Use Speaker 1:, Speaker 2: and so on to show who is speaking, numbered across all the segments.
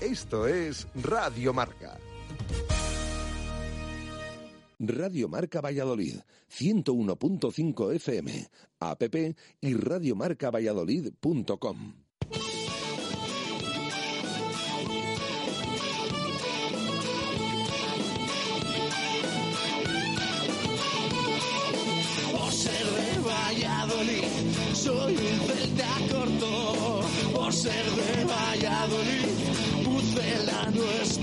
Speaker 1: Esto es Radio Marca. Radio Marca Valladolid, 101.5 FM, app y radiomarcavalladolid.com.
Speaker 2: Por ser de Valladolid, soy un celta corto. Por ser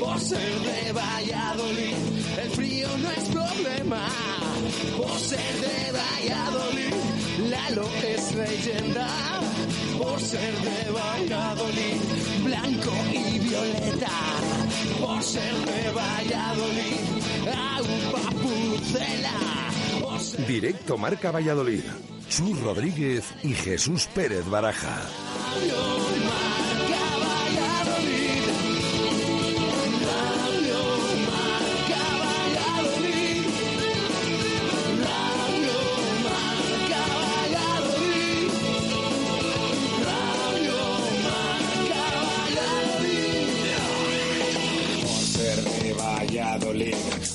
Speaker 2: Por ser de Valladolid, el frío no es problema. Por ser de Valladolid, Lalo es leyenda. Por ser de Valladolid, blanco y violeta. Por ser de Valladolid, agua pucela.
Speaker 1: Directo Marca Valladolid. Chus Rodríguez y Jesús Pérez Baraja.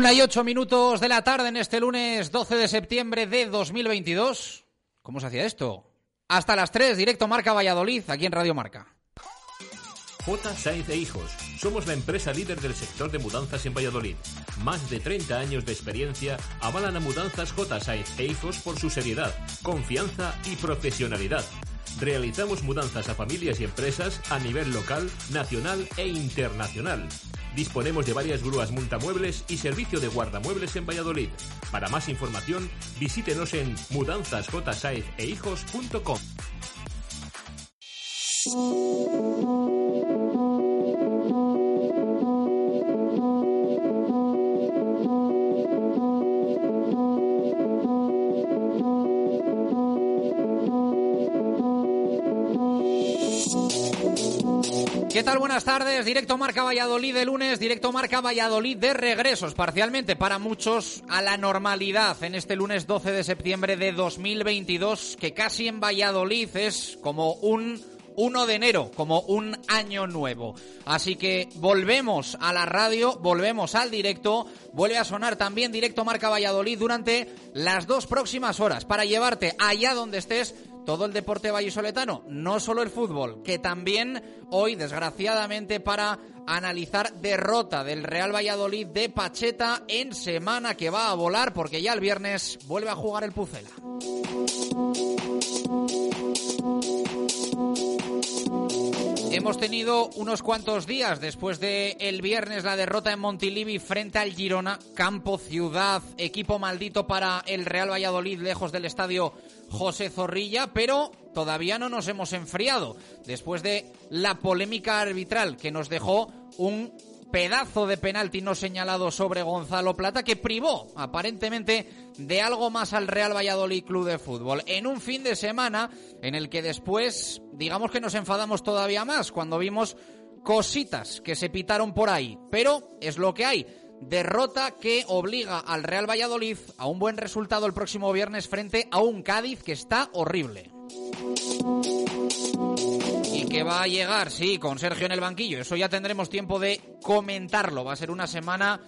Speaker 3: Una y ocho minutos de la tarde en este lunes 12 de septiembre de 2022. ¿Cómo se hacía esto? Hasta las 3, directo Marca Valladolid, aquí en Radio Marca.
Speaker 4: J. Sainz e Hijos. Somos la empresa líder del sector de mudanzas en Valladolid. Más de 30 años de experiencia avalan a Mudanzas J. Sainz e Hijos por su seriedad, confianza y profesionalidad. Realizamos mudanzas a familias y empresas a nivel local, nacional e internacional. Disponemos de varias grúas multamuebles y servicio de guardamuebles en Valladolid. Para más información, visítenos en mudanzasjsaezehijos.com.
Speaker 3: ¿Qué tal? Buenas tardes. Directo Marca Valladolid de lunes, directo Marca Valladolid de regresos, parcialmente para muchos a la normalidad en este lunes 12 de septiembre de 2022, que casi en Valladolid es como un 1 de enero, como un año nuevo. Así que volvemos a la radio, volvemos al directo, vuelve a sonar también directo Marca Valladolid durante las dos próximas horas para llevarte allá donde estés todo el deporte vallisoletano, no solo el fútbol, que también hoy, desgraciadamente, para analizar derrota del Real Valladolid de Pacheta en semana que va a volar porque ya el viernes vuelve a jugar el Pucela. Hemos tenido unos cuantos días después de el viernes la derrota en Montilivi frente al Girona, campo, ciudad, equipo maldito para el Real Valladolid lejos del estadio José Zorrilla, pero todavía no nos hemos enfriado. Después de la polémica arbitral que nos dejó un pedazo de penalti no señalado sobre Gonzalo Plata que privó aparentemente de algo más al Real Valladolid Club de Fútbol. En un fin de semana en el que después digamos que nos enfadamos todavía más cuando vimos cositas que se pitaron por ahí, pero es lo que hay. Derrota que obliga al Real Valladolid a un buen resultado el próximo viernes frente a un Cádiz que está horrible que va a llegar, sí, con Sergio en el banquillo. Eso ya tendremos tiempo de comentarlo. Va a ser una semana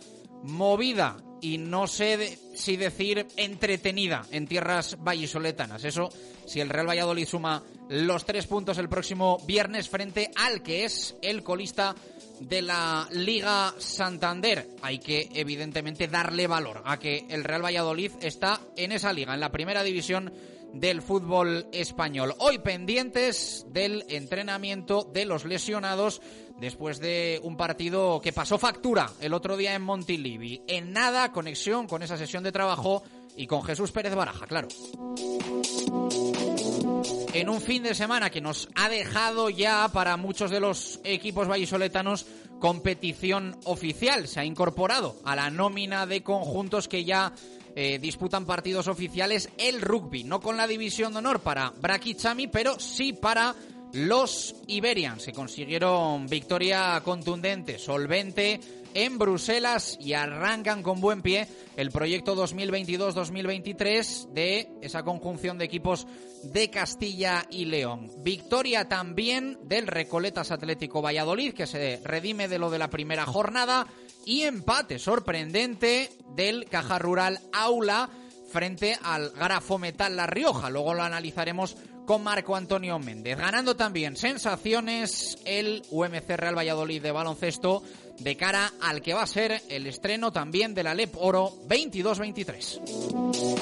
Speaker 3: movida y no sé si decir entretenida en tierras vallisoletanas. Eso si el Real Valladolid suma los tres puntos el próximo viernes frente al que es el colista de la Liga Santander. Hay que evidentemente darle valor a que el Real Valladolid está en esa liga, en la primera división del fútbol español. Hoy pendientes del entrenamiento de los lesionados después de un partido que pasó factura el otro día en Montilivi. En nada conexión con esa sesión de trabajo y con Jesús Pérez Baraja, claro. En un fin de semana que nos ha dejado ya para muchos de los equipos vallisoletanos competición oficial. Se ha incorporado a la nómina de conjuntos que ya eh, disputan partidos oficiales el rugby, no con la división de honor para Braki Chami, pero sí para los Iberians. Se consiguieron victoria contundente, solvente en Bruselas y arrancan con buen pie el proyecto 2022-2023 de esa conjunción de equipos de Castilla y León. Victoria también del Recoletas Atlético Valladolid, que se redime de lo de la primera jornada y empate sorprendente del Caja Rural Aula frente al Grafo Metal La Rioja. Luego lo analizaremos con Marco Antonio Méndez. Ganando también sensaciones el UMC Real Valladolid de baloncesto de cara al que va a ser el estreno también de la LEP Oro 22-23.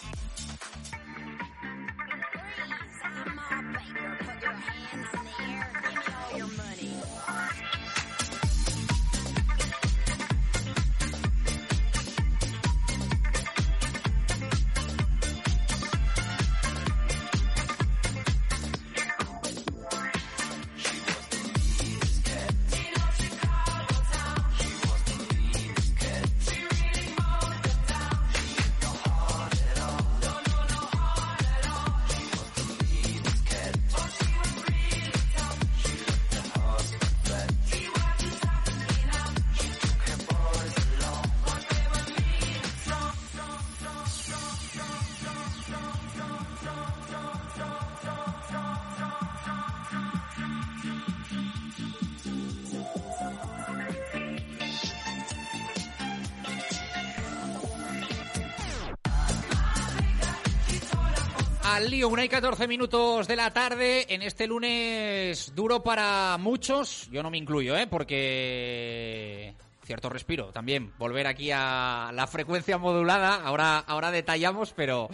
Speaker 3: lío, una y 14 minutos de la tarde en este lunes duro para muchos. Yo no me incluyo, ¿eh? Porque cierto respiro también. Volver aquí a la frecuencia modulada. Ahora, ahora detallamos, pero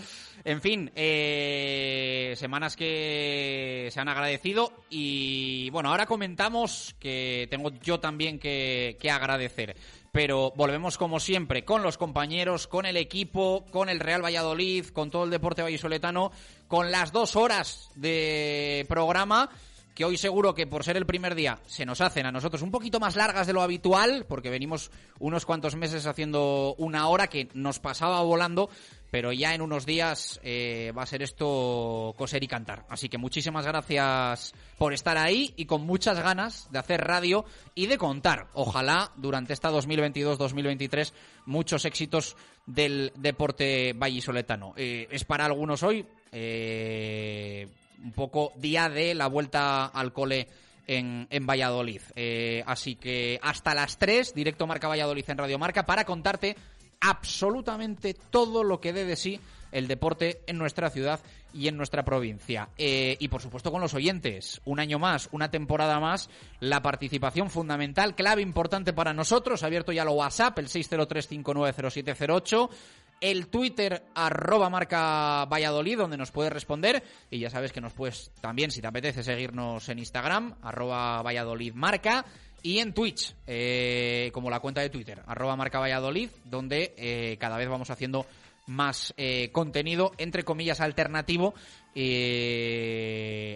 Speaker 3: en fin, eh, semanas que se han agradecido. Y bueno, ahora comentamos que tengo yo también que, que agradecer pero volvemos como siempre con los compañeros, con el equipo, con el Real Valladolid, con todo el deporte vallisoletano, con las dos horas de programa que hoy seguro que por ser el primer día se nos hacen a nosotros un poquito más largas de lo habitual, porque venimos unos cuantos meses haciendo una hora que nos pasaba volando, pero ya en unos días eh, va a ser esto coser y cantar. Así que muchísimas gracias por estar ahí y con muchas ganas de hacer radio y de contar, ojalá durante esta 2022-2023, muchos éxitos del deporte vallisoletano. Eh, es para algunos hoy eh, un poco día de la vuelta al cole en, Valladolid. Eh, así que hasta las 3, directo Marca Valladolid en Radio Marca, para contarte absolutamente todo lo que dé de sí el deporte en nuestra ciudad y en nuestra provincia. Eh, y por supuesto con los oyentes. Un año más, una temporada más, la participación fundamental, clave importante para nosotros. Abierto ya lo WhatsApp, el 603590708 el Twitter arroba marca Valladolid, donde nos puedes responder. Y ya sabes que nos puedes también, si te apetece, seguirnos en Instagram, arroba Valladolid marca. Y en Twitch, eh, como la cuenta de Twitter, arroba marca Valladolid, donde eh, cada vez vamos haciendo más eh, contenido, entre comillas, alternativo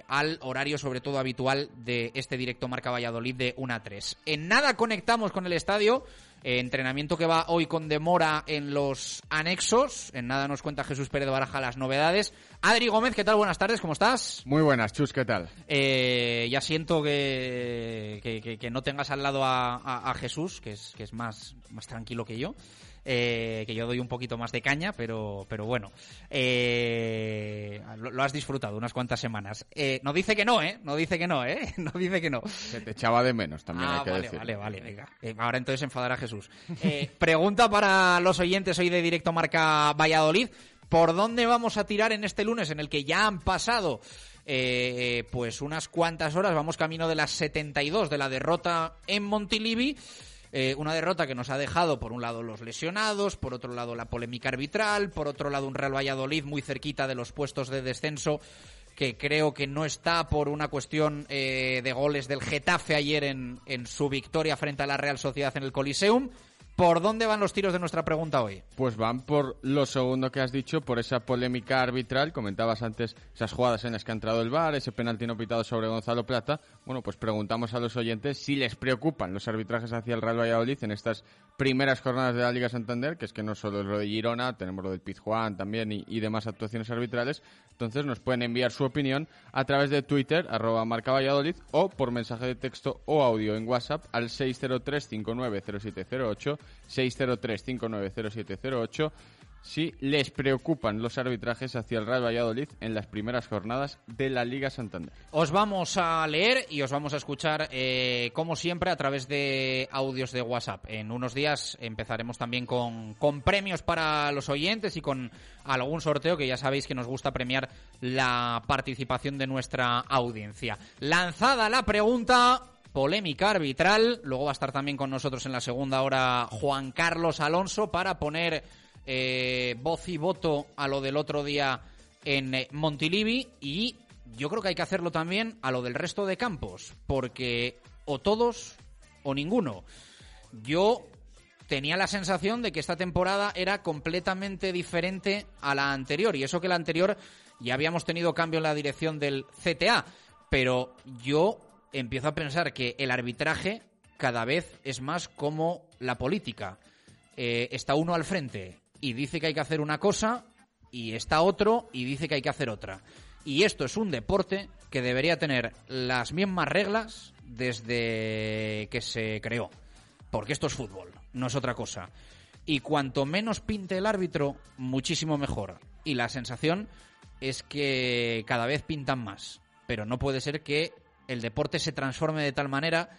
Speaker 3: al horario sobre todo habitual de este directo Marca Valladolid de 1 a 3. En nada conectamos con el estadio, entrenamiento que va hoy con demora en los anexos. En nada nos cuenta Jesús Pérez Baraja las novedades. Adri Gómez, ¿qué tal? Buenas tardes, ¿cómo estás?
Speaker 5: Muy buenas, Chus, ¿qué tal?
Speaker 3: Eh, ya siento que, que, no tengas al lado a, a, Jesús, que es, que es más, más tranquilo que yo. Eh, que yo doy un poquito más de caña, pero, pero bueno, eh, lo, has disfrutado unas cuantas semanas. Eh, no dice que no, ¿eh? No dice que no, ¿eh? No dice que no.
Speaker 5: Se te echaba de menos también,
Speaker 3: ah,
Speaker 5: hay que
Speaker 3: vale,
Speaker 5: decir.
Speaker 3: Vale, vale, venga. ahora entonces enfadará Jesús. pregunta para los oyentes hoy de Directo Marca Valladolid. ¿Por dónde vamos a tirar en este lunes en el que ya han pasado pues unas cuantas horas? Vamos camino de las 72 de la derrota en Montilivi. Eh, una derrota que nos ha dejado, por un lado, los lesionados, por otro lado, la polémica arbitral, por otro lado, un Real Valladolid muy cerquita de los puestos de descenso que creo que no está por una cuestión eh, de goles del Getafe ayer en, en su victoria frente a la Real Sociedad en el Coliseum. ¿Por dónde van los tiros de nuestra pregunta hoy?
Speaker 5: Pues van por lo segundo que has dicho, por esa polémica arbitral. Comentabas antes esas jugadas en las que ha entrado el VAR, ese penalti no pitado sobre Gonzalo Plata. Bueno, pues preguntamos a los oyentes si les preocupan los arbitrajes hacia el Real Valladolid en estas primeras jornadas de la Liga Santander, que es que no solo es lo de Girona, tenemos lo del Pizjuán también y, demás actuaciones arbitrales. Entonces nos pueden enviar su opinión a través de Twitter, arroba marca Valladolid, o por mensaje de texto o audio en WhatsApp al 603-590708, 603-590708 si les preocupan los arbitrajes hacia el Real Valladolid en las primeras jornadas de la Liga Santander.
Speaker 3: Os vamos a leer y os vamos a escuchar, eh, como siempre, a través de audios de WhatsApp. En unos días empezaremos también con, con premios para los oyentes y con algún sorteo que ya sabéis que nos gusta premiar la participación de nuestra audiencia. Lanzada la pregunta, polémica arbitral. Luego va a estar también con nosotros en la segunda hora Juan Carlos Alonso para poner eh, voz y voto a lo del otro día en eh, Montilivi y yo creo que hay que hacerlo también a lo del resto de campos, porque o todos o ninguno. Yo tenía la sensación de que esta temporada era completamente diferente a la anterior, y eso que la anterior ya habíamos tenido cambio en la dirección del CTA, pero yo empiezo a pensar que el arbitraje cada vez es más como la política. Eh, está uno al frente y dice que hay que hacer una cosa y está otro y dice que hay que hacer otra. Y esto es un deporte que debería tener las mismas reglas desde que se creó. Porque esto es fútbol, no es otra cosa. Y cuanto menos pinte el árbitro, muchísimo mejor. Y la sensación es que cada vez pintan más. Pero no puede ser que el deporte se transforme de tal manera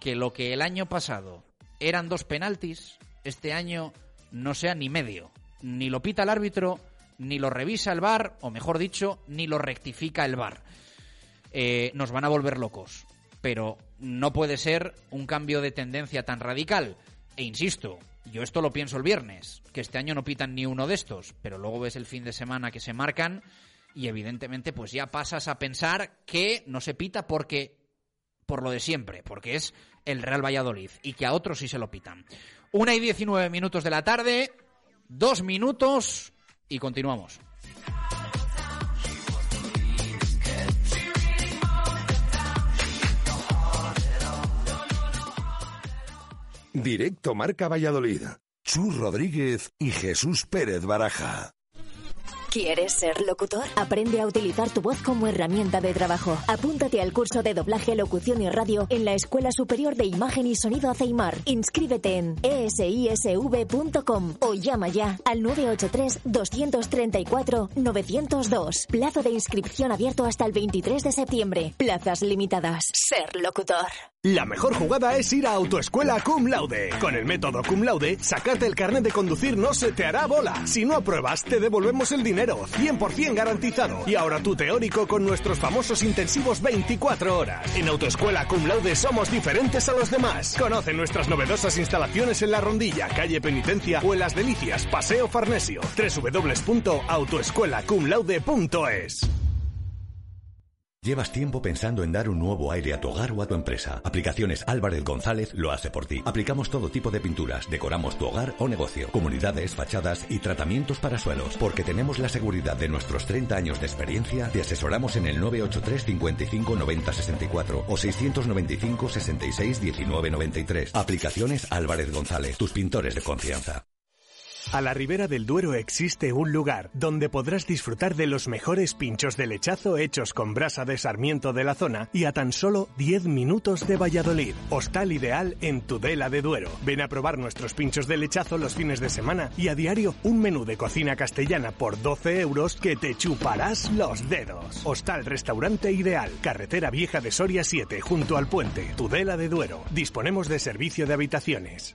Speaker 3: que lo que el año pasado eran dos penaltis, este año no sea ni medio. Ni lo pita el árbitro, ni lo revisa el VAR, o mejor dicho, ni lo rectifica el VAR. Eh, nos van a volver locos. Pero no puede ser un cambio de tendencia tan radical. E insisto, yo esto lo pienso el viernes, que este año no pitan ni uno de estos, pero luego ves el fin de semana que se marcan y evidentemente pues ya pasas a pensar que no se pita porque por lo de siempre, porque es el Real Valladolid y que a otros sí se lo pitan. Una y 19 minutos de la tarde, dos minutos y continuamos.
Speaker 1: Directo Marca Valladolid. Chu Rodríguez y Jesús Pérez Baraja.
Speaker 6: ¿Quieres ser locutor? Aprende a utilizar tu voz como herramienta de trabajo. Apúntate al curso de doblaje, locución y radio en la Escuela Superior de Imagen y Sonido Aceimar. Inscríbete en esisv.com o llama ya al 983-234-902. Plazo de inscripción abierto hasta el 23 de septiembre. Plazas limitadas. Ser locutor.
Speaker 7: La mejor jugada es ir a Autoescuela Cum Laude. Con el método Cum Laude, sacarte el carnet de conducir no se te hará bola. Si no apruebas, te devolvemos el dinero, 100% garantizado. Y ahora tu teórico con nuestros famosos intensivos 24 horas. En Autoescuela Cum Laude somos diferentes a los demás. Conoce nuestras novedosas instalaciones en La Rondilla, calle Penitencia o en Las Delicias, Paseo Farnesio. www.autoescuelacumlaude.es
Speaker 8: Llevas tiempo pensando en dar un nuevo aire a tu hogar o a tu empresa. Aplicaciones Álvarez González lo hace por ti. Aplicamos todo tipo de pinturas, decoramos tu hogar o negocio, comunidades, fachadas y tratamientos para suelos. Porque tenemos la seguridad de nuestros 30 años de experiencia, te asesoramos en el 983 55 90 64 o 695 66 19 93. Aplicaciones Álvarez González, tus pintores de confianza.
Speaker 7: A la ribera del Duero existe un lugar donde podrás disfrutar de los mejores pinchos de lechazo hechos con brasa de sarmiento de la zona y a tan solo 10 minutos de Valladolid. Hostal ideal en Tudela de Duero. Ven a probar nuestros pinchos de lechazo los fines de semana y a diario un menú de cocina castellana por 12 euros que te chuparás los dedos. Hostal Restaurante Ideal. Carretera Vieja de Soria 7 junto al puente. Tudela de Duero. Disponemos de servicio de habitaciones.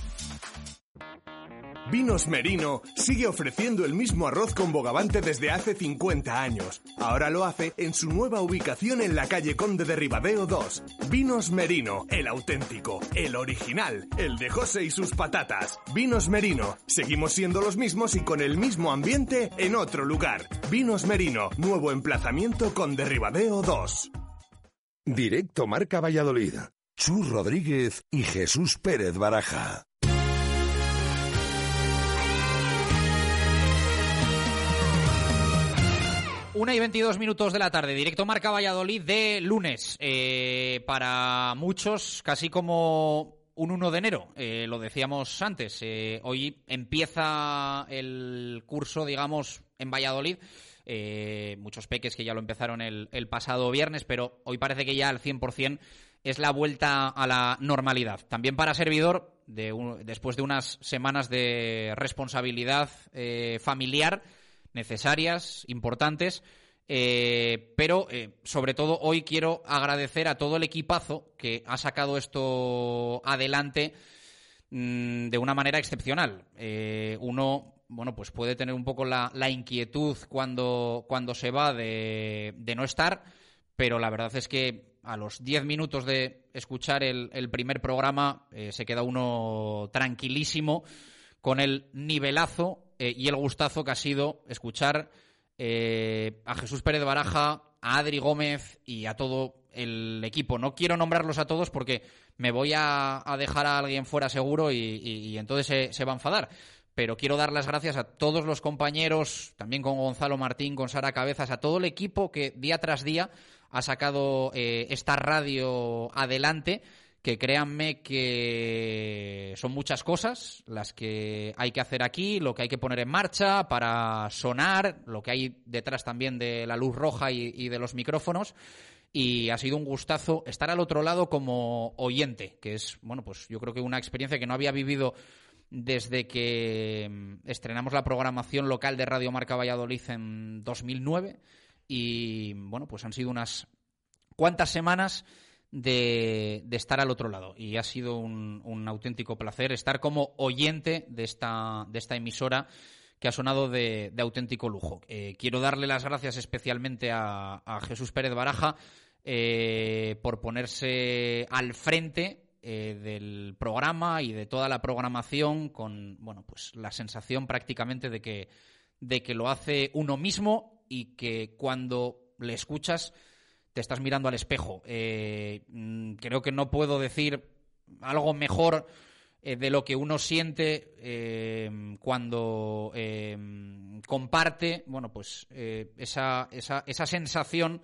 Speaker 7: Vinos Merino sigue ofreciendo el mismo arroz con bogavante desde hace 50 años. Ahora lo hace en su nueva ubicación en la calle Conde de Ribadeo 2. Vinos Merino, el auténtico, el original, el de José y sus patatas. Vinos Merino, seguimos siendo los mismos y con el mismo ambiente en otro lugar. Vinos Merino, nuevo emplazamiento Conde Ribadeo 2.
Speaker 1: Directo Marca Valladolid. Chus Rodríguez y Jesús Pérez Baraja.
Speaker 3: Una y 22 minutos de la tarde, directo Marca Valladolid de lunes. Eh, para muchos, casi como un 1 de enero, eh, lo decíamos antes. eh, hoy empieza el curso, digamos, en Valladolid. Eh, muchos peques que ya lo empezaron el, el pasado viernes, pero hoy parece que ya al 100% es la vuelta a la normalidad. También para servidor, de un- después de unas semanas de responsabilidad familiar necesarias, importantes, eh, pero eh, sobre todo hoy quiero agradecer a todo el equipazo que ha sacado esto adelante mm, de una manera excepcional. Eh, uno, bueno, pues puede tener un poco la, inquietud cuando, cuando se va de, no estar, pero la verdad es que a los 10 minutos de escuchar el, primer programa se queda uno tranquilísimo con el nivelazo eh, y el gustazo que ha sido escuchar eh, a Jesús Pérez Baraja, a Adri Gómez y a todo el equipo. No quiero nombrarlos a todos porque me voy a, dejar a alguien fuera seguro y, entonces se, se va a enfadar. Pero quiero dar las gracias a todos los compañeros, también con Gonzalo Martín, con Sara Cabezas, a todo el equipo que día tras día ha sacado eh, esta radio adelante que créanme que son muchas cosas las que hay que hacer aquí, lo que hay que poner en marcha para sonar, lo que hay detrás también de la luz roja y, de los micrófonos. Y ha sido un gustazo estar al otro lado como oyente, que es, bueno, pues yo creo que una experiencia que no había vivido desde que mm, estrenamos la programación local de Radio Marca Valladolid en 2009. Y bueno, pues han sido unas cuantas semanas de, estar al otro lado. Y ha sido un, auténtico placer estar como oyente de esta, de esta emisora que ha sonado de, auténtico lujo. Eh, quiero darle las gracias especialmente a, a Jesús Pérez Baraja eh, por ponerse al frente eh, del programa y de toda la programación con, bueno, pues la sensación prácticamente de que, de que lo hace uno mismo y que cuando le escuchas te estás mirando al espejo. Eh, mm, creo que no puedo decir algo mejor eh, de lo que uno siente eh, cuando comparte, bueno, pues esa, esa, esa, sensación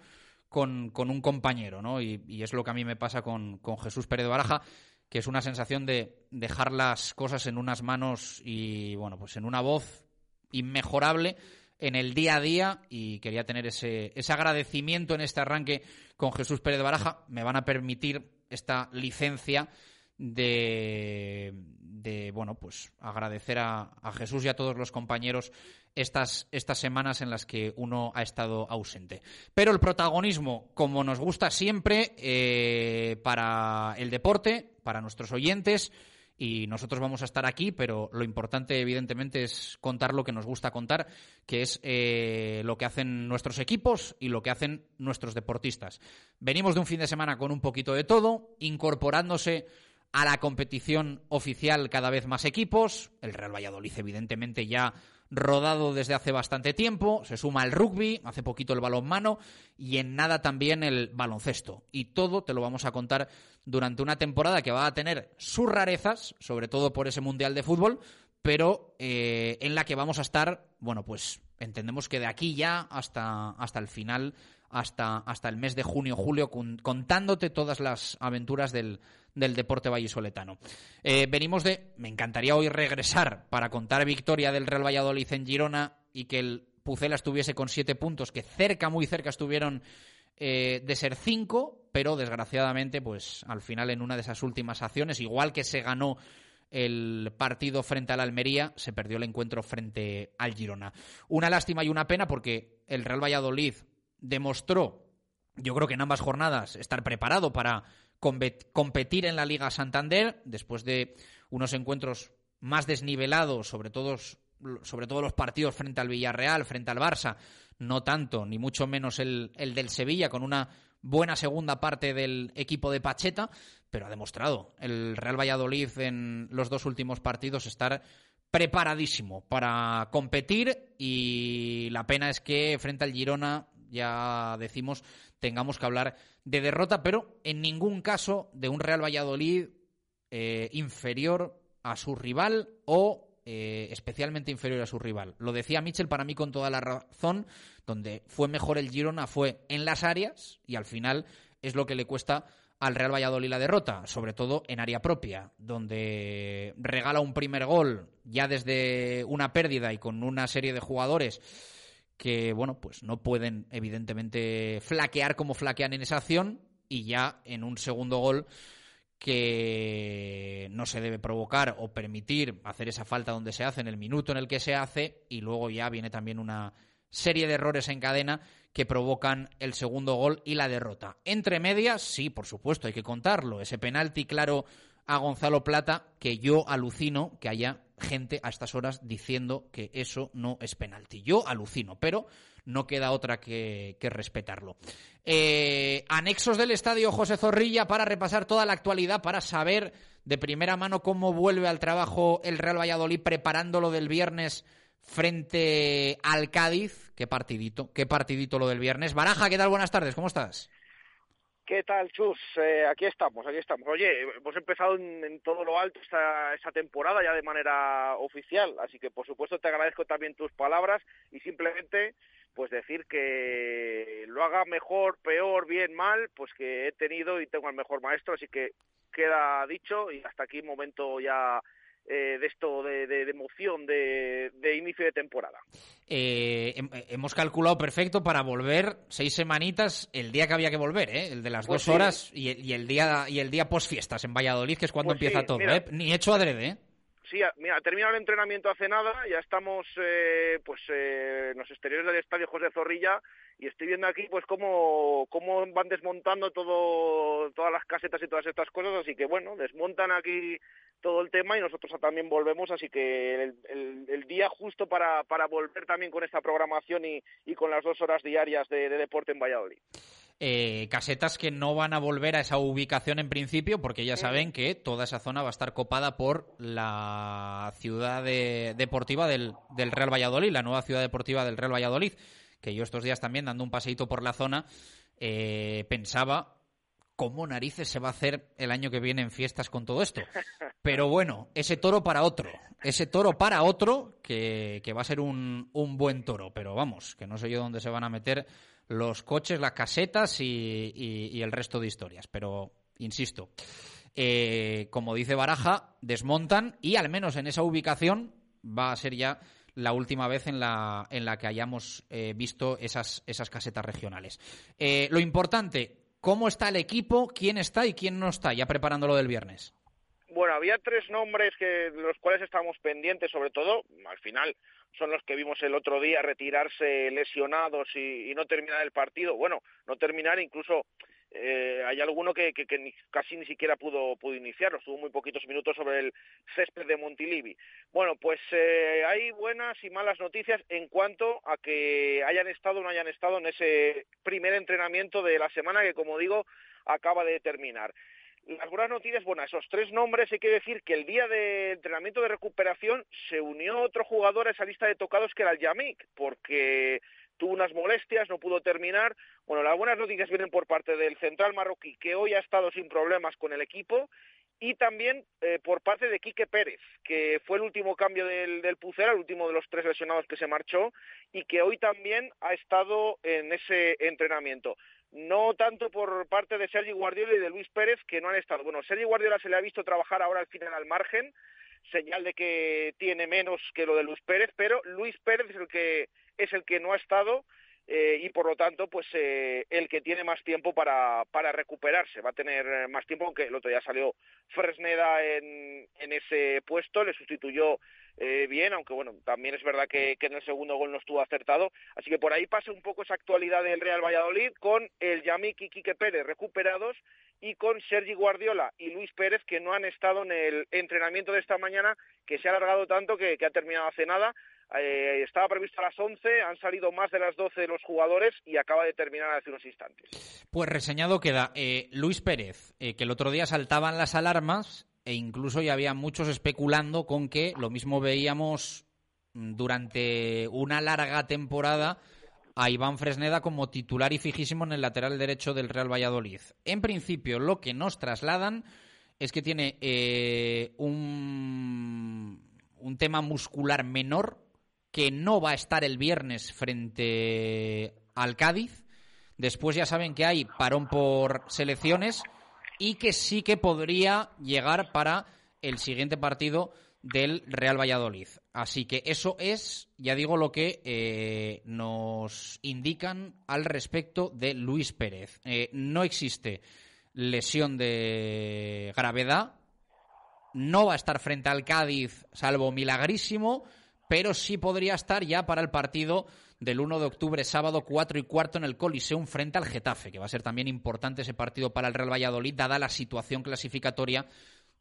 Speaker 3: con, con, un compañero, ¿no? Y, y, es lo que a mí me pasa con, con Jesús Pérez de Baraja, que es una sensación de dejar las cosas en unas manos y, bueno, pues en una voz inmejorable en el día a día y quería tener ese, ese agradecimiento en este arranque con Jesús Pérez de Baraja. Me van a permitir esta licencia de, de bueno, pues agradecer a, Jesús y a todos los compañeros estas, estas semanas en las que uno ha estado ausente. Pero el protagonismo, como nos gusta siempre, eh, para el deporte, para nuestros oyentes, y nosotros vamos a estar aquí, pero lo importante evidentemente es contar lo que nos gusta contar, que es eh, lo que hacen nuestros equipos y lo que hacen nuestros deportistas. Venimos de un fin de semana con un poquito de todo, incorporándose a la competición oficial cada vez más equipos, el Real Valladolid evidentemente ya rodado desde hace bastante tiempo, se suma el rugby, hace poquito el balonmano y en nada también el baloncesto. Y todo te lo vamos a contar durante una temporada que va a tener sus rarezas, sobre todo por ese Mundial de Fútbol, pero eh, en la que vamos a estar, bueno, pues entendemos que de aquí ya hasta, hasta el final hasta, hasta el mes de junio, julio, contándote todas las aventuras del, del deporte vallisoletano. Eh, venimos de, me encantaría hoy regresar para contar victoria del Real Valladolid en Girona y que el Pucela estuviese con siete puntos, que cerca, muy cerca estuvieron eh, de ser cinco, pero desgraciadamente, pues al final en una de esas últimas acciones, igual que se ganó el partido frente al Almería, se perdió el encuentro frente al Girona. Una lástima y una pena porque el Real Valladolid demostró, yo creo que en ambas jornadas, estar preparado para competir en la Liga Santander, después de unos encuentros más desnivelados, sobre todo, sobre todo los partidos frente al Villarreal, frente al Barça, no tanto, ni mucho menos el, el del Sevilla, con una buena segunda parte del equipo de Pacheta, pero ha demostrado el Real Valladolid en los dos últimos partidos estar preparadísimo para competir y la pena es que frente al Girona ya decimos, tengamos que hablar de derrota, pero en ningún caso de un Real Valladolid eh, inferior a su rival o eh, especialmente inferior a su rival. Lo decía Mitchell para mí con toda la razón, donde fue mejor el Girona fue en las áreas y al final es lo que le cuesta al Real Valladolid la derrota, sobre todo en área propia, donde regala un primer gol ya desde una pérdida y con una serie de jugadores que, bueno, pues no pueden evidentemente flaquear como flaquean en esa acción y ya en un segundo gol que no se debe provocar o permitir hacer esa falta donde se hace en el minuto en el que se hace y luego ya viene también una serie de errores en cadena que provocan el segundo gol y la derrota. Entre medias, sí, por supuesto, hay que contarlo. Ese penalti claro a Gonzalo Plata, que yo alucino que haya gente a estas horas diciendo que eso no es penalti. Yo alucino, pero no queda otra que, respetarlo. Eh, anexos del estadio José Zorrilla para repasar toda la actualidad, para saber de primera mano cómo vuelve al trabajo el Real Valladolid preparándolo del viernes frente al Cádiz. Qué partidito, qué partidito lo del viernes. Baraja, ¿qué tal? Buenas tardes, ¿cómo estás?
Speaker 9: ¿Qué tal, Chus? Eh, aquí estamos, aquí estamos. Oye, hemos empezado en, todo lo alto esta, esta, temporada ya de manera oficial, así que por supuesto te agradezco también tus palabras y simplemente pues decir que lo haga mejor, peor, bien, mal, pues que he tenido y tengo al mejor maestro, así que queda dicho y hasta aquí momento ya eh, de esto de, emoción de, inicio de temporada.
Speaker 3: Eh, hemos calculado perfecto para volver seis semanitas el día que había que volver, ¿eh? el de las pues dos horas y, el día y el día post fiestas en Valladolid, que es cuando pues empieza todo. ¿eh? Ni hecho adrede. ¿eh?
Speaker 9: Sí, mira, terminado el entrenamiento hace nada, ya estamos pues en los exteriores del estadio José Zorrilla y estoy viendo aquí pues cómo, cómo van desmontando todo, todas las casetas y todas estas cosas, así que bueno, desmontan aquí todo el tema y nosotros también volvemos, así que el, día justo para, para, volver también con esta programación y, y, con las dos horas diarias de, deporte en Valladolid.
Speaker 3: Eh, casetas que no van a volver a esa ubicación en principio porque ya saben que toda esa zona va a estar copada por la ciudad deportiva del, del, Real Valladolid, la nueva ciudad deportiva del Real Valladolid, que yo estos días también dando un paseíto por la zona eh, pensaba cómo narices se va a hacer el año que viene en fiestas con todo esto. Pero bueno, ese toro para otro, ese toro para otro que, que va a ser un, un buen toro, pero vamos, que no sé yo dónde se van a meter los coches, las casetas y, el resto de historias. Pero, insisto, eh, como dice Baraja, desmontan y al menos en esa ubicación va a ser ya la última vez en la, en la que hayamos eh, visto esas, esas casetas regionales. Eh, lo importante, ¿cómo está el equipo? ¿Quién está y quién no está ya preparándolo del viernes?
Speaker 9: Bueno, había tres nombres que los cuales estábamos pendientes, sobre todo, al final son los que vimos el otro día retirarse lesionados y, no terminar el partido. Bueno, no terminar, incluso eh, hay alguno que, casi ni siquiera pudo, pudo iniciarlo, estuvo muy poquitos minutos sobre el césped de Montilivi. Bueno, pues eh, hay buenas y malas noticias en cuanto a que hayan estado o no hayan estado en ese primer entrenamiento de la semana que, como digo, acaba de terminar. Las buenas noticias, bueno, esos tres nombres hay que decir que el día de entrenamiento de recuperación se unió otro jugador a esa lista de tocados que era el Yamik, porque tuvo unas molestias, no pudo terminar. Bueno, las buenas noticias vienen por parte del central marroquí, que hoy ha estado sin problemas con el equipo, y también eh, por parte de Quique Pérez, que fue el último cambio del, del Pucera, el último de los tres lesionados que se marchó, y que hoy también ha estado en ese entrenamiento no tanto por parte de Sergi Guardiola y de Luis Pérez, que no han estado. Bueno, Sergi Guardiola se le ha visto trabajar ahora al final al margen, señal de que tiene menos que lo de Luis Pérez, pero Luis Pérez es el que, es el que no ha estado eh, y por lo tanto, pues eh, el que tiene más tiempo para, para recuperarse, va a tener más tiempo, aunque el otro día salió Fresneda en, en ese puesto, le sustituyó eh, bien, aunque bueno, también es verdad que, en el segundo gol no estuvo acertado. Así que por ahí pasa un poco esa actualidad del Real Valladolid con el Yamik y Quique Pérez recuperados y con Sergi Guardiola y Luis Pérez que no han estado en el entrenamiento de esta mañana que se ha alargado tanto que, ha terminado hace nada. Eh, estaba previsto a las 11, han salido más de las 12 de los jugadores y acaba de terminar hace unos instantes.
Speaker 3: Pues reseñado queda eh, Luis Pérez, que el otro día saltaban las alarmas e incluso ya había muchos especulando con que lo mismo veíamos durante una larga temporada a Iván Fresneda como titular y fijísimo en el lateral derecho del Real Valladolid. En principio, lo que nos trasladan es que tiene eh, un, un tema muscular menor que no va a estar el viernes frente al Cádiz. Después ya saben que hay parón por selecciones y que sí que podría llegar para el siguiente partido del Real Valladolid. Así que eso es, ya digo, lo que eh, nos indican al respecto de Luis Pérez. Eh, no existe lesión de gravedad, no va a estar frente al Cádiz, salvo milagrísimo, pero sí podría estar ya para el partido del 1 de octubre, sábado 4 y cuarto en el Coliseum frente al Getafe, que va a ser también importante ese partido para el Real Valladolid, dada la situación clasificatoria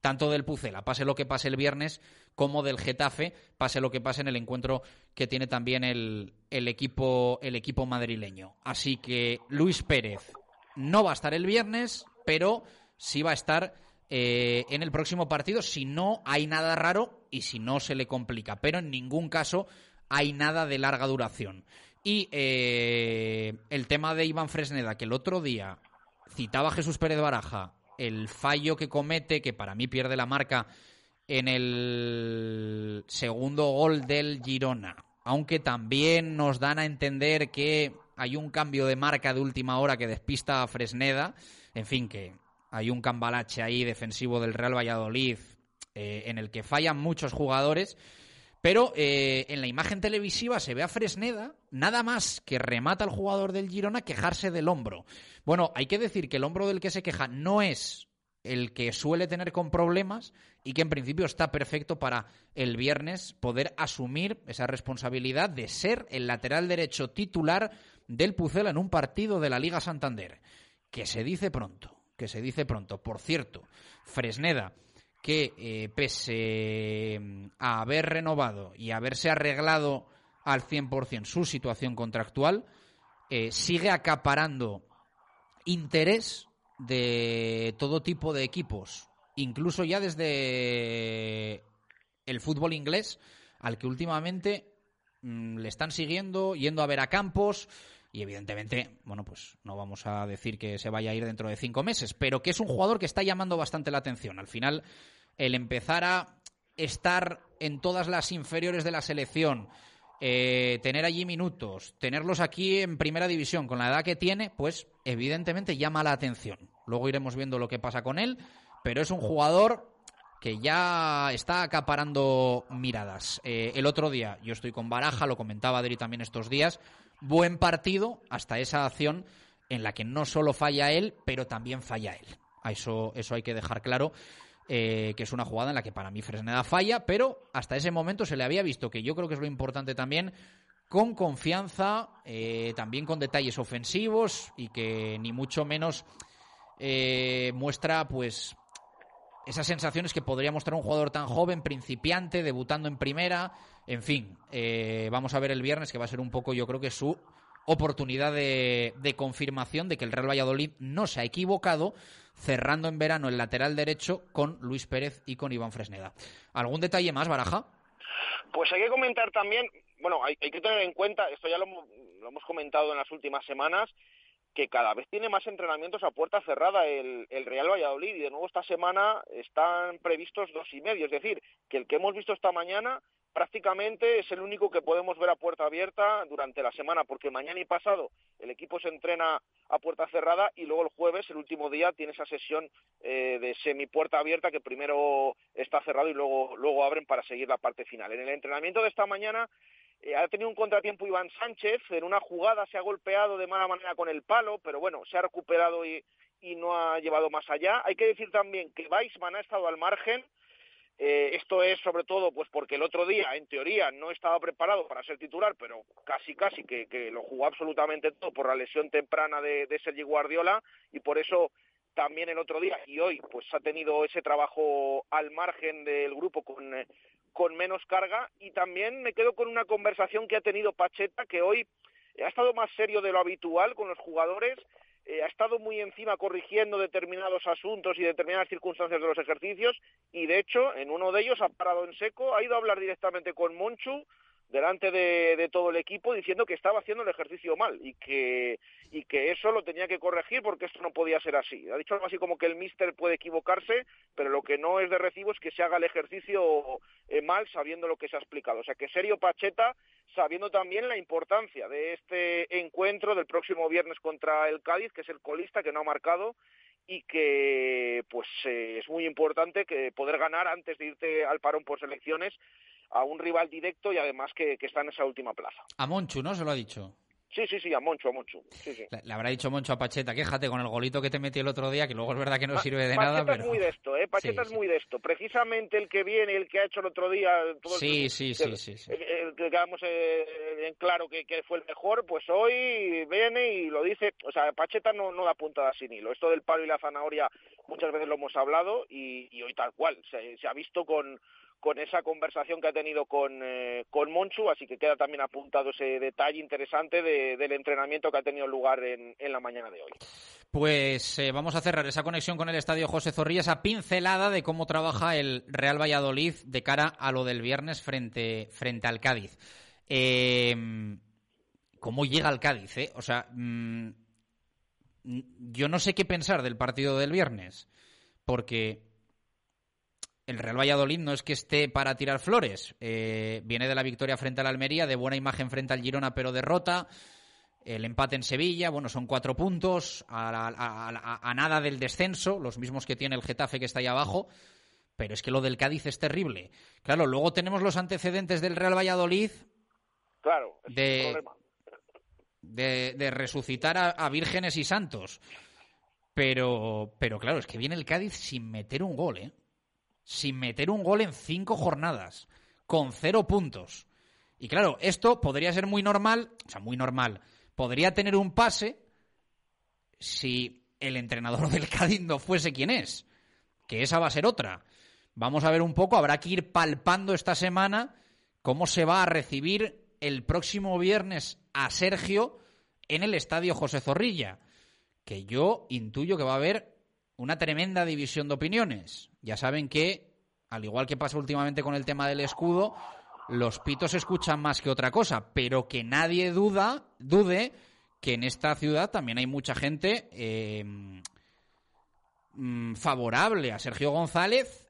Speaker 3: tanto del Pucela, pase lo que pase el viernes, como del Getafe, pase lo que pase en el encuentro que tiene también el, el, equipo, el equipo madrileño. Así que Luis Pérez no va a estar el viernes, pero sí va a estar eh, en el próximo partido si no hay nada raro y si no se le complica. Pero en ningún caso hay nada de larga duración. Y eh, el tema de Iván Fresneda, que el otro día citaba Jesús Pérez Baraja, el fallo que comete, que para mí pierde la marca en el segundo gol del Girona. Aunque también nos dan a entender que hay un cambio de marca de última hora que despista a Fresneda. En fin, que hay un cambalache ahí defensivo del Real Valladolid eh, en el que fallan muchos jugadores pero eh, en la imagen televisiva se ve a Fresneda, nada más que remata al jugador del Girona quejarse del hombro. Bueno, hay que decir que el hombro del que se queja no es el que suele tener con problemas y que en principio está perfecto para el viernes poder asumir esa responsabilidad de ser el lateral derecho titular del Pucela en un partido de la Liga Santander. Que se dice pronto, que se dice pronto. Por cierto, Fresneda que eh, pese mm, a haber renovado y haberse arreglado al 100% su situación contractual, eh, sigue acaparando interés de todo tipo de equipos, incluso ya desde el fútbol inglés, al que últimamente mm, le están siguiendo, yendo a ver a campos. Y evidentemente, bueno, pues no vamos a decir que se vaya a ir dentro de cinco meses, pero que es un jugador que está llamando bastante la atención. Al final, el empezar a estar en todas las inferiores de la selección, eh, tener allí minutos, tenerlos aquí en primera división con la edad que tiene, pues evidentemente llama la atención. Luego iremos viendo lo que pasa con él, pero es un jugador que ya está acaparando miradas. Eh, el otro día, yo estoy con Baraja, lo comentaba Adri también estos días, buen partido hasta esa acción en la que no solo falla él, pero también falla él. Eso, eso hay que dejar claro. Eh, que es una jugada en la que para mí Fresneda falla, pero hasta ese momento se le había visto, que yo creo que es lo importante también, con confianza, eh, también con detalles ofensivos y que ni mucho menos eh, muestra pues esas sensaciones que podría mostrar un jugador tan joven, principiante, debutando en primera, en fin, vamos a ver el viernes que va a ser un poco yo creo que su oportunidad de, confirmación de que el Real Valladolid no se ha equivocado cerrando en verano el lateral derecho con Luis Pérez y con Iván Fresneda. ¿Algún detalle más, Baraja?
Speaker 9: Pues hay que comentar también, bueno, hay, que tener en cuenta, esto ya lo, hemos comentado en las últimas semanas, que cada vez tiene más entrenamientos a puerta cerrada el, el, Real Valladolid y de nuevo esta semana están previstos dos y medio, es decir, que el que hemos visto esta mañana prácticamente es el único que podemos ver a puerta abierta durante la semana, porque mañana y pasado el equipo se entrena a puerta cerrada y luego el jueves, el último día, tiene esa sesión eh, de semi puerta abierta que primero está cerrado y luego, luego abren para seguir la parte final. En el entrenamiento de esta mañana eh, ha tenido un contratiempo Iván Sánchez, en una jugada se ha golpeado de mala manera con el palo, pero bueno, se ha recuperado y, y no ha llevado más allá. Hay que decir también que Weissman ha estado al margen, eh, esto es sobre todo pues porque el otro día, en teoría, no estaba preparado para ser titular, pero casi casi que, lo jugó absolutamente todo por la lesión temprana de, de Sergi Guardiola y por eso también el otro día y hoy pues ha tenido ese trabajo al margen del grupo con, eh, con menos carga y también me quedo con una conversación que ha tenido Pacheta que hoy ha estado más serio de lo habitual con los jugadores eh, ha estado muy encima corrigiendo determinados asuntos y determinadas circunstancias de los ejercicios y de hecho en uno de ellos ha parado en seco, ha ido a hablar directamente con Monchu delante de, todo el equipo diciendo que estaba haciendo el ejercicio mal y que, y que eso lo tenía que corregir porque esto no podía ser así. Ha dicho algo así como que el míster puede equivocarse, pero lo que no es de recibo es que se haga el ejercicio eh, mal sabiendo lo que se ha explicado. O sea que serio Pacheta, sabiendo también la importancia de este encuentro del próximo viernes contra el Cádiz, que es el colista que no ha marcado y que pues eh, es muy importante que poder ganar antes de irte al parón por selecciones a un rival directo y además que, está en esa última plaza.
Speaker 3: A Monchu, ¿no? Se lo ha dicho.
Speaker 9: Sí, sí, sí, a Moncho, a Moncho. Sí, sí.
Speaker 3: Le, habrá dicho Moncho a Pacheta, quéjate con el golito que te metí el otro día, que luego es verdad que no sirve de nada,
Speaker 9: pero... es muy de esto, ¿eh? Pacheta es muy de esto. Precisamente el que viene, el que ha hecho el otro día...
Speaker 3: Todo sí, sí, sí, sí,
Speaker 9: El, que quedamos eh, en claro que, fue el mejor, pues hoy viene y lo dice... O sea, Pacheta no, no da puntada sin hilo. Esto del palo y la zanahoria muchas veces lo hemos hablado y, hoy tal cual. se ha visto con con esa conversación que ha tenido con, eh, con Monchu, así que queda también apuntado ese detalle interesante del entrenamiento que ha tenido lugar en, la mañana de hoy.
Speaker 3: Pues eh, vamos a cerrar esa conexión con el Estadio José Zorrilla, esa pincelada de cómo trabaja el Real Valladolid de cara a lo del viernes frente, frente al Cádiz. Em, ¿Cómo llega al Cádiz? Eh? O sea, mm, yo no sé qué pensar del partido del viernes, porque el Real Valladolid no es que esté para tirar flores. Eh, viene de la victoria frente al Almería, de buena imagen frente al Girona, pero derrota. El empate en Sevilla, bueno, son cuatro puntos a, nada del descenso, los mismos que tiene el Getafe que está ahí abajo. Pero es que lo del Cádiz es terrible. Claro, luego tenemos los antecedentes del Real Valladolid.
Speaker 9: Claro,
Speaker 3: de, de, resucitar a, vírgenes y santos. Pero, pero claro, es que viene el Cádiz sin meter un gol, ¿eh? Sin meter un gol en cinco jornadas, con cero puntos. Y claro, esto podría ser muy normal, o sea, muy normal. Podría tener un pase si el entrenador del Cádiz fuese quien es, que esa va a ser otra. Vamos a ver un poco, habrá que ir palpando esta semana cómo se va a recibir el próximo viernes a Sergio en el estadio José Zorrilla. que yo intuyo que va a haber una tremenda división de opiniones. Ya saben que, al igual que pasa últimamente con el tema del escudo, los pitos escuchan más que otra cosa, pero que nadie duda, dude que en esta ciudad también hay mucha gente eh, favorable a Sergio González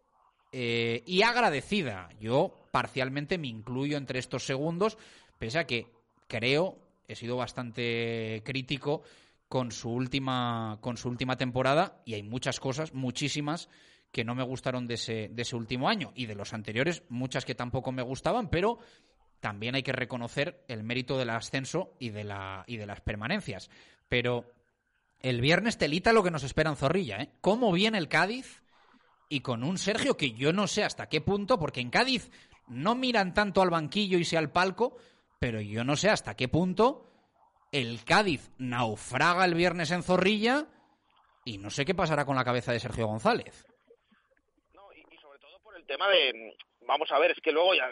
Speaker 3: eh, y agradecida. Yo parcialmente me incluyo entre estos segundos, pese a que creo, he sido bastante crítico con su última, con su última temporada y hay muchas cosas, muchísimas, que no me gustaron de ese, de ese último año y de los anteriores, muchas que tampoco me gustaban, pero también hay que reconocer el mérito del ascenso y de, la, y de las permanencias. Pero el viernes telita lo que nos espera en Zorrilla, ¿eh? ¿Cómo viene el Cádiz? Y con un Sergio que yo no sé hasta qué punto, porque en Cádiz no miran tanto al banquillo y sea al palco, pero yo no sé hasta qué punto el Cádiz naufraga el viernes en Zorrilla y no sé qué pasará con la cabeza de Sergio González.
Speaker 9: No, y, sobre todo por el tema de, vamos a ver, es que luego ya,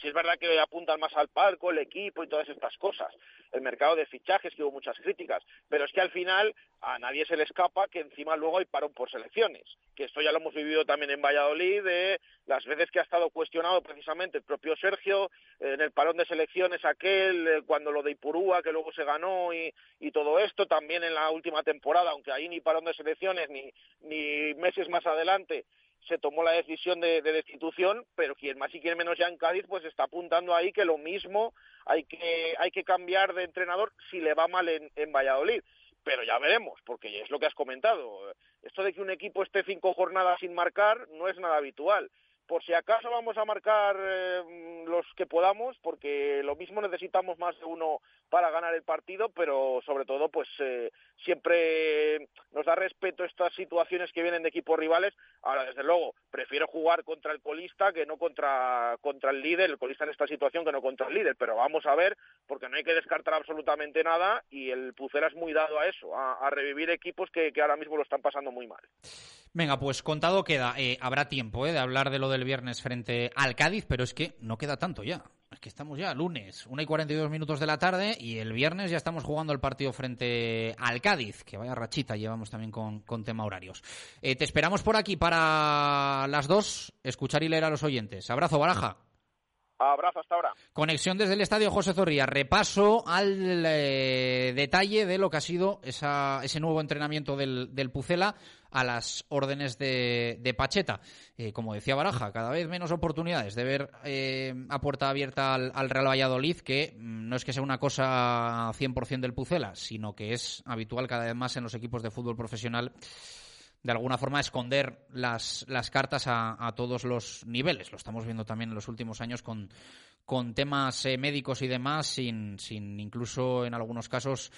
Speaker 9: si es verdad que apuntan más al palco, el equipo y todas estas cosas, el mercado de fichajes, que hubo muchas críticas, pero es que al final a nadie se le escapa que encima luego hay parón por selecciones, que esto ya lo hemos vivido también en Valladolid, de las veces que ha estado cuestionado precisamente el propio Sergio, en el parón de selecciones aquel, eh, cuando lo de Ipurúa, que luego se ganó y, y todo esto, también en la última temporada, aunque ahí ni parón de selecciones ni, ni meses más adelante, se tomó la decisión de, de, destitución, pero quien más y quien menos ya en Cádiz, pues está apuntando ahí que lo mismo hay que, hay que cambiar de entrenador si le va mal en, en Valladolid. Pero ya veremos, porque es lo que has comentado. Esto de que un equipo esté cinco jornadas sin marcar no es nada habitual por si acaso vamos a marcar eh, los que podamos, porque lo mismo necesitamos más de uno para ganar el partido, pero sobre todo, pues eh, siempre nos da respeto estas situaciones que vienen de equipos rivales. Ahora, desde luego, prefiero jugar contra el colista que no contra, contra el líder, el colista en esta situación que no contra el líder, pero vamos a ver, porque no hay que descartar absolutamente nada y el Pucera es muy dado a eso, a, a revivir equipos que, que ahora mismo lo están pasando muy mal.
Speaker 3: Venga, pues contado queda. Eh, habrá tiempo eh, de hablar de lo del viernes frente al Cádiz, pero es que no queda tanto ya. Es que estamos ya lunes, 1 y 42 minutos de la tarde, y el viernes ya estamos jugando el partido frente al Cádiz, que vaya rachita llevamos también con, con tema horarios. Eh, te esperamos por aquí para las dos, escuchar y leer a los oyentes. Abrazo, Baraja.
Speaker 9: Abrazo hasta ahora.
Speaker 3: Conexión desde el estadio José Zorrilla. Repaso al eh, detalle de lo que ha sido esa, ese nuevo entrenamiento del, del Pucela a las órdenes de, de Pacheta. Eh, como decía Baraja, cada vez menos oportunidades de ver eh, a puerta abierta al, al, Real Valladolid, que mm, no es que sea una cosa 100% del Pucela, sino que es habitual cada vez más en los equipos de fútbol profesional de alguna forma esconder las, las cartas a, a, todos los niveles. Lo estamos viendo también en los últimos años con, con temas eh, médicos y demás, sin, sin incluso en algunos casos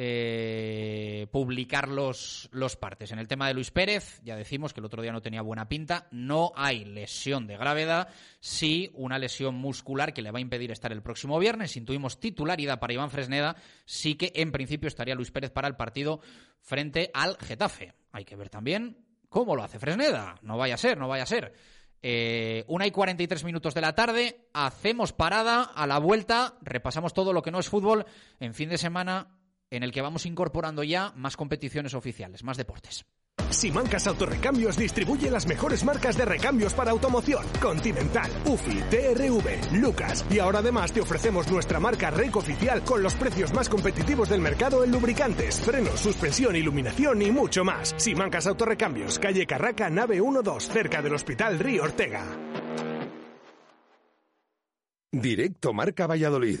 Speaker 3: eh, publicar los, los partes. En el tema de Luis Pérez, ya decimos que el otro día no tenía buena pinta, no hay lesión de gravedad, sí una lesión muscular que le va a impedir estar el próximo viernes. Intuimos titularidad para Iván Fresneda, sí que en principio estaría Luis Pérez para el partido frente al Getafe. Hay que ver también cómo lo hace Fresneda. No vaya a ser, no vaya a ser. Eh, una y 43 minutos de la tarde, hacemos parada a la vuelta, repasamos todo lo que no es fútbol en fin de semana en el que vamos incorporando ya más competiciones oficiales, más deportes.
Speaker 7: Simancas Autorrecambios distribuye las mejores marcas de recambios para automoción. Continental, UFI, TRV, Lucas. Y ahora además te ofrecemos nuestra marca REC oficial con los precios más competitivos del mercado en lubricantes, frenos, suspensión, iluminación y mucho más. Simancas Autorrecambios, calle Carraca, nave 12, cerca del Hospital Río Ortega.
Speaker 1: Directo Marca Valladolid.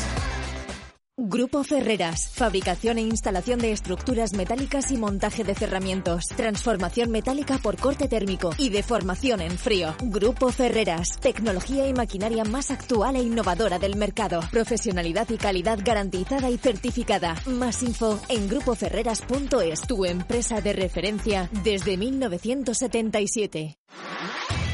Speaker 6: Grupo Ferreras. Fabricación e instalación de estructuras metálicas y montaje de cerramientos. Transformación metálica por corte térmico y deformación en frío. Grupo Ferreras. Tecnología y maquinaria más actual e innovadora del mercado. Profesionalidad y calidad garantizada y certificada. Más info en grupoferreras.es. Tu empresa de referencia desde 1977.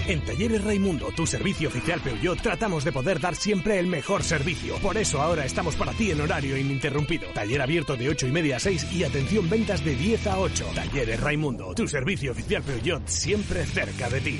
Speaker 7: En Talleres Raimundo, tu servicio oficial Peugeot, tratamos de poder dar siempre el mejor servicio. Por eso ahora estamos para ti en horario ininterrumpido. Taller abierto de 8 y media a 6 y atención ventas de 10 a 8. Talleres Raimundo, tu servicio oficial Peugeot, siempre cerca de ti.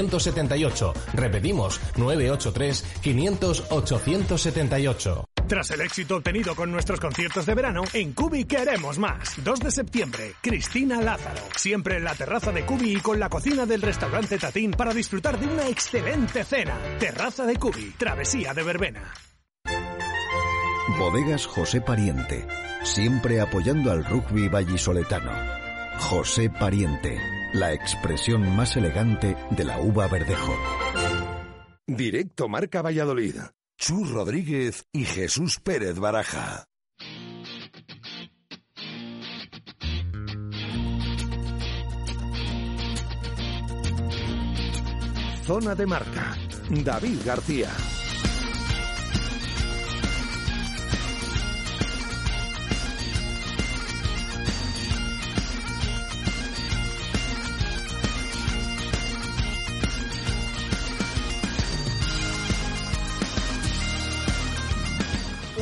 Speaker 10: 878. Repetimos, 983 500 878.
Speaker 7: Tras el éxito obtenido con nuestros conciertos de verano, en Cubi queremos más. 2 de septiembre, Cristina Lázaro. Siempre en la terraza de Cubi y con la cocina del restaurante Tatín para disfrutar de una excelente cena. Terraza de Cubi, travesía de verbena.
Speaker 11: Bodegas José Pariente. Siempre apoyando al rugby vallisoletano. José Pariente la expresión más elegante de la uva verdejo.
Speaker 1: Directo Marca Valladolid. Chus Rodríguez y Jesús Pérez Baraja. Zona de marca. David García.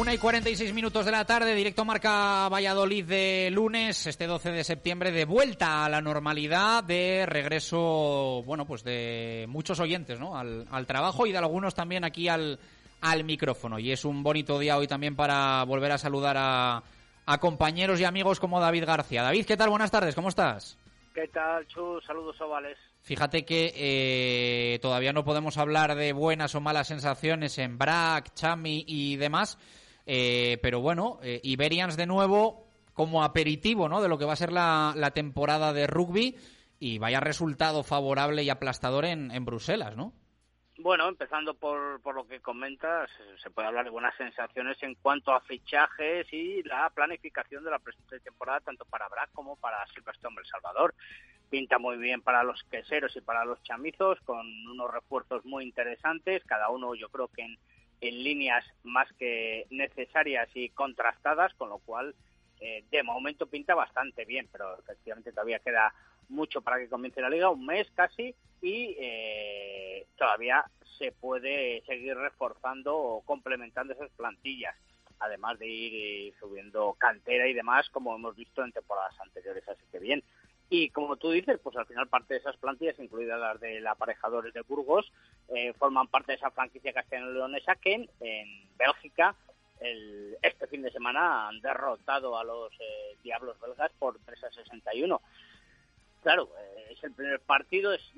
Speaker 3: Una y 46 minutos de la tarde, directo marca Valladolid de lunes, este 12 de septiembre, de vuelta a la normalidad, de regreso, bueno, pues de muchos oyentes, ¿no? Al, trabajo y de algunos también aquí al, al micrófono. Y es un bonito día hoy también para volver a saludar a, a compañeros y amigos como David García. David, ¿qué tal? Buenas tardes, ¿cómo estás?
Speaker 12: ¿Qué tal, Chus? Saludos ovales.
Speaker 3: Fíjate que eh, todavía no podemos hablar de buenas o malas sensaciones en Brack, Chami y demás, eh, pero bueno, eh, Iberians de nuevo como aperitivo ¿no? de lo que va a ser la, temporada de rugby y vaya resultado favorable y aplastador en, en Bruselas, ¿no?
Speaker 12: Bueno, empezando por, por lo que comentas, se puede hablar de buenas sensaciones en cuanto a fichajes y la planificación de la presente temporada, tanto para BRAC como para Silverstone El Salvador. Pinta muy bien para los queseros y para los chamizos, con unos refuerzos muy interesantes, cada uno yo creo que en, en líneas más que necesarias y contrastadas, con lo cual eh, de momento pinta bastante bien, pero efectivamente todavía queda mucho para que comience la liga, un mes casi, y eh, todavía se puede seguir reforzando o complementando esas plantillas, además de ir subiendo cantera y demás, como hemos visto en temporadas anteriores. Así que bien, y como tú dices, pues al final parte de esas plantillas, incluidas las del aparejadores de Burgos, eh, forman parte de esa franquicia castellano-leonesa que en, Bélgica el, este fin de semana han derrotado a los eh, Diablos belgas por 3 a 61. Claro, eh, es el primer partido, es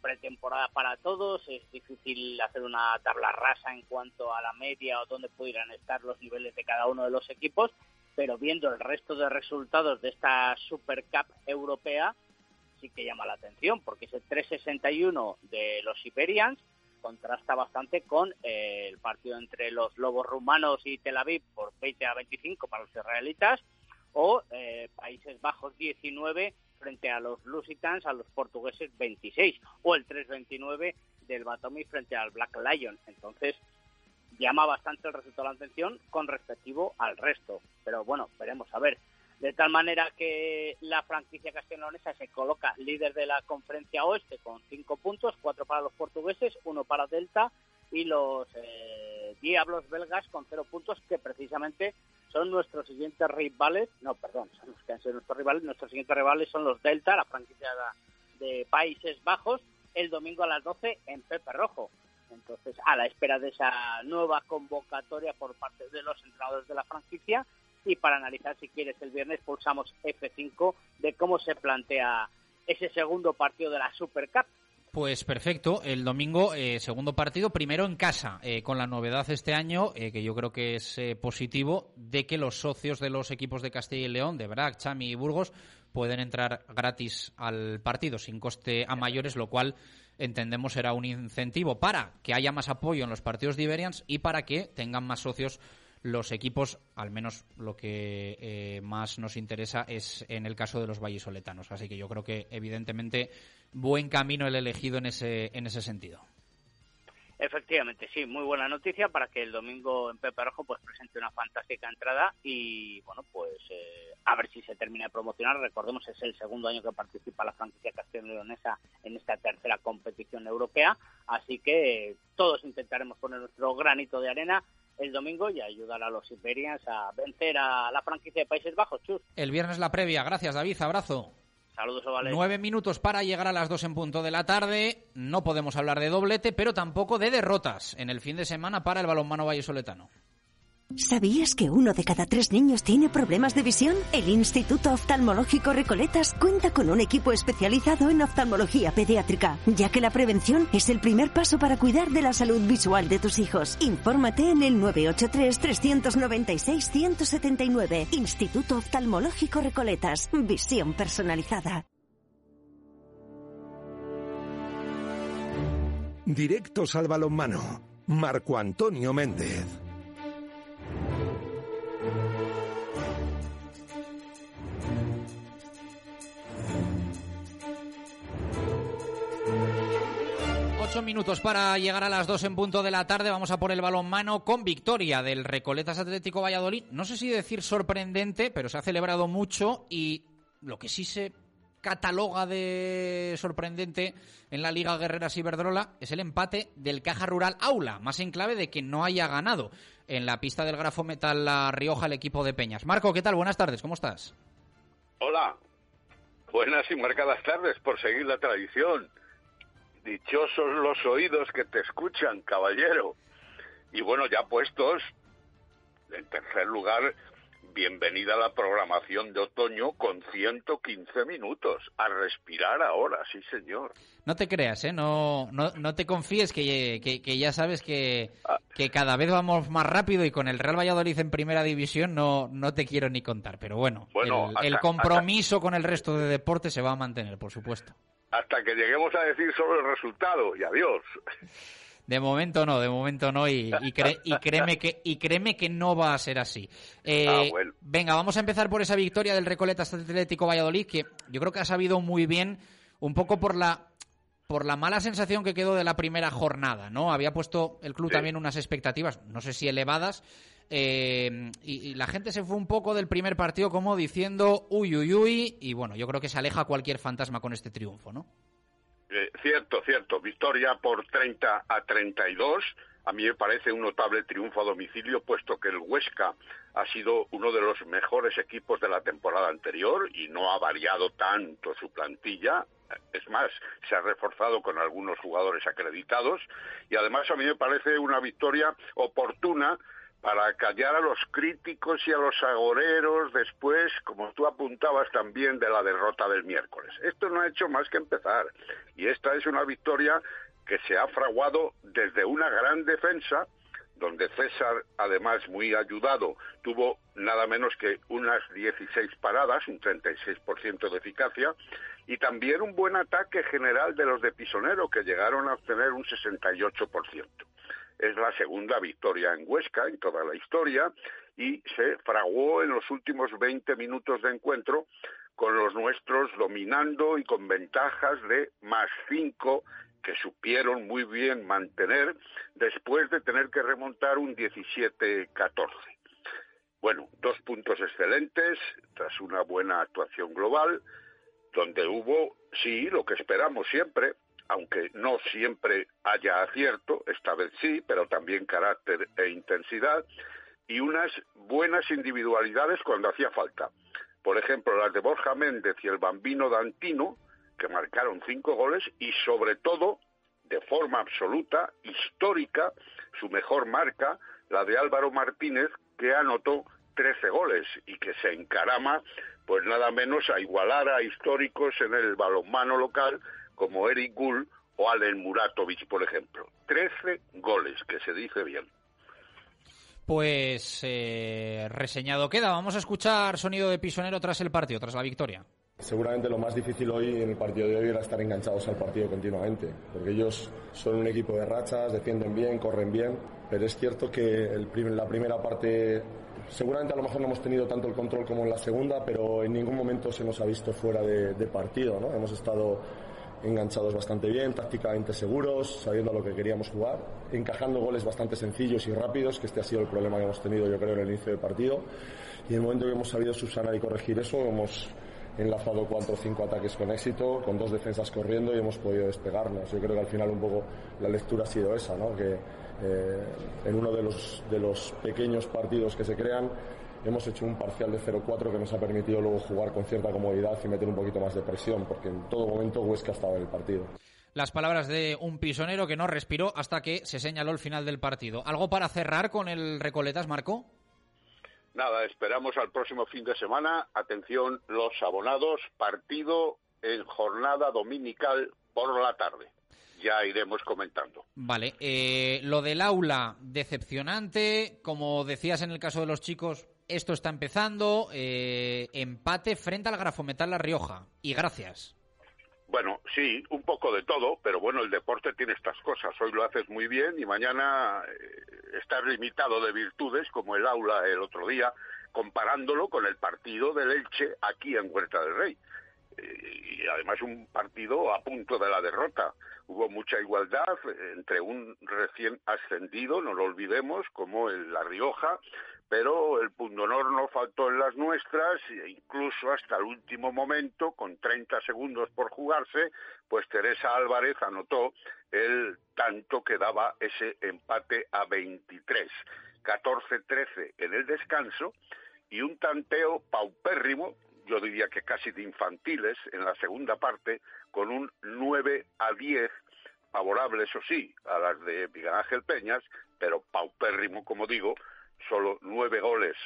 Speaker 12: pretemporada para todos, es difícil hacer una tabla rasa en cuanto a la media o dónde pudieran estar los niveles de cada uno de los equipos, pero viendo el resto de resultados de esta Super Cup europea, sí que llama la atención, porque ese 361 de los Iberians contrasta bastante con eh, el partido entre los Lobos rumanos y Tel Aviv por 20 a 25 para los israelitas, o eh, Países Bajos 19 frente a los Lusitans, a los portugueses 26, o el 329 del Batomi frente al Black Lion. Entonces, llama bastante el resultado de la atención con respectivo al resto. Pero bueno, veremos a ver. De tal manera que la franquicia castellonesa se coloca líder de la conferencia oeste con cinco puntos, cuatro para los portugueses, uno para Delta y los eh, Diablos belgas con cero puntos que precisamente son nuestros siguientes rivales, no, perdón, son los que han sido nuestros rivales, nuestros siguientes rivales son los Delta, la franquicia de Países Bajos, el domingo a las 12 en Pepe Rojo. Entonces, a la espera de esa nueva convocatoria por parte de los entrenadores de la franquicia y para analizar si quieres el viernes pulsamos F5 de cómo se plantea ese segundo partido de la Super Cup.
Speaker 3: Pues perfecto, el domingo eh, segundo partido, primero en casa, eh, con la novedad este año, eh, que yo creo que es positivo, de que los socios de los equipos de Castilla y León, de Brac, Chami y Burgos, pueden entrar gratis al partido sin coste a mayores, lo cual entendemos será un incentivo para que haya más apoyo en los partidos de Iberians y para que tengan más socios los equipos, al menos lo que eh, más nos interesa es en el caso de los vallisoletanos. Así que yo creo que evidentemente buen camino el elegido en ese, en ese sentido.
Speaker 12: Efectivamente, sí, muy buena noticia para que el domingo en Pepe Rojo pues presente una fantástica entrada y bueno pues eh, a ver si se termina de promocionar. Recordemos es el segundo año que participa la franquicia castellonesa en esta tercera competición europea, así que todos intentaremos poner nuestro granito de arena el domingo y ayudar a los Iberians a vencer a la franquicia de Países Bajos. Chus.
Speaker 3: El viernes la previa. Gracias, David. Abrazo.
Speaker 12: Saludos.
Speaker 3: Nueve minutos para llegar a las dos en punto de la tarde. No podemos hablar de doblete, pero tampoco de derrotas en el fin de semana para el balonmano vallesoletano.
Speaker 13: ¿Sabías que uno de cada tres niños tiene problemas de visión? El Instituto Oftalmológico Recoletas cuenta con un equipo especializado en oftalmología pediátrica, ya que la prevención es el primer paso para cuidar de la salud visual de tus hijos. Infórmate en el 983-396-179. Instituto Oftalmológico Recoletas. Visión personalizada.
Speaker 1: Directos al balonmano. Marco Antonio Méndez.
Speaker 3: Ocho minutos para llegar a las dos en punto de la tarde. Vamos a por el balón mano con victoria del Recoletas Atlético Valladolid. No sé si decir sorprendente, pero se ha celebrado mucho y lo que sí se cataloga de sorprendente en la Liga Guerreras Iberdrola es el empate del Caja Rural Aula, más en clave de que no haya ganado en la pista del Grafo Metal La Rioja el equipo de Peñas. Marco, ¿qué tal? Buenas tardes, ¿cómo estás?
Speaker 14: Hola, buenas y marcadas tardes por seguir la tradición. Dichosos los oídos que te escuchan, caballero. Y bueno, ya puestos, en tercer lugar, bienvenida a la programación de otoño con 115 minutos. A respirar ahora, sí señor.
Speaker 3: No te creas, ¿eh? No, no, no te confíes que, que, ya sabes que, que, cada vez vamos más rápido y con el Real Valladolid en primera división no, no te quiero ni contar. Pero bueno, el, compromiso con el resto de deportes se va a mantener, por supuesto
Speaker 14: hasta que lleguemos a decir solo el resultado y adiós.
Speaker 3: De momento no, de momento no y, y, créeme que y créeme que no va a ser así. Eh, ah, venga, vamos a empezar por esa victoria del Recoletas Atlético Valladolid que yo creo que ha sabido muy bien un poco por la por la mala sensación que quedó de la primera jornada, ¿no? Había puesto el club también unas expectativas, no sé si elevadas, eh, y, la gente se fue un poco del primer partido como diciendo uy, uy, uy, y bueno, yo creo que se aleja cualquier fantasma con este triunfo, ¿no?
Speaker 14: Eh, cierto, cierto. Victoria por 30 a 32. A mí me parece un notable triunfo a domicilio, puesto que el Huesca ha sido uno de los mejores equipos de la temporada anterior y no ha variado tanto su plantilla. Es más, se ha reforzado con algunos jugadores acreditados y además a mí me parece una victoria oportuna para callar a los críticos y a los agoreros después, como tú apuntabas también, de la derrota del miércoles. Esto no ha hecho más que empezar y esta es una victoria que se ha fraguado desde una gran defensa, donde César, además muy ayudado, tuvo nada menos que unas 16 paradas, un 36% de eficacia, y también un buen ataque general de los de Pisonero, que llegaron a obtener un 68%. Es la segunda victoria en Huesca en toda la historia y se fraguó en los últimos 20 minutos de encuentro con los nuestros dominando y con ventajas de más 5 que supieron muy bien mantener después de tener que remontar un 17-14. Bueno, dos puntos excelentes tras una buena actuación global, donde hubo, sí, lo que esperamos siempre, aunque no siempre haya acierto, esta vez sí, pero también carácter e intensidad, y unas buenas individualidades cuando hacía falta. Por ejemplo, las de Borja Méndez y el bambino Dantino, que marcaron cinco goles, y sobre todo de forma absoluta, histórica, su mejor marca, la de Álvaro Martínez, que anotó 13 goles y que se encarama, pues nada menos a igualar a históricos en el balonmano local como Eric Gull o Allen Muratovic, por ejemplo. 13 goles, que se dice bien.
Speaker 3: Pues eh, reseñado queda. Vamos a escuchar sonido de pisonero tras el partido, tras la victoria.
Speaker 15: Seguramente lo más difícil hoy en el partido de hoy era estar enganchados al partido continuamente, porque ellos son un equipo de rachas, defienden bien, corren bien, pero es cierto que el la primera parte seguramente a lo mejor no hemos tenido tanto el control como en la segunda, pero en ningún momento se nos ha visto fuera de, de partido, ¿no? Hemos estado enganchados bastante bien, tácticamente seguros, sabiendo lo que queríamos jugar, encajando goles bastante sencillos y rápidos, que este ha sido el problema que hemos tenido yo creo en el inicio del partido. Y en el momento que hemos sabido subsanar y corregir eso, hemos enlazado cuatro o cinco ataques con éxito, con dos defensas corriendo y hemos podido despegarnos. Yo creo que al final un poco la lectura ha sido esa, ¿no? que eh, en uno de los, de los pequeños partidos que se crean hemos hecho un parcial de 0-4 que nos ha permitido luego jugar con cierta comodidad y meter un poquito más de presión, porque en todo momento Huesca estaba en el partido.
Speaker 3: Las palabras de un pisonero que no respiró hasta que se señaló el final del partido. ¿Algo para cerrar con el Recoletas, Marco?
Speaker 14: Nada, esperamos al próximo fin de semana. Atención, los abonados, partido en jornada dominical por la tarde. Ya iremos comentando.
Speaker 3: Vale, eh, lo del aula, decepcionante. Como decías en el caso de los chicos, esto está empezando. Eh, empate frente al Grafometal La Rioja. Y gracias.
Speaker 14: Bueno, sí, un poco de todo, pero bueno, el deporte tiene estas cosas. Hoy lo haces muy bien y mañana eh, estás limitado de virtudes, como el aula el otro día, comparándolo con el partido del Elche aquí en Huerta del Rey. Y además un partido a punto de la derrota. Hubo mucha igualdad entre un recién ascendido, no lo olvidemos, como el La Rioja, pero el pundonor no faltó en las nuestras, e incluso hasta el último momento, con 30 segundos por jugarse, pues Teresa Álvarez anotó el tanto que daba ese empate a 23, 14-13 en el descanso, y un tanteo paupérrimo, yo diría que casi de infantiles, en la segunda parte, con un 9 a 10, favorable, eso sí, a las de Miguel Ángel Peñas, pero paupérrimo, como digo, solo nueve goles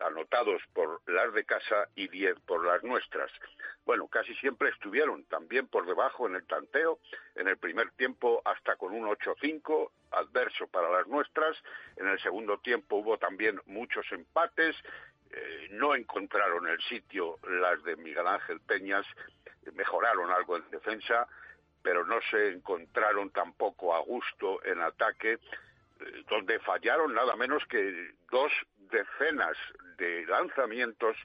Speaker 14: anotados por las de casa y diez por las nuestras. Bueno, casi siempre estuvieron también por debajo en el tanteo, en el primer tiempo hasta con un 8-5, adverso para las nuestras, en el segundo tiempo hubo también muchos empates, eh, no encontraron el sitio las de Miguel Ángel Peñas, mejoraron algo en defensa, pero no se encontraron tampoco a gusto en ataque eh, donde fallaron nada menos que dos decenas de lanzamientos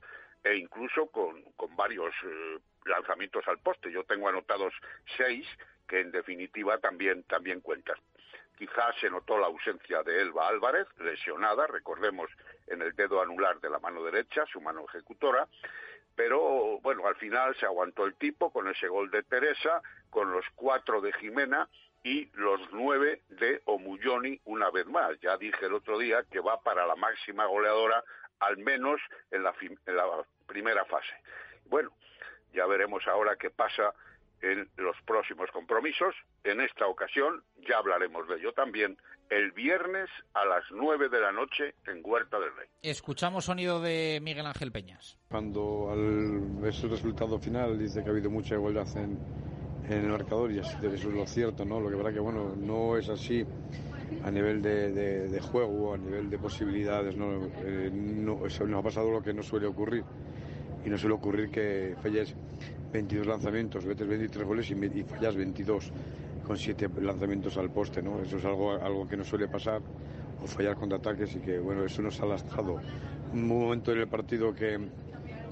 Speaker 14: e incluso con, varios eh, lanzamientos al poste. Yo tengo anotados seis que en definitiva también, también cuentan. Quizás se notó la ausencia de Elba Álvarez, lesionada, recordemos, en el dedo anular de la mano derecha, su mano ejecutora, pero bueno, al final se aguantó el tipo con ese gol de Teresa, con los cuatro de Jimena y los nueve de Omulloni una vez más. Ya dije el otro día que va para la máxima goleadora, al menos en la, primera fase. Bueno, ya veremos ahora qué pasa en los próximos compromisos. En esta ocasión, ya hablaremos de ello también, el viernes a las nueve de la noche en Huerta del Rey.
Speaker 3: Escuchamos sonido de Miguel Ángel Peñas.
Speaker 16: Cuando al ver su resultado final dice que ha habido mucha igualdad en en el marcador y eso es lo cierto, ¿no? Lo que verdad que, bueno, no es así a nivel de, de, juego, a nivel de posibilidades, ¿no? Eh, no eso nos ha pasado lo que no suele ocurrir. Y no suele ocurrir que falles 22 lanzamientos, metes 23 goles y, fallas 22 con 7 lanzamientos al poste, ¿no? Eso es algo, algo que no suele pasar, o fallar contraataques y que, bueno, eso nos ha lastrado. Un momento en el partido que,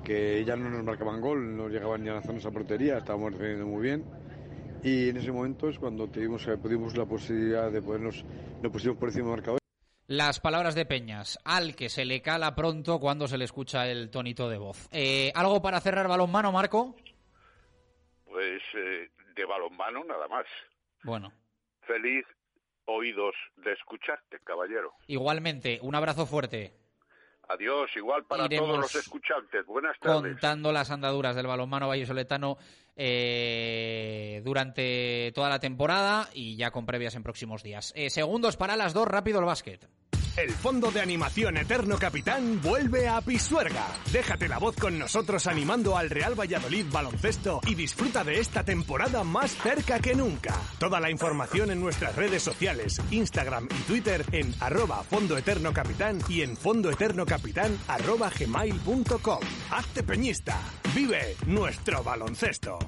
Speaker 16: que ya no nos marcaban gol, no llegaban ni a lanzarnos a portería, estábamos defendiendo muy bien y en ese momento es cuando tuvimos, eh, la posibilidad de podernos, nos pusimos por encima del marcador.
Speaker 3: Las palabras de Peñas, al que se le cala pronto cuando se le escucha el tonito de voz. Eh, ¿Algo para cerrar balonmano, Marco?
Speaker 14: Eh, de balonmano nada más.
Speaker 3: Bueno.
Speaker 14: Feliz oídos de escucharte, caballero.
Speaker 3: Igualmente, un abrazo fuerte.
Speaker 14: Adiós, igual para
Speaker 3: Iremos
Speaker 14: todos los escuchantes. Buenas tardes.
Speaker 3: contando las andaduras del balonmano vallisoletano eh, durante toda la temporada y ya con previas en próximos días. Eh, segundos para las dos, rápido el básquet.
Speaker 7: El Fondo de Animación Eterno Capitán vuelve a Pisuerga. Déjate la voz con nosotros animando al Real Valladolid baloncesto y disfruta de esta temporada más cerca que nunca. Toda la información en nuestras redes sociales, Instagram y Twitter en arroba Fondo Eterno Capitán y en fondoeternocapitán arroba gmail.com. Hazte peñista. Vive nuestro baloncesto.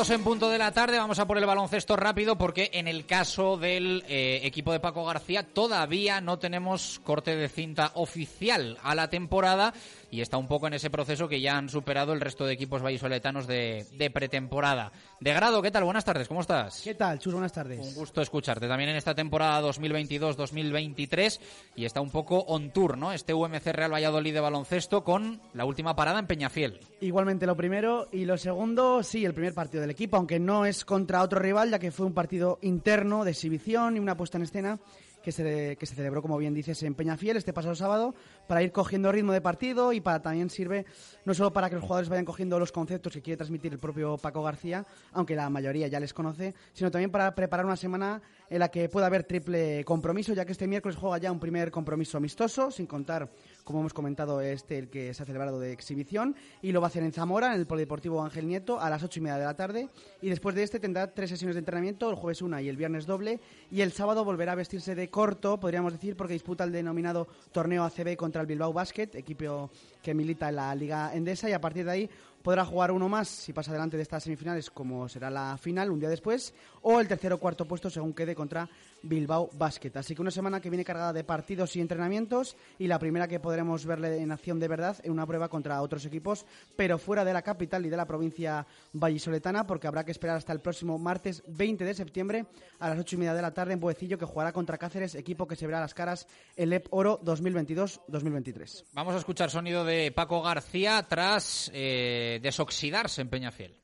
Speaker 3: Dos en punto de la tarde, vamos a por el baloncesto rápido porque en el caso del eh, equipo de Paco García todavía no tenemos corte de cinta oficial a la temporada y está un poco en ese proceso que ya han superado el resto de equipos vallisoletanos de, de pretemporada. De grado, ¿qué tal? Buenas tardes, ¿cómo estás?
Speaker 17: ¿Qué tal, Chus? Buenas tardes.
Speaker 3: Un gusto escucharte también en esta temporada 2022-2023 y está un poco on tour, ¿no? Este UMC Real Valladolid de baloncesto con la última parada en Peñafiel.
Speaker 17: Igualmente lo primero y lo segundo, sí, el primer partido del equipo, aunque no es contra otro rival, ya que fue un partido interno de exhibición y una puesta en escena que se, que se celebró, como bien dices, en Peñafiel este pasado sábado, para ir cogiendo ritmo de partido y para también sirve no solo para que los jugadores vayan cogiendo los conceptos que quiere transmitir el propio Paco García, aunque la mayoría ya les conoce, sino también para preparar una semana en la que pueda haber triple compromiso, ya que este miércoles juega ya un primer compromiso amistoso, sin contar, como hemos comentado, este el que se ha celebrado de exhibición, y lo va a hacer en Zamora, en el Polideportivo Ángel Nieto, a las ocho y media de la tarde, y después de este tendrá tres sesiones de entrenamiento, el jueves una y el viernes doble, y el sábado volverá a vestirse de corto, podríamos decir, porque disputa el denominado torneo ACB contra el Bilbao Basket, equipo que milita en la Liga Endesa, y a partir de ahí podrá jugar uno más si pasa adelante de estas semifinales, como será la final un día después, o el tercer o cuarto puesto según quede contra Bilbao Basket. Así que una semana que viene cargada de partidos y entrenamientos y la primera que podremos verle en acción de verdad en una prueba contra otros equipos, pero fuera de la capital y de la provincia vallisoletana, porque habrá que esperar hasta el próximo martes 20 de septiembre a las ocho y media de la tarde en Buecillo, que jugará contra Cáceres, equipo que se verá las caras el EP Oro 2022-2023.
Speaker 3: Vamos a escuchar sonido de Paco García tras eh, desoxidarse en Peñafiel.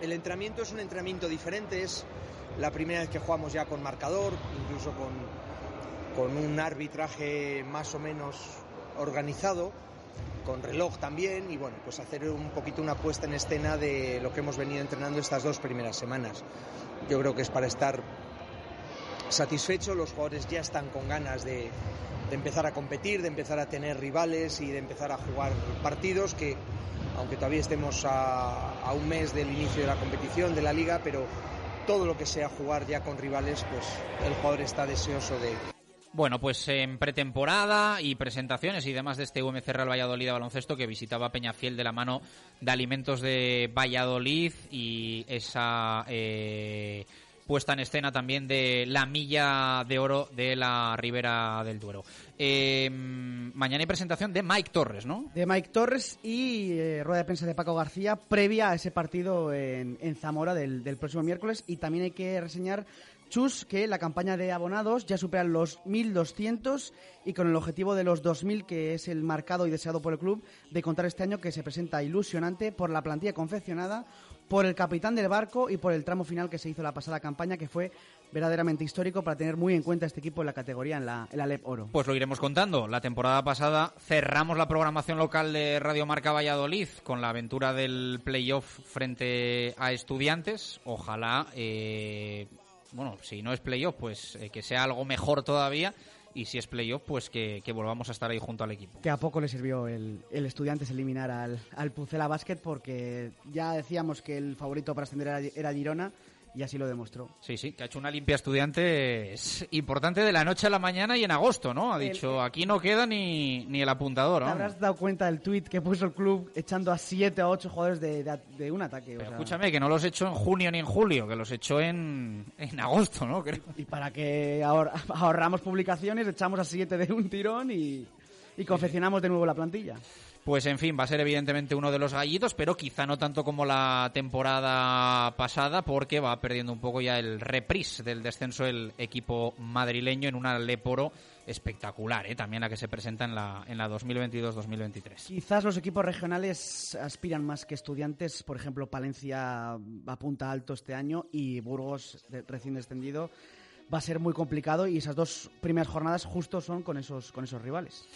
Speaker 18: El entrenamiento es un entrenamiento diferente, es la primera vez que jugamos ya con marcador, incluso con, con un arbitraje más o menos organizado, con reloj también, y bueno, pues hacer un poquito una puesta en escena de lo que hemos venido entrenando estas dos primeras semanas. Yo creo que es para estar satisfecho, los jugadores ya están con ganas de, de empezar a competir, de empezar a tener rivales y de empezar a jugar partidos que, aunque todavía estemos a, a, un mes del inicio de la competición, de la liga, pero todo lo que sea jugar ya con rivales, pues el jugador está deseoso de.
Speaker 3: Bueno, pues en pretemporada y presentaciones y demás de este UMC Real Valladolid de baloncesto que visitaba Peñafiel de la mano de Alimentos de Valladolid y esa eh, puesta en escena también de la milla de oro de la Ribera del Duero. Eh, mañana hay presentación de Mike Torres, ¿no?
Speaker 17: De Mike Torres y eh, rueda de prensa de Paco García previa a ese partido en, Zamora del, próximo miércoles. Y también hay que reseñar, Chus, que la campaña de abonados ya supera los 1.200 y con el objetivo de los 2.000, que es el marcado y deseado por el club, de contar este año que se presenta ilusionante por la plantilla confeccionada, por el capitán del barco y por el tramo final que se hizo la pasada campaña, que fue verdaderamente histórico para tener muy en cuenta este equipo en la categoría, en la, en Oro.
Speaker 3: Pues lo iremos contando. La temporada pasada cerramos la programación local de Radio Marca Valladolid con la aventura del playoff frente a estudiantes. Ojalá, eh, bueno, si no es playoff, pues eh, que sea algo mejor todavía. Y si es playoff, pues que, que, volvamos a estar ahí junto al equipo.
Speaker 17: Que a poco le sirvió el, el Estudiantes eliminar al, al Pucela Basket porque ya decíamos que el favorito para ascender era, era Girona y así lo demostró.
Speaker 3: Sí, sí, que ha hecho una limpia estudiante importante de la noche a la mañana y en agosto, ¿no? Ha dicho, el, aquí no queda ni, ni el apuntador.
Speaker 17: ¿Te
Speaker 3: ¿no?
Speaker 17: habrás dado cuenta del tuit que puso el club echando a 7 a 8 jugadores de, de, de un ataque?
Speaker 3: Pero o sea... Escúchame, que no los echó en junio ni en julio, que los echó en, en agosto, ¿no? Creo.
Speaker 17: Y para que ahor ahorramos publicaciones, echamos a 7 de un tirón y, y confeccionamos de nuevo la plantilla.
Speaker 3: Pues en fin, va a ser evidentemente uno de los gallitos, pero quizá no tanto como la temporada pasada, porque va perdiendo un poco ya el reprise del descenso el equipo madrileño en una Leporo espectacular, ¿eh? también la que se presenta en la, en la 2022-2023.
Speaker 17: Quizás los equipos regionales aspiran más que estudiantes, por ejemplo, Palencia apunta alto este año y Burgos, recién descendido, va a ser muy complicado y esas dos primeras jornadas justo son con esos, con esos rivales.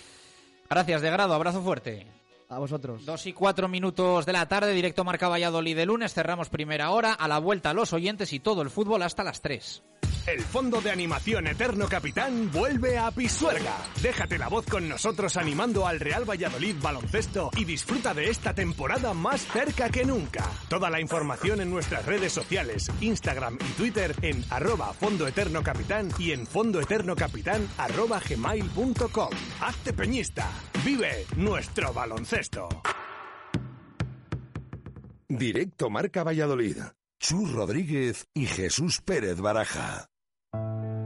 Speaker 3: Gracias, de grado. Abrazo fuerte.
Speaker 17: A vosotros.
Speaker 3: Dos y cuatro minutos de la tarde, directo Marca Valladolid de lunes. Cerramos primera hora. A la vuelta, los oyentes y todo el fútbol hasta las tres.
Speaker 7: El Fondo de Animación Eterno Capitán vuelve a Pisuerga. Déjate la voz con nosotros animando al Real Valladolid baloncesto y disfruta de esta temporada más cerca que nunca. Toda la información en nuestras redes sociales, Instagram y Twitter en arroba Fondo Eterno Capitán y en fondoeternocapitán arroba gmail.com. Hazte peñista. Vive nuestro baloncesto.
Speaker 1: Directo Marca Valladolid. Chus Rodríguez y Jesús Pérez Baraja.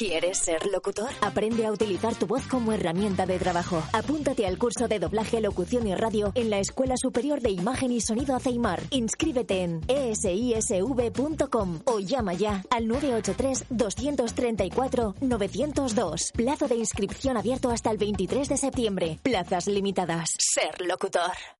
Speaker 6: ¿Quieres ser locutor? Aprende a utilizar tu voz como herramienta de trabajo. Apúntate al curso de doblaje, locución y radio en la Escuela Superior de Imagen y Sonido Aceimar. Inscríbete en esisv.com o llama ya al 983-234-902. Plazo de inscripción abierto hasta el 23 de septiembre. Plazas limitadas. Ser locutor.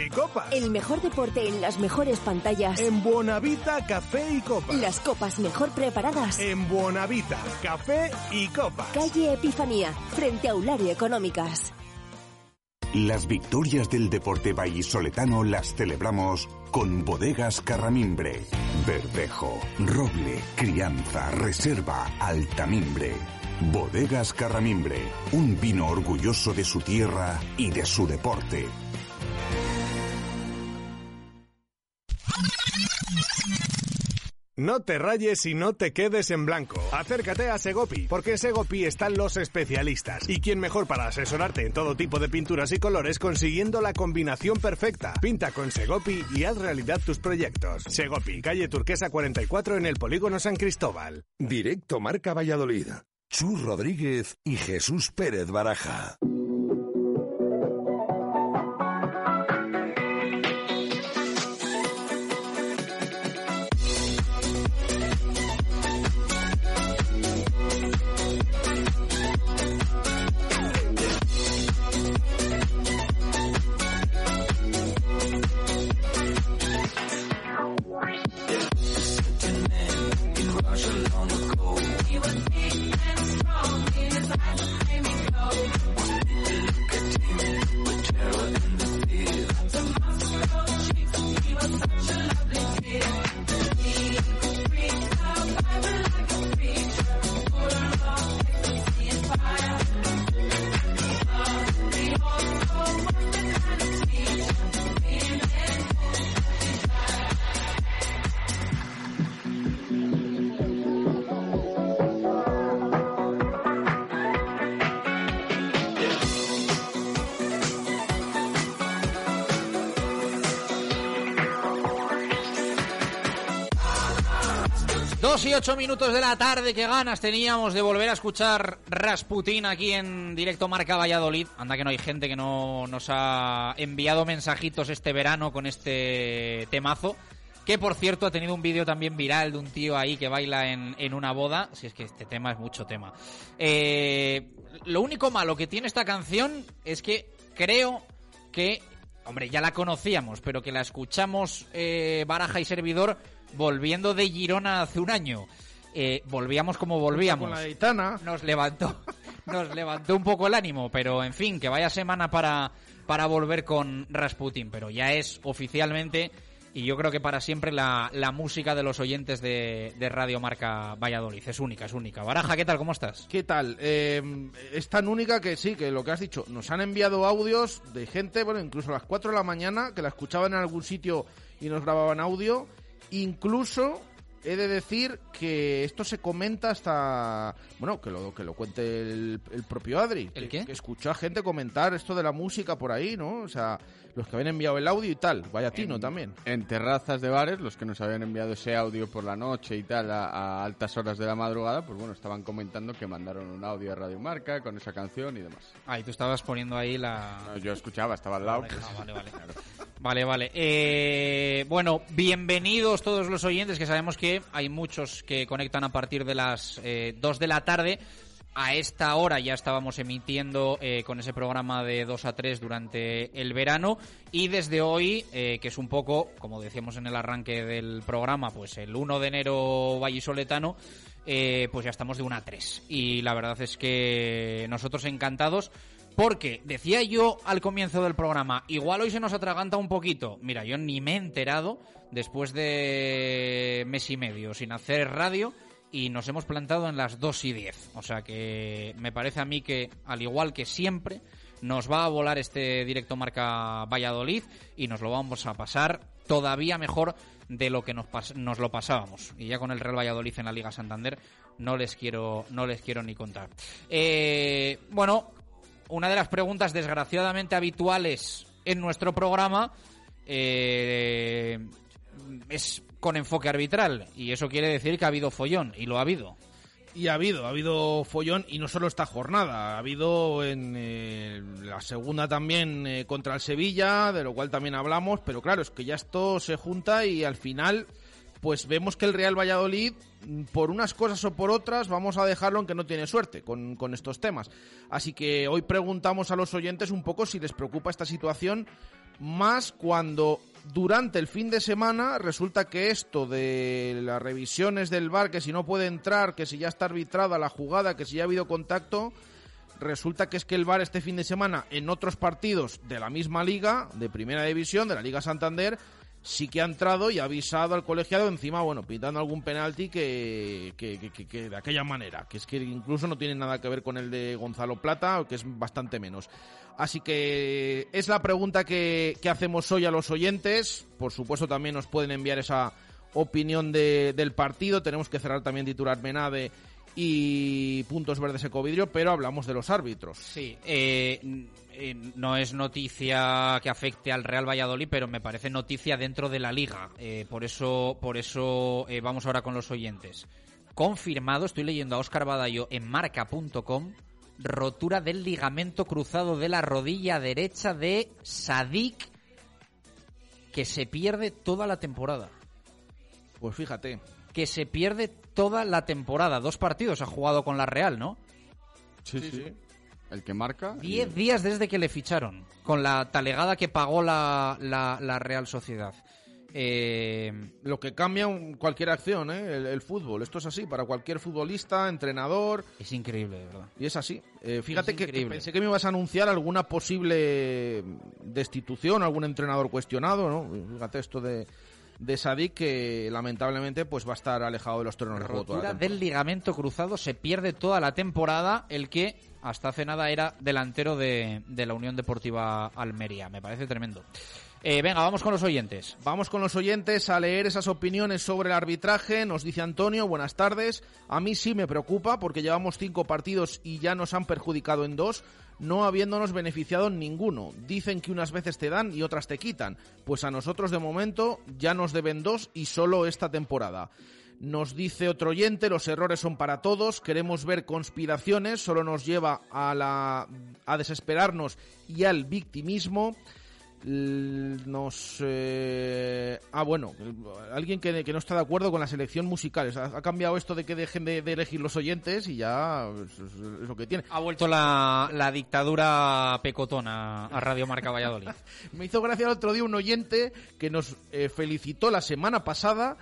Speaker 7: y copas.
Speaker 6: El mejor deporte en las mejores pantallas.
Speaker 7: En Buenavita, café y copas.
Speaker 6: Las copas mejor preparadas.
Speaker 7: En Buenavita, café y copas.
Speaker 6: Calle Epifanía, frente a Eulario Económicas.
Speaker 19: Las victorias del deporte vallisoletano las celebramos con bodegas Carramimbre. Verdejo, Roble, Crianza, Reserva, Altamimbre. Bodegas Carramimbre, un vino orgulloso de su tierra y de su deporte.
Speaker 7: No te rayes y no te quedes en blanco. Acércate a Segopi, porque en Segopi están los especialistas. ¿Y quién mejor para asesorarte en todo tipo de pinturas y colores consiguiendo la combinación perfecta? Pinta con Segopi y haz realidad tus proyectos. Segopi, calle Turquesa 44 en el Polígono San Cristóbal.
Speaker 1: Directo Marca Valladolid. Chus Rodríguez y Jesús Pérez Baraja.
Speaker 3: Dos y ocho minutos de la tarde, qué ganas teníamos de volver a escuchar Rasputín aquí en directo Marca Valladolid. Anda que no hay gente que no nos ha enviado mensajitos este verano con este temazo. Que por cierto ha tenido un vídeo también viral de un tío ahí que baila en, en una boda. Si es que este tema es mucho tema. Eh, lo único malo que tiene esta canción es que creo que, hombre, ya la conocíamos, pero que la escuchamos eh, Baraja y Servidor volviendo de Girona hace un año. Eh, volvíamos como volvíamos.
Speaker 20: Con la gitana.
Speaker 3: Nos levantó, nos levantó un poco el ánimo, pero en fin, que vaya semana para, para volver con Rasputin, pero ya es oficialmente y yo creo que para siempre la, la música de los oyentes de, de, Radio Marca Valladolid. Es única, es única. Baraja, ¿qué tal? ¿Cómo estás?
Speaker 21: ¿Qué tal? Eh, es tan única que sí, que lo que has dicho, nos han enviado audios de gente, bueno, incluso a las 4 de la mañana, que la escuchaban en algún sitio y nos grababan audio. Incluso he de decir que esto se comenta hasta bueno que lo que lo cuente el, el propio Adri
Speaker 3: ¿El
Speaker 21: que,
Speaker 3: qué?
Speaker 21: que escuchó a gente comentar esto de la música por ahí no o sea los que habían enviado el audio y tal vaya tino también
Speaker 22: En terrazas de bares, los que nos habían enviado ese audio por la noche y tal a, a altas horas de la madrugada, pues bueno, estaban comentando que mandaron un audio a Radio Marca con esa canción y demás.
Speaker 3: Ah, y tú estabas poniendo ahí la...
Speaker 22: No, yo escuchaba, estaba al lado.
Speaker 3: Ah, vale, vale. Vale, vale. Eh, bueno, bienvenidos todos los oyentes, que sabemos que hay muchos que conectan a partir de las eh, 2 de la tarde. A esta hora ya estábamos emitiendo eh, con ese programa de 2 a 3 durante el verano y desde hoy, eh, que es un poco, como decíamos en el arranque del programa, pues el 1 de enero vallisoletano, eh, pues ya estamos de 1 a 3. Y la verdad es que nosotros encantados porque decía yo al comienzo del programa, igual hoy se nos atraganta un poquito. Mira, yo ni me he enterado después de mes y medio sin hacer radio y nos hemos plantado en las 2 y 10. O sea que me parece a mí que, al igual que siempre, nos va a volar este directo marca Valladolid y nos lo vamos a pasar todavía mejor de lo que nos, nos lo pasábamos. Y ya con el Real Valladolid en la Liga Santander no les quiero, no les quiero ni contar. Eh, bueno, una de las preguntas desgraciadamente habituales en nuestro programa eh, es con enfoque arbitral y eso quiere decir que ha habido follón y lo ha habido.
Speaker 21: Y ha habido, ha habido follón y no solo esta jornada, ha habido en eh, la segunda también eh, contra el Sevilla, de lo cual también hablamos, pero claro, es que ya esto se junta y al final pues vemos que el Real Valladolid, por unas cosas o por otras, vamos a dejarlo en que no tiene suerte con, con estos temas. Así que hoy preguntamos a los oyentes un poco si les preocupa esta situación, más cuando durante el fin de semana resulta que esto de las revisiones del VAR, que si no puede entrar, que si ya está arbitrada la jugada, que si ya ha habido contacto, resulta que es que el VAR este fin de semana en otros partidos de la misma liga, de primera división, de la Liga Santander, sí que ha entrado y ha avisado al colegiado encima, bueno, pintando algún penalti que, que, de aquella manera, que es que incluso no tiene nada que ver con el de Gonzalo Plata, que es bastante menos. Así que es la pregunta que, que hacemos hoy a los oyentes. Por supuesto también nos pueden enviar esa opinión de, del partido. Tenemos que cerrar también titular Menade y puntos verdes Ecovidrio, pero hablamos de los árbitros.
Speaker 3: Sí, eh, eh, no es noticia que afecte al Real Valladolid, pero me parece noticia dentro de la liga. Eh, por eso, por eso eh, vamos ahora con los oyentes. Confirmado, estoy leyendo a Oscar Badallo en marca.com, rotura del ligamento cruzado de la rodilla derecha de Sadik, que se pierde toda la temporada.
Speaker 21: Pues fíjate.
Speaker 3: Que se pierde toda la temporada. Dos partidos ha jugado con la Real, ¿no?
Speaker 22: Sí, sí. El que marca.
Speaker 3: Diez días desde que le ficharon, con la talegada que pagó la, la, la Real Sociedad. Eh,
Speaker 21: Lo que cambia un- cualquier acción, ¿eh? el, el fútbol. Esto es así para cualquier futbolista, entrenador.
Speaker 3: Es increíble, de verdad.
Speaker 21: Y es así. Eh, fíjate
Speaker 3: Es
Speaker 21: que, pensé que me ibas a anunciar alguna posible destitución, algún entrenador cuestionado, ¿no? Fíjate esto de, de Sadik que lamentablemente pues va a estar alejado de los terrenos de juego toda la
Speaker 3: del ligamento cruzado se pierde toda la temporada. El que hasta hace nada era delantero de, la Unión Deportiva Almería. Me parece tremendo. Eh, venga, vamos con los oyentes.
Speaker 21: Vamos con los oyentes a leer esas opiniones sobre el arbitraje. Nos dice Antonio, buenas tardes. A mí sí me preocupa porque llevamos cinco partidos y ya nos han perjudicado en dos, no habiéndonos beneficiado en ninguno. Dicen que unas veces te dan y otras te quitan. Pues a nosotros de momento ya nos deben dos y solo esta temporada. Nos dice otro oyente, los errores son para todos, queremos ver conspiraciones, solo nos lleva a, la, a desesperarnos y al victimismo. Nos. eh, Ah, bueno, alguien que, que no está de acuerdo con la selección musical. Ha, ha cambiado esto de que dejen de, de elegir los oyentes y ya es lo que tiene.
Speaker 3: Ha vuelto la, la dictadura pecotona a Radio Marca Valladolid.
Speaker 21: Me hizo gracia el otro día un oyente que nos eh, felicitó la semana pasada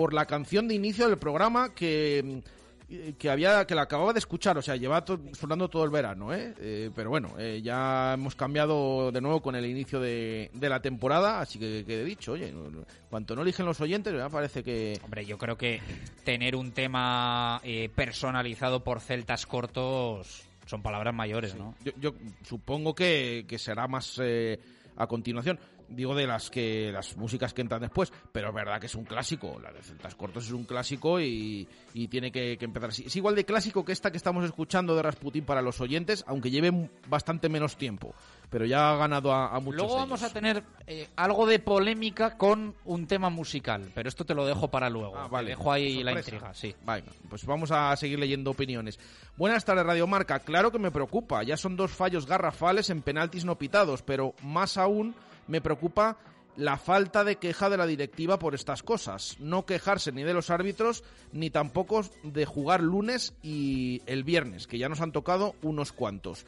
Speaker 21: por la canción de inicio del programa que mm, que había que la acababa de escuchar, o sea, lleva to- sonando todo el verano, ¿eh? Eh, pero bueno, eh, ya hemos cambiado de nuevo con el inicio de, de la temporada, así que quede dicho, oye, no- cuanto no eligen los oyentes, me parece que...
Speaker 3: Hombre, yo creo que tener un tema eh, personalizado por celtas cortos son palabras mayores, ¿no?
Speaker 21: Yo, yo supongo que, que será más eh, a continuación. Digo de las que las músicas que entran después, pero es verdad que es un clásico. La de Celtas Cortos es un clásico y, y tiene que, que empezar así. Es igual de clásico que esta que estamos escuchando de Rasputin para los oyentes, aunque lleve bastante menos tiempo. Pero ya ha ganado a, a muchos.
Speaker 3: Luego vamos
Speaker 21: ellos.
Speaker 3: a tener eh, algo de polémica con un tema musical, pero esto te lo dejo para luego.
Speaker 21: Ah, vale.
Speaker 3: Te dejo ahí la intriga, sí.
Speaker 21: Venga, pues vamos a seguir leyendo opiniones. Buenas tardes, Radio Marca. Claro que me preocupa. Ya son dos fallos garrafales en penaltis no pitados, pero más aún me preocupa la falta de queja de la directiva por estas cosas. No quejarse ni de los árbitros, ni tampoco de jugar lunes y el viernes, que ya nos han tocado unos cuantos.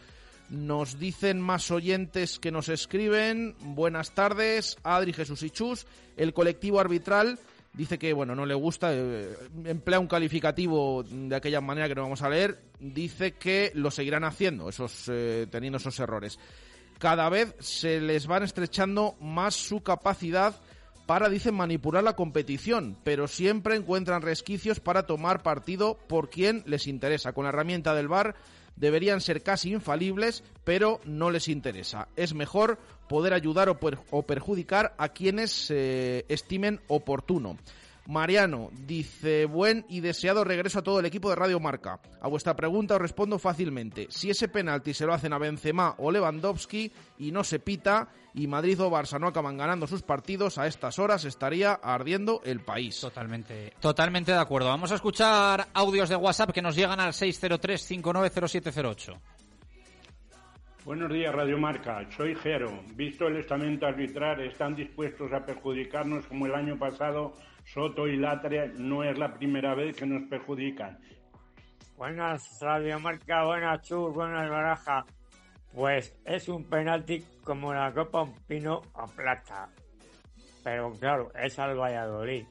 Speaker 21: Nos dicen más oyentes que nos escriben. Buenas tardes, Adri, Jesús y Chus. El colectivo arbitral dice que, bueno, no le gusta, eh, emplea un calificativo de aquella manera que no vamos a leer. Dice que lo seguirán haciendo, esos, eh, teniendo esos errores. Cada vez se les van estrechando más su capacidad para, dicen, manipular la competición, pero siempre encuentran resquicios para tomar partido por quien les interesa. Con la herramienta del VAR deberían ser casi infalibles, pero no les interesa. Es mejor poder ayudar o, per- o perjudicar a quienes eh, estimen oportuno. Mariano dice, buen y deseado regreso a todo el equipo de Radio Marca. A vuestra pregunta os respondo fácilmente. Si ese penalti se lo hacen a Benzema o Lewandowski y no se pita, y Madrid o Barça no acaban ganando sus partidos, a estas horas estaría ardiendo el país.
Speaker 3: Totalmente. Totalmente de acuerdo. Vamos a escuchar audios de WhatsApp que nos llegan al 603-590708.
Speaker 23: Buenos días, Radio Marca. Soy Jero. Visto el estamento arbitral, están dispuestos a perjudicarnos como el año pasado. Soto y Latre no es la primera vez que nos perjudican.
Speaker 24: Buenas Radio Marca, buenas Chus, buenas Baraja. Pues es un penalti como la Copa un pino a plata. Pero claro, es al Valladolid.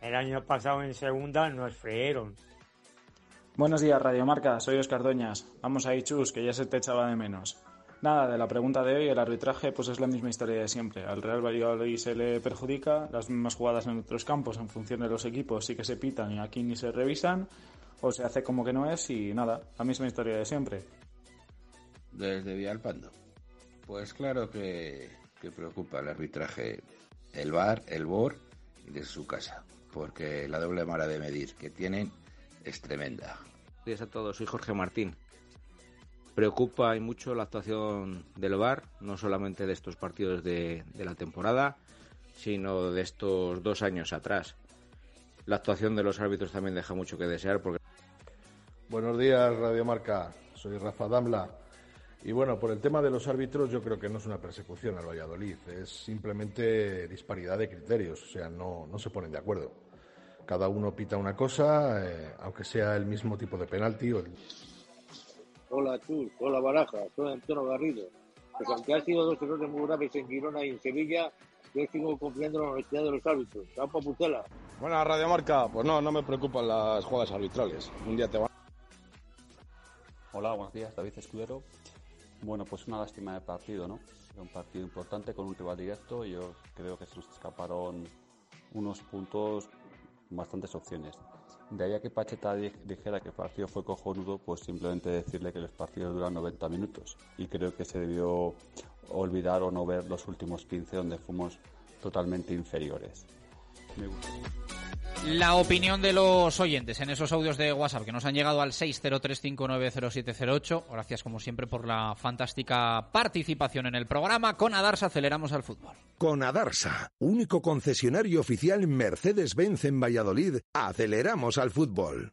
Speaker 24: El año pasado en segunda nos freyeron.
Speaker 20: Buenos días, Radio Marca. Soy Oscar Doñas. Vamos ahí, Chus, que ya se te echaba de menos. Nada, de la pregunta de hoy, el arbitraje pues es la misma historia de siempre. Al Real Valladolid se le perjudica, las mismas jugadas en otros campos en función de los equipos sí que se pitan y aquí ni se revisan, o se hace como que no es y nada, la misma historia de siempre.
Speaker 25: Desde Villalpando. Pues claro que, que preocupa el arbitraje, el VAR, el BOR y desde su casa, porque la doble vara de medir que tienen es tremenda.
Speaker 26: días a todos, soy Jorge Martín. Preocupa y mucho la actuación del VAR, no solamente de estos partidos de, de la temporada, sino de estos dos años atrás. La actuación de los árbitros también deja mucho que desear porque
Speaker 27: Buenos días, Radio Marca. Soy Rafa Damla. Y bueno, por el tema de los árbitros, yo creo que no es una persecución al Valladolid, es simplemente disparidad de criterios, o sea, no, no se ponen de acuerdo. Cada uno pita una cosa, eh, aunque sea el mismo tipo de penalti. O el...
Speaker 28: Hola Chus, hola Baraja, soy Antonio Garrido. Pues aunque ha sido dos errores muy graves en Girona y en Sevilla, yo sigo confiando en la honestidad de los árbitros. Campo Putela.
Speaker 29: Buena Radio Marca, pues no, no me preocupan las jugadas arbitrales. Un día te van.
Speaker 30: Hola, buenos días, David Escudero. Bueno, pues una lástima de partido, ¿no? Era un partido importante con un rival directo y yo creo que se nos escaparon unos puntos, bastantes opciones. De ahí que Pacheta di- dijera que el partido fue cojonudo, pues simplemente decirle que los partidos duran 90 minutos. Y creo que se debió olvidar o no ver los últimos 15 donde fuimos totalmente inferiores. Me gusta.
Speaker 3: La opinión de los oyentes en esos audios de WhatsApp que nos han llegado al 603590708. Gracias como siempre por la fantástica participación en el programa. Con Adarsa aceleramos al fútbol.
Speaker 1: Con Adarsa, único concesionario oficial Mercedes-Benz en Valladolid, aceleramos al fútbol.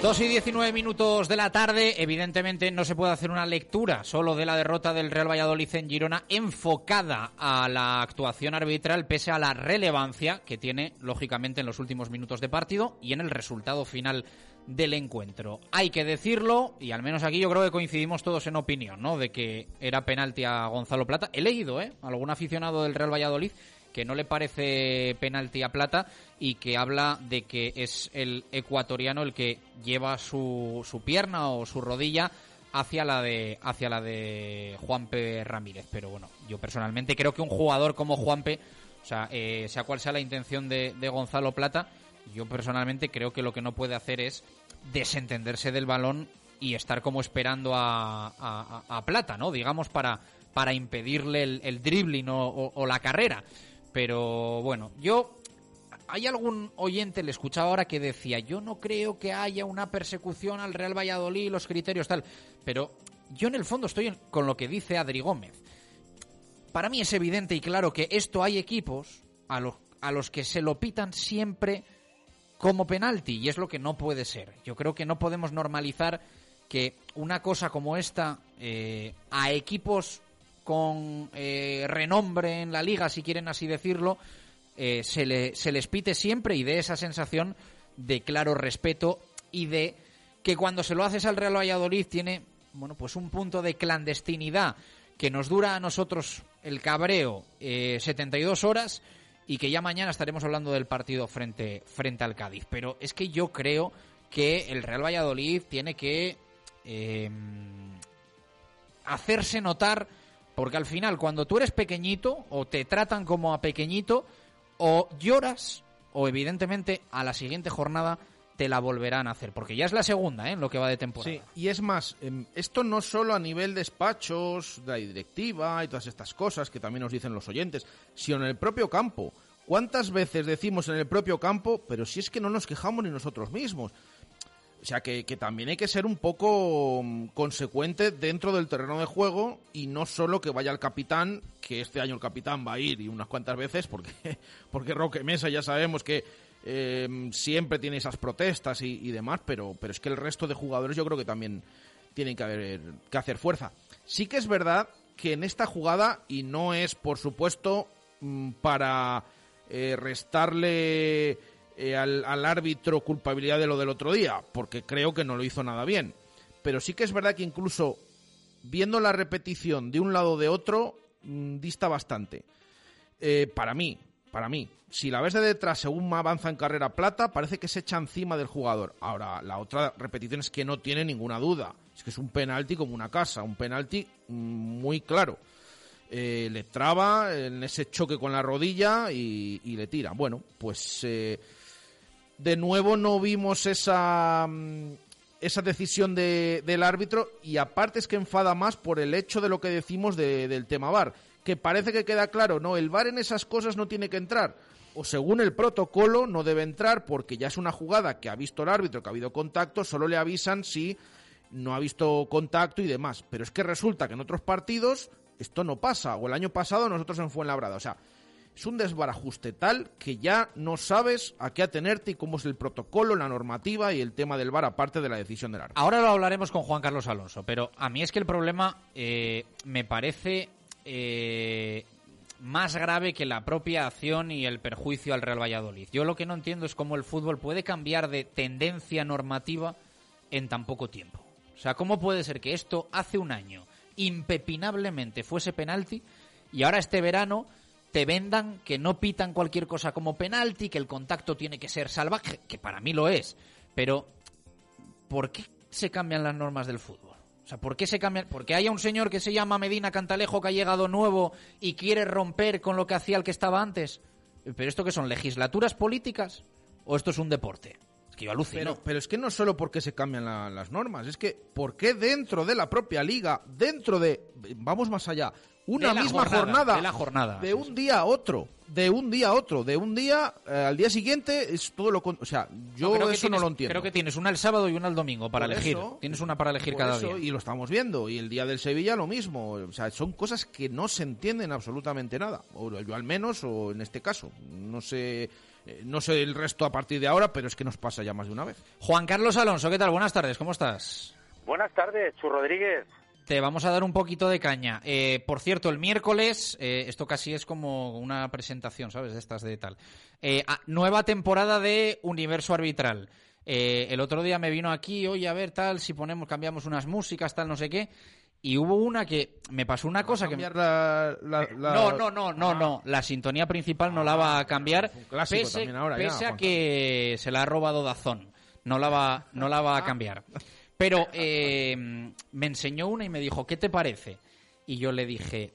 Speaker 3: 2 y 19 minutos de la tarde, evidentemente no se puede hacer una lectura solo de la derrota del Real Valladolid en Girona enfocada a la actuación arbitral pese a la relevancia que tiene lógicamente en los últimos minutos de partido y en el resultado final del encuentro. Hay que decirlo, y al menos aquí yo creo que coincidimos todos en opinión, ¿no? De que era penalti a Gonzalo Plata. He leído, ¿eh? Algún aficionado del Real Valladolid que no le parece penalti a Plata y que habla de que es el ecuatoriano el que lleva su, su pierna o su rodilla hacia la de hacia la de Juanpe Ramírez. Pero bueno yo personalmente creo que un jugador como Juanpe o sea eh, sea cual sea la intención de, de, Gonzalo Plata yo personalmente creo que lo que no puede hacer es desentenderse del balón y estar como esperando a, a, Plata no digamos para para impedirle el, dribbling o la carrera pero bueno, yo hay algún oyente, le escuchaba ahora, que decía, yo no creo que haya una persecución al Real Valladolid, los criterios tal, pero yo en el fondo estoy con lo que dice Adri Gómez. Para mí es evidente y claro que esto hay equipos a los, a los que se lo pitan siempre como penalti y es lo que no puede ser. Yo creo que no podemos normalizar que una cosa como esta eh, a equipos con eh, renombre en la liga, si quieren así decirlo, eh, se, le, se les pite siempre y de esa sensación de claro respeto y de que cuando se lo haces al Real Valladolid tiene bueno pues un punto de clandestinidad que nos dura a nosotros el cabreo eh, 72 horas y que ya mañana estaremos hablando del partido frente, frente al Cádiz. Pero es que yo creo que el Real Valladolid tiene que eh, hacerse notar porque al final, cuando tú eres pequeñito, o te tratan como a pequeñito, o lloras, o evidentemente a la siguiente jornada te la volverán a hacer, porque ya es la segunda ¿eh? lo que va de temporada.
Speaker 21: Sí, y es más, esto no solo a nivel despachos, de la directiva y todas estas cosas que también nos dicen los oyentes, sino en el propio campo. ¿Cuántas veces decimos en el propio campo, pero si es que no nos quejamos ni nosotros mismos? O sea que, que, también hay que ser un poco mm, consecuente dentro del terreno de juego y no solo que vaya el capitán, que este año el capitán va a ir y unas cuantas veces, porque, porque Roque Mesa ya sabemos que eh, siempre tiene esas protestas y, y, demás, pero, pero es que el resto de jugadores yo creo que también tienen que, haber, que hacer fuerza. Sí que es verdad que en esta jugada, y no es por supuesto mm, para eh, restarle eh, al, al, árbitro culpabilidad de lo del otro día, porque creo que no lo hizo nada bien. Pero sí que es verdad que incluso viendo la repetición de un lado de otro, mmm, dista bastante. Eh, para mí, para mí. Si la ves de detrás según avanza en carrera plata, parece que se echa encima del jugador. Ahora, la otra repetición es que no tiene ninguna duda. Es que es un penalti como una casa, un penalti mmm, muy claro. Eh, le traba en ese choque con la rodilla y, y le tira. Bueno, pues eh, de nuevo no vimos esa, mm, esa decisión de, del árbitro y aparte es que enfada más por el hecho de lo que decimos de, del tema VAR, que parece que queda claro, no, el VAR en esas cosas no tiene que entrar. O según el protocolo no debe entrar porque ya es una jugada que ha visto el árbitro, que ha habido contacto, solo le avisan si no ha visto contacto y demás. Pero es que resulta que en otros partidos esto no pasa. O el año pasado nosotros en Fuenlabrada. O sea, es un desbarajuste tal que ya no sabes a qué atenerte y cómo es el protocolo, la normativa y el tema del VAR aparte de la decisión del árbitro.
Speaker 3: Ahora lo hablaremos con Juan Carlos Alonso, pero a mí es que el problema eh, me parece eh, más grave que la propia acción y el perjuicio al Real Valladolid. Yo lo que no entiendo es cómo el fútbol puede cambiar de tendencia normativa en tan poco tiempo. O sea, ¿cómo puede ser que esto hace un año impepinablemente fuese penalti y ahora este verano te vendan que no pitan cualquier cosa como penalti, que el contacto tiene que ser salvaje, que para mí lo es. Pero, ¿por qué se cambian las normas del fútbol? O sea, ¿por qué se cambian? Porque haya un señor que se llama Medina Cantalejo que ha llegado nuevo y quiere romper con lo que hacía el que estaba antes. ¿Pero esto qué son? ¿Legislaturas políticas? ¿O esto es un deporte? Que yo alucino.
Speaker 21: Pero, pero es que no solo porque se cambian la- las normas, es que porque dentro de la propia liga, dentro de, vamos más allá, una misma
Speaker 3: jornada,
Speaker 21: jornada,
Speaker 3: de la jornada,
Speaker 21: de un día a otro, de un día a otro, de un día eh, al día siguiente es todo lo con- o sea, yo
Speaker 3: No, creo que
Speaker 21: eso
Speaker 3: tienes-
Speaker 21: no lo entiendo.
Speaker 3: Creo que tienes una el sábado y una el domingo para
Speaker 21: Por
Speaker 3: elegir.
Speaker 21: eso-
Speaker 3: tienes una para elegir cada
Speaker 21: eso,
Speaker 3: día.
Speaker 21: Y lo estamos viendo. Y el día del Sevilla lo mismo. O sea, son cosas que no se entienden absolutamente nada. O yo al menos, o en este caso. No sé, eh, no sé el resto a partir de ahora, pero es que nos pasa ya más de una vez.
Speaker 3: Juan Carlos Alonso, ¿qué tal? Buenas tardes, ¿cómo estás?
Speaker 31: Buenas tardes, Chu Rodríguez.
Speaker 3: Te vamos a dar un poquito de caña. Eh, por cierto, el miércoles, eh, esto casi es como una presentación, ¿sabes? De estas de tal. Eh, ah, nueva temporada de Universo Arbitral. Eh, el otro día me vino aquí, oye, a ver, tal, si ponemos, cambiamos unas músicas, tal, no sé qué. Y hubo una que me pasó una cosa que...
Speaker 21: cambiar la- la- la-
Speaker 3: No, no, no, no, no. La sintonía principal no la va a cambiar.
Speaker 21: clásico
Speaker 3: pese
Speaker 21: también ahora ya,
Speaker 3: pese a que se la ha robado Dazón. No la va, no la va a cambiar. Pero eh, me enseñó una y me dijo, ¿qué te parece? Y yo le dije,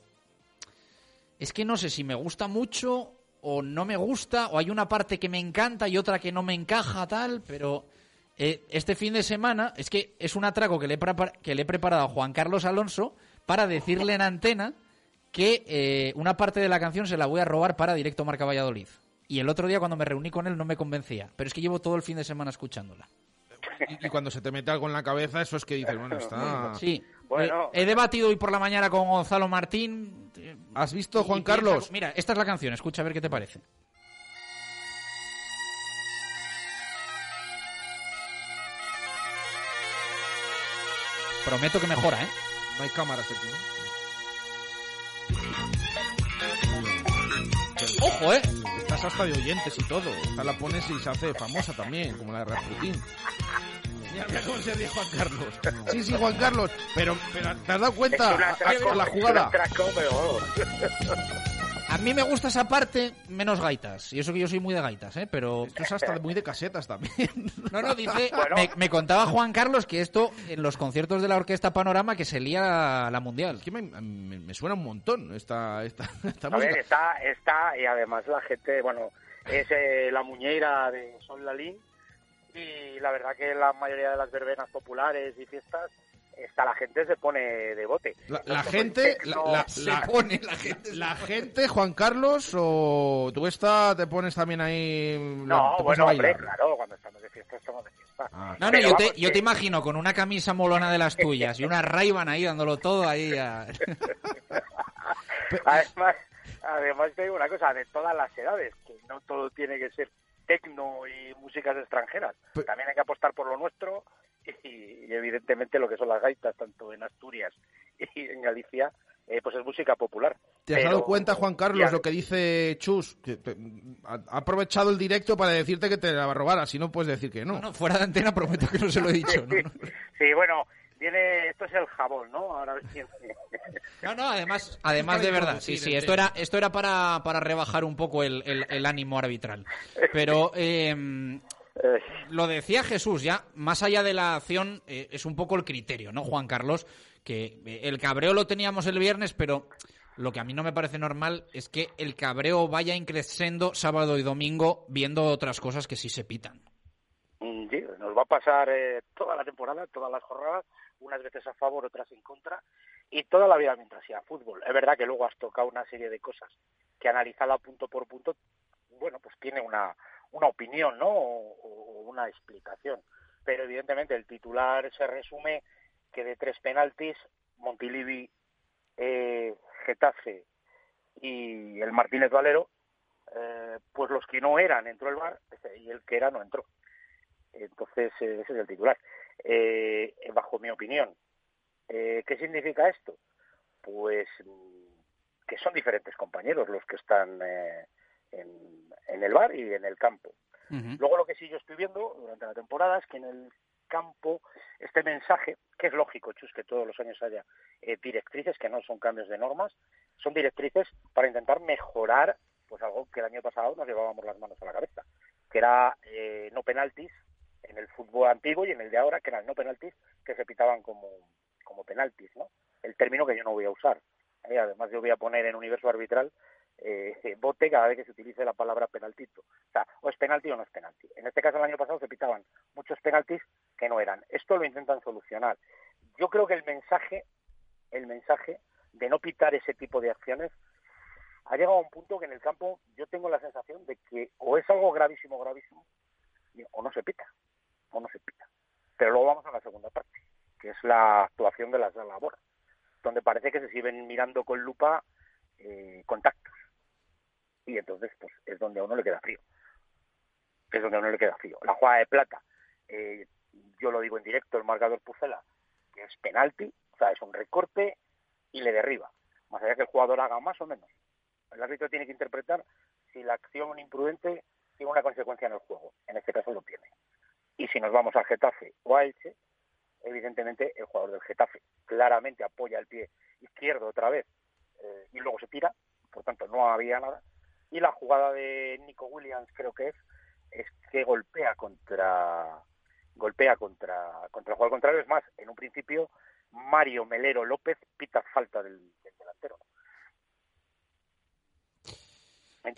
Speaker 3: es que no sé si me gusta mucho o no me gusta, o hay una parte que me encanta y otra que no me encaja, tal, pero eh, este fin de semana es que es un atraco que le, que le he preparado a Juan Carlos Alonso para decirle en antena que eh, una parte de la canción se la voy a robar para Directo Marca Valladolid. Y el otro día cuando me reuní con él no me convencía, pero es que llevo todo el fin de semana escuchándola.
Speaker 21: Y, y cuando se te mete algo en la cabeza, eso es que dices, bueno, está.
Speaker 3: Sí.
Speaker 31: Bueno.
Speaker 3: Eh, he debatido hoy por la mañana con Gonzalo Martín.
Speaker 21: ¿Has visto, Juan Carlos?
Speaker 3: Mira, esta es la canción, escucha a ver qué te parece. Prometo que mejora, ¿eh?
Speaker 21: No hay cámaras aquí, ¿no?
Speaker 3: Ojo, ¿eh?
Speaker 21: Estás hasta de oyentes y todo. Esta la pones y se hace famosa también, como la de Rasputín. Mira, mira cómo se ríe Juan Carlos. Sí, sí, Juan Carlos. Pero, pero ¿te has dado cuenta
Speaker 31: Es un atraco,
Speaker 21: a- la
Speaker 31: es un
Speaker 21: jugada?
Speaker 31: atraco, pero-
Speaker 3: A mí me gusta esa parte menos gaitas. Y eso que yo soy muy de gaitas, ¿eh? Pero...
Speaker 21: Esto es hasta muy de casetas también.
Speaker 3: No, no, dice...
Speaker 31: Bueno.
Speaker 3: Me, me contaba Juan Carlos que esto, en los conciertos de la Orquesta Panorama, que se lía la mundial.
Speaker 21: Que me, me- me suena un montón esta, esta, esta
Speaker 31: A
Speaker 21: música.
Speaker 31: ver, está, está, y además la gente, bueno, es eh, la muñeira de Sol Lalín, y la verdad que la mayoría de las verbenas populares y fiestas, está la gente se pone de bote.
Speaker 21: La, la gente, la, la-
Speaker 3: Se pone la gente...
Speaker 21: la gente, Juan Carlos, o tú esta te pones también ahí.
Speaker 31: No, bueno, hombre, claro, cuando estamos de fiesta, estamos de fiesta.
Speaker 21: Ah,
Speaker 3: No, no, yo te, yo te imagino con una camisa molona de las tuyas y una ray ahí dándolo todo ahí a...
Speaker 31: Además, además te digo una cosa, de todas las edades, que no todo tiene que ser tecno y músicas extranjeras. También hay que apostar por lo nuestro y, y evidentemente lo que son las gaitas, tanto en Asturias y en Galicia, eh, pues es música popular.
Speaker 21: ¿Te has
Speaker 31: Pero-
Speaker 21: dado cuenta, Juan Carlos,
Speaker 31: Ya.
Speaker 21: lo que dice Chus? Que te- ha ha aprovechado el directo para decirte que te la va a robar, así no puedes decir que no.
Speaker 3: No, no, fuera de antena prometo que no se lo he dicho. ¿no?
Speaker 31: Sí, bueno, viene, esto es el jabón, ¿no? Ahora
Speaker 3: No, no, además, además de verdad, sí, sí, esto era, esto era para, para rebajar un poco el, el- el ánimo arbitral. Pero eh, lo decía Jesús, ya, más allá de la acción, eh, es un poco el criterio, ¿no, Juan Carlos? Que eh, el cabreo lo teníamos el viernes, pero lo que a mí no me parece normal es que el cabreo vaya increciendo sábado y domingo viendo otras cosas que sí se pitan.
Speaker 31: Mm, sí, nos va a pasar eh, toda la temporada, todas las jornadas, unas veces a favor, otras en contra, y toda la vida mientras sea fútbol. Es verdad que luego has tocado una serie de cosas que analizada punto por punto, bueno, pues tiene una, una opinión, ¿no? O, una explicación. Pero evidentemente el titular se resume que de tres penaltis, Montilivi, eh, Getafe y el Martínez Valero, eh, pues los que no eran entró el bar y el que era no entró. Entonces, eh, ese es el titular. Eh, bajo mi opinión, ¿qué significa esto? Pues mm, que son diferentes compañeros los que están en, en el bar y en el campo. Luego lo que sí yo estoy viendo durante la temporada es que en el campo este mensaje, que es lógico, Chus, que todos los años haya eh, directrices, que no son cambios de normas, son directrices para intentar mejorar pues algo que el año pasado nos llevábamos las manos a la cabeza, que era eh, no penaltis en el fútbol antiguo y en el de ahora, que eran no penaltis que se pitaban como, como penaltis, ¿no? El término que yo no voy a usar. ¿eh? Además yo voy a poner en universo arbitral eh, bote cada vez que se utilice la palabra penaltito. O sea, o es penalti o no es penalti. En este caso, el año pasado se pitaban muchos penaltis que no eran. Esto lo intentan solucionar. Yo creo que el mensaje, el mensaje de no pitar ese tipo de acciones ha llegado a un punto que en el campo yo tengo la sensación de que o es algo gravísimo, gravísimo, o no se pita, o no se pita. Pero luego vamos a la segunda parte, que es la actuación de las labor, donde parece que se siguen mirando con lupa eh, contactos. Y entonces, pues, es donde a uno le queda frío. Es donde a uno le queda frío. La jugada de plata, eh, yo lo digo en directo, el marcador Pucela, que es penalti, o sea, es un recorte y le derriba. Más allá que el jugador haga más o menos. El árbitro tiene que interpretar si la acción imprudente tiene una consecuencia en el juego. En este caso lo tiene. Y si nos vamos al Getafe o a Elche, evidentemente el jugador del Getafe claramente apoya el pie izquierdo otra vez eh, y luego se tira, por tanto no había nada. Y la jugada de Nico Williams creo que es, es que golpea contra golpea contra, contra el jugador contrario. Es más, en un principio Mario Melero López pita falta del delantero.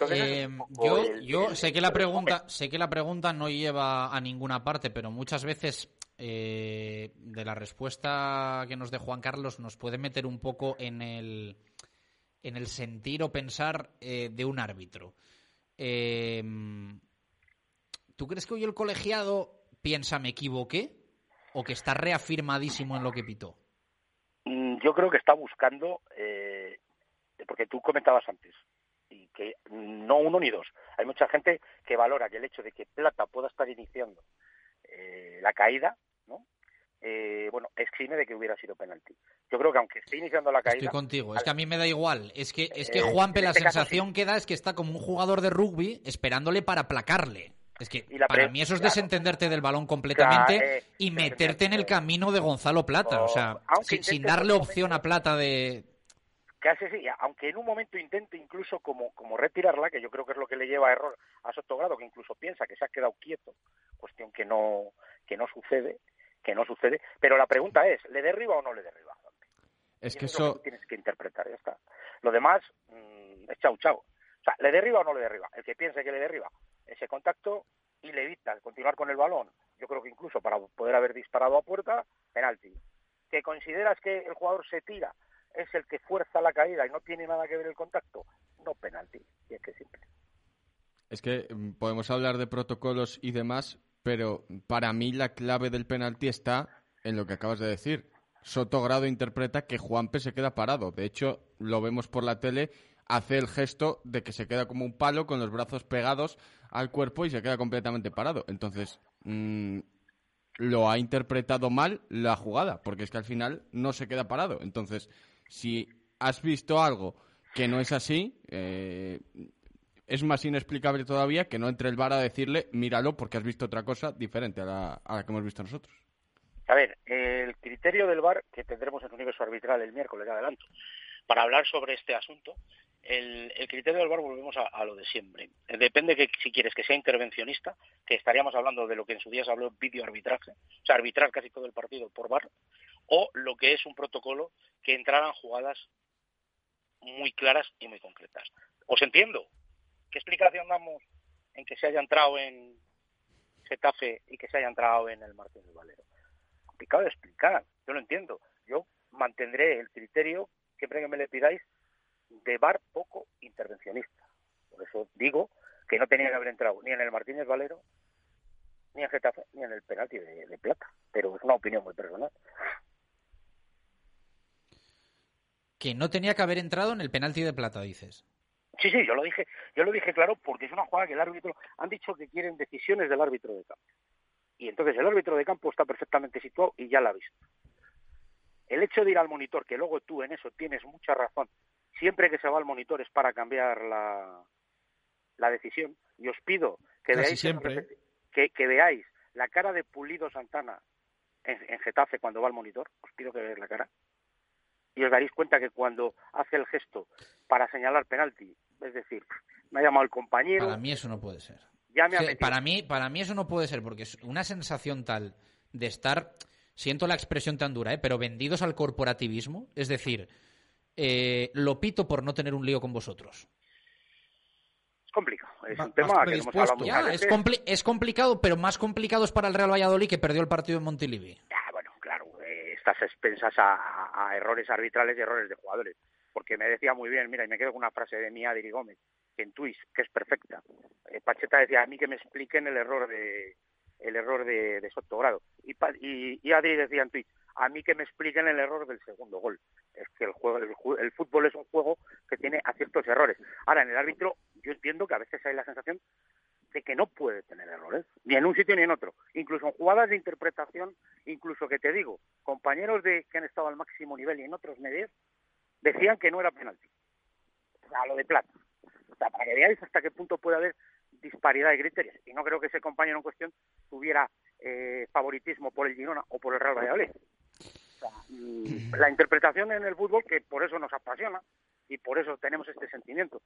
Speaker 3: Eh, yo, yo sé que la pregunta, sé que la pregunta no lleva a ninguna parte, pero muchas veces eh, de la respuesta que nos dé Juan Carlos nos puede meter un poco en el en el sentir o pensar eh, de un árbitro. ¿Tú crees que hoy el colegiado piensa me equivoqué o que está reafirmadísimo en lo que pitó?
Speaker 31: Mm, yo creo que está buscando, porque tú comentabas antes, y que no uno ni dos. Hay mucha gente que valora que el hecho de que Plata pueda estar iniciando eh, la caída, ¿no? Eh, bueno, exime de que hubiera sido penalti. Yo creo que aunque esté iniciando la caída...
Speaker 3: Estoy contigo, es que a mí me da igual. Es que, es que eh, Juanpe, la este sensación que da es que está como un jugador de rugby esperándole para aplacarle. Es que para mí eso es desentenderte del balón completamente y meterte en el camino de Gonzalo Plata. O sea, sin darle opción a Plata de,
Speaker 31: casi sí, aunque en un momento intente incluso como, como retirarla, que yo creo que es lo que le lleva a error a Sotogrado, que incluso piensa que se ha quedado quieto, cuestión que no, que no sucede, que no sucede, pero la pregunta es, ¿le derriba o no le derriba?
Speaker 22: Es que eso...
Speaker 31: tienes que interpretar, ya está. Lo demás mm, es chau chau. O sea, ¿le derriba o no le derriba? El que piense que le derriba ese contacto y le evita continuar con el balón, yo creo que incluso para poder haber disparado a puerta, penalti. Que consideras que el jugador se tira es el que fuerza la caída y no tiene nada que ver el contacto, no penalti. Y es que simple.
Speaker 22: Es que mm, podemos hablar de protocolos y demás, pero para mí la clave del penalti está en lo que acabas de decir. Soto Grado interpreta que Juanpe se queda parado. De hecho, lo vemos por la tele, hace el gesto de que se queda como un palo con los brazos pegados al cuerpo y se queda completamente parado. Entonces, mm, lo ha interpretado mal la jugada, porque es que al final no se queda parado. Entonces, si has visto algo que no es así, eh, es más inexplicable todavía que no entre el VAR a decirle, míralo porque has visto otra cosa diferente a la, que hemos visto nosotros.
Speaker 31: A ver, el criterio del VAR que tendremos en Universo Arbitral el miércoles, adelanto, para hablar sobre este asunto, el, criterio del VAR volvemos a, lo de siempre. Depende que si quieres que sea intervencionista, que estaríamos hablando de lo que en su día se habló vídeo arbitraje, o sea, arbitrar casi todo el partido por VAR, o lo que es un protocolo que entraran jugadas muy claras y muy concretas. Os entiendo. ¿Qué explicación damos en que se haya entrado en Getafe y que se haya entrado en el Martín del Valero? Complicado de explicar. Yo lo entiendo. Yo mantendré el criterio, siempre que me le pidáis, de bar poco intervencionista. Por eso digo que no tenía que haber entrado ni en el Martínez Valero, ni en Getafe, ni en el penalti de plata. Pero es una opinión muy personal.
Speaker 3: que no tenía que haber entrado en el penalti de plata, dices.
Speaker 31: Sí, sí, yo lo dije, yo lo dije claro porque es una jugada que el árbitro han dicho que quieren decisiones del árbitro de campo. Y entonces el árbitro de campo está perfectamente situado y ya la ha visto. El hecho de ir al monitor, que luego tú en eso tienes mucha razón, siempre que se va al monitor es para cambiar la, la decisión. Y os pido que veáis, que, que, veáis la cara de Pulido Santana en, en Getafe cuando va al monitor. Os pido que veáis la cara y os daréis cuenta que cuando hace el gesto para señalar penalti, es decir, me ha llamado el compañero.
Speaker 3: Para mí eso no puede ser. Ya me para mí, para mí eso no puede ser porque es una sensación tal de estar, siento la expresión tan dura, ¿eh? pero vendidos al corporativismo, es decir, eh, lo pito por no tener un lío con vosotros.
Speaker 31: complicado. Es
Speaker 21: Va-
Speaker 31: un tema que hemos hablado
Speaker 3: Ya, es, compli- es complicado, pero más complicado es para el Real Valladolid que perdió el partido en Montilivi.
Speaker 31: Ah, bueno, claro, eh, estás expensas a, a- a errores arbitrales y errores de jugadores. Porque me decía muy bien, mira, y me quedo con una frase de Mía Diri Gómez, en Twitch, que es perfecta. Eh, Pacheta decía, a mí que me expliquen el error de el error de, de Sotogrado. Y, y, y Adri decía en Twitch, a mí que me expliquen el error del segundo gol. Es que el, juego, el, el fútbol es un juego que tiene aciertos errores. Ahora, en el árbitro, yo entiendo que a veces hay la sensación de que no puede tener errores, ni en un sitio ni en otro. Incluso en jugadas de interpretación, incluso que te digo, compañeros de que han estado al máximo nivel y en otros medios decían que no era penalti. Sea, lo de plata. O sea, para que veáis hasta qué punto puede haber disparidad de criterios. Y no creo que ese compañero en cuestión tuviera eh, favoritismo por el Girona o por el Real Valladolid. O sea, mm, la interpretación en el fútbol, que por eso nos apasiona y por eso tenemos este sentimiento.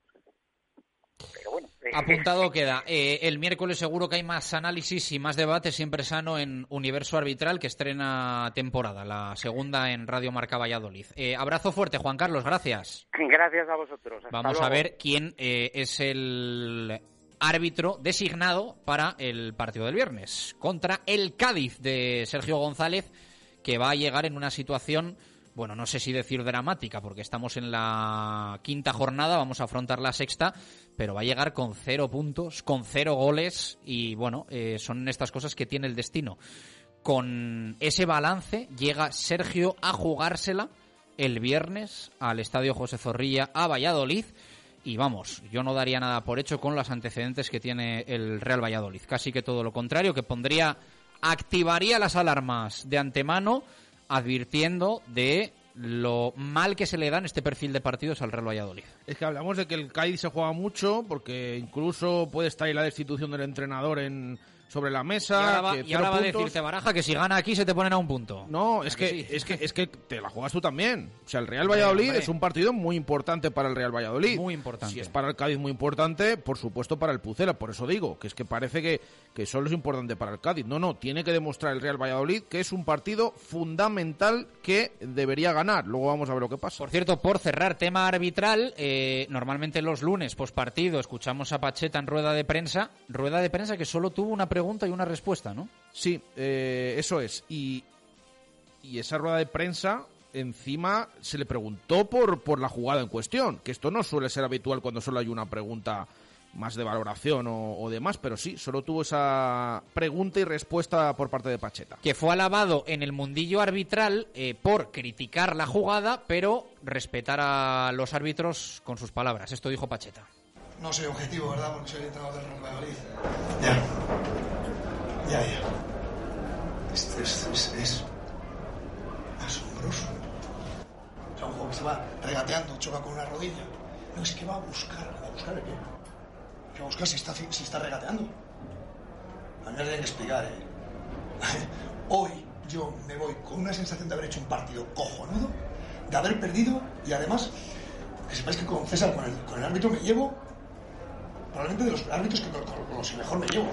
Speaker 31: Pero bueno, eh,
Speaker 3: Apuntado queda. Eh, el miércoles seguro que hay más análisis y más debate, siempre sano, en Universo Arbitral, que estrena temporada, la segunda en Radio Marca Valladolid. Eh, abrazo fuerte, Juan Carlos, gracias.
Speaker 31: gracias a vosotros. Hasta
Speaker 3: Vamos a ver quién es el árbitro designado para el partido del viernes contra el Cádiz de Sergio González, que va a llegar en una situación, bueno, no sé si decir dramática, porque estamos en la quinta jornada, vamos a afrontar la sexta, pero va a llegar con cero puntos, con cero goles, y bueno, eh, son estas cosas que tiene el destino. Con ese balance llega Sergio a jugársela el viernes al Estadio José Zorrilla a Valladolid. Y vamos, yo no daría nada por hecho con los antecedentes que tiene el Real Valladolid. Casi que todo lo contrario, que pondría, activaría las alarmas de antemano, advirtiendo de lo mal que se le dan este perfil de partidos al Real Valladolid.
Speaker 21: Es que hablamos de que el Cádiz se juega mucho, porque incluso puede estar ahí la destitución del entrenador en sobre la
Speaker 3: Y
Speaker 21: mesa.
Speaker 3: ahora va,
Speaker 21: que
Speaker 3: y ahora va a decirte Baraja que si gana aquí se te ponen a un punto.
Speaker 21: No, es
Speaker 3: ¿A
Speaker 21: que,
Speaker 3: que sí?
Speaker 21: es que es que te la juegas tú también. O sea, el Real Valladolid
Speaker 3: hombre.
Speaker 21: es un partido muy importante para el Real Valladolid.
Speaker 3: Muy importante.
Speaker 21: Si es para el Cádiz muy importante, por supuesto para el Pucela. Por eso digo que es que parece que, que solo es importante para el Cádiz. No, no, tiene que demostrar el Real Valladolid que es un partido fundamental que debería ganar. Luego vamos a ver lo que pasa.
Speaker 3: Por cierto, por cerrar tema arbitral, eh, normalmente los lunes, post partido, escuchamos a Pacheta en rueda de prensa. Rueda de prensa que solo tuvo una pregunta y una respuesta, ¿no?
Speaker 21: Sí, eh, eso es. Y, y esa rueda de prensa, encima, se le preguntó por, por la jugada en cuestión, que esto no suele ser habitual cuando solo hay una pregunta más de valoración o, o demás, pero sí, solo tuvo esa pregunta y respuesta por parte de Pacheta.
Speaker 3: Que fue alabado en el mundillo arbitral eh, por criticar la jugada, pero respetar a los árbitros con sus palabras. Esto dijo Pacheta.
Speaker 32: No soy objetivo, ¿verdad? Porque soy el entrenador del Real Valladolid. Ya. Ya, ya. Esto es, es, es asombroso. O sea, un juego que se va regateando, choca con una rodilla. No, es que va a buscar. ¿Va a buscar qué? ¿Qué va a buscar si está, si está regateando? A mí me tienen que explicar, ¿eh? Hoy yo me voy con una sensación de haber hecho un partido cojonudo, de haber perdido y además, que sepáis que con César, con el, con el árbitro, me llevo probablemente de los árbitros que con, los que mejor me llevo.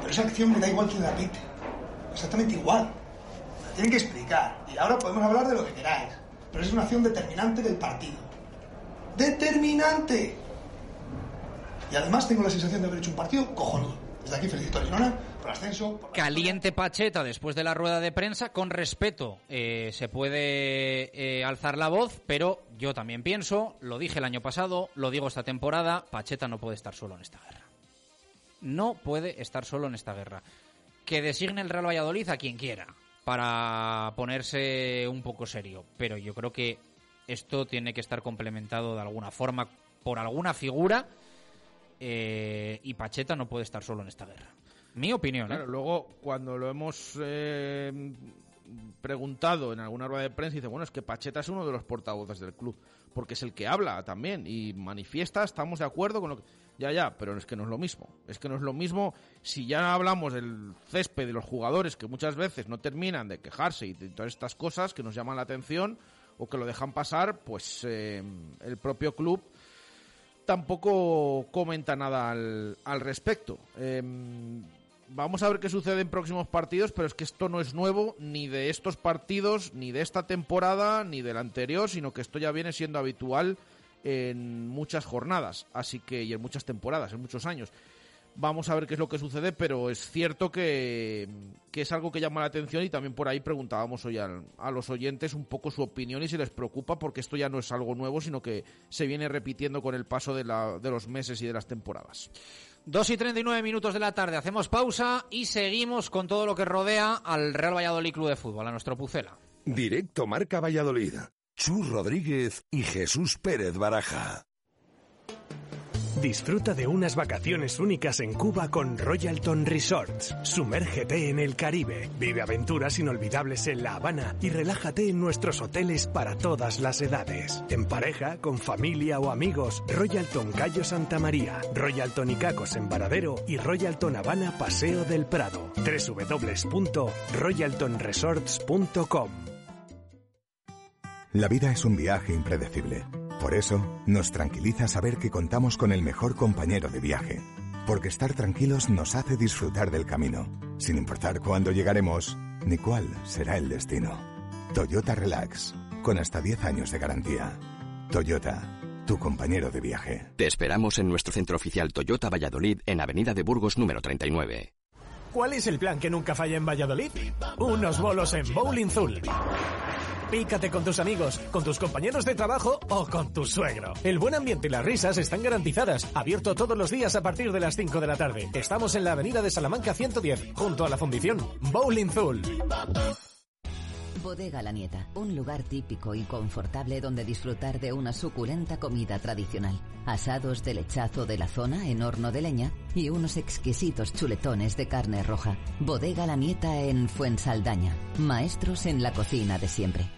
Speaker 32: Pero esa acción me da igual quien la pite. Exactamente igual. La tienen que explicar. Y ahora podemos hablar de lo que queráis. Pero es una acción determinante del partido. ¡Determinante! Y además tengo la sensación de haber hecho un partido cojonudo.
Speaker 3: Caliente Pacheta después de la rueda de prensa, con respeto eh, se puede eh, alzar la voz, pero yo también pienso, lo dije el año pasado, lo digo esta temporada, Pacheta no puede estar solo en esta guerra. No puede estar solo en esta guerra. Que designe el Real Valladolid a quien quiera para ponerse un poco serio, pero yo creo que esto tiene que estar complementado de alguna forma por alguna figura eh, y Pacheta no puede estar solo en esta guerra. Mi opinión. ¿eh?
Speaker 21: Claro, luego cuando lo hemos eh, preguntado en alguna rueda de prensa, dice, bueno, es que Pacheta es uno de los portavoces del club, porque es el que habla también y manifiesta, estamos de acuerdo con lo que... Ya, ya, pero es que no es lo mismo. Es que no es lo mismo si ya hablamos del césped de los jugadores que muchas veces no terminan de quejarse y de todas estas cosas que nos llaman la atención o que lo dejan pasar, pues eh, el propio club tampoco comenta nada al, al respecto. Em, vamos a ver qué sucede en próximos partidos, pero es que esto no es nuevo ni de estos partidos, ni de esta temporada, ni del anterior, sino que esto ya viene siendo habitual en muchas jornadas, así que y en muchas temporadas, en muchos años. Vamos a ver qué es lo que sucede, pero es cierto que, es algo que llama la atención y también por ahí preguntábamos hoy a, a, los oyentes un poco su opinión y si les preocupa porque esto ya no es algo nuevo, sino que se viene repitiendo con el paso de, la, de los meses y de las temporadas.
Speaker 3: 2 y 39 minutos de la tarde, hacemos pausa y seguimos con todo lo que rodea al Real Valladolid Club de Fútbol, a nuestro Pucela.
Speaker 1: Directo Marca Valladolid. Chus Rodríguez y Jesús Pérez Baraja.
Speaker 7: Disfruta de unas vacaciones únicas en Cuba con Royalton Resorts. Sumérgete en el Caribe, vive aventuras inolvidables en La Habana y relájate en nuestros hoteles para todas las edades. En pareja, con familia o amigos, Royalton Cayo Santa María, Royalton Icacos en Varadero y Royalton Habana Paseo del Prado. www.royaltonresorts.com
Speaker 33: La vida es un viaje impredecible por eso, nos tranquiliza saber que contamos con el mejor compañero de viaje. Porque estar tranquilos nos hace disfrutar del camino, sin importar cuándo llegaremos ni cuál será el destino. Toyota Relax, con hasta 10 años de garantía. Toyota, tu compañero de viaje.
Speaker 34: Te esperamos en nuestro centro oficial Toyota Valladolid en Avenida de Burgos número 39.
Speaker 7: ¿Cuál es el plan que nunca falla en Valladolid? Unos bolos en Bowling Zul. Pícate con tus amigos, con tus compañeros de trabajo o con tu suegro. El buen ambiente y las risas están garantizadas. Abierto todos los días a partir de las 5 de la tarde. Estamos en la avenida de Salamanca 110, junto a la fundición Bowling Zul.
Speaker 35: Bodega La Nieta, un lugar típico y confortable donde disfrutar de una suculenta comida tradicional. Asados de lechazo de la zona en horno de leña y unos exquisitos chuletones de carne roja. Bodega La Nieta en Fuensaldaña. Maestros en la cocina de siempre.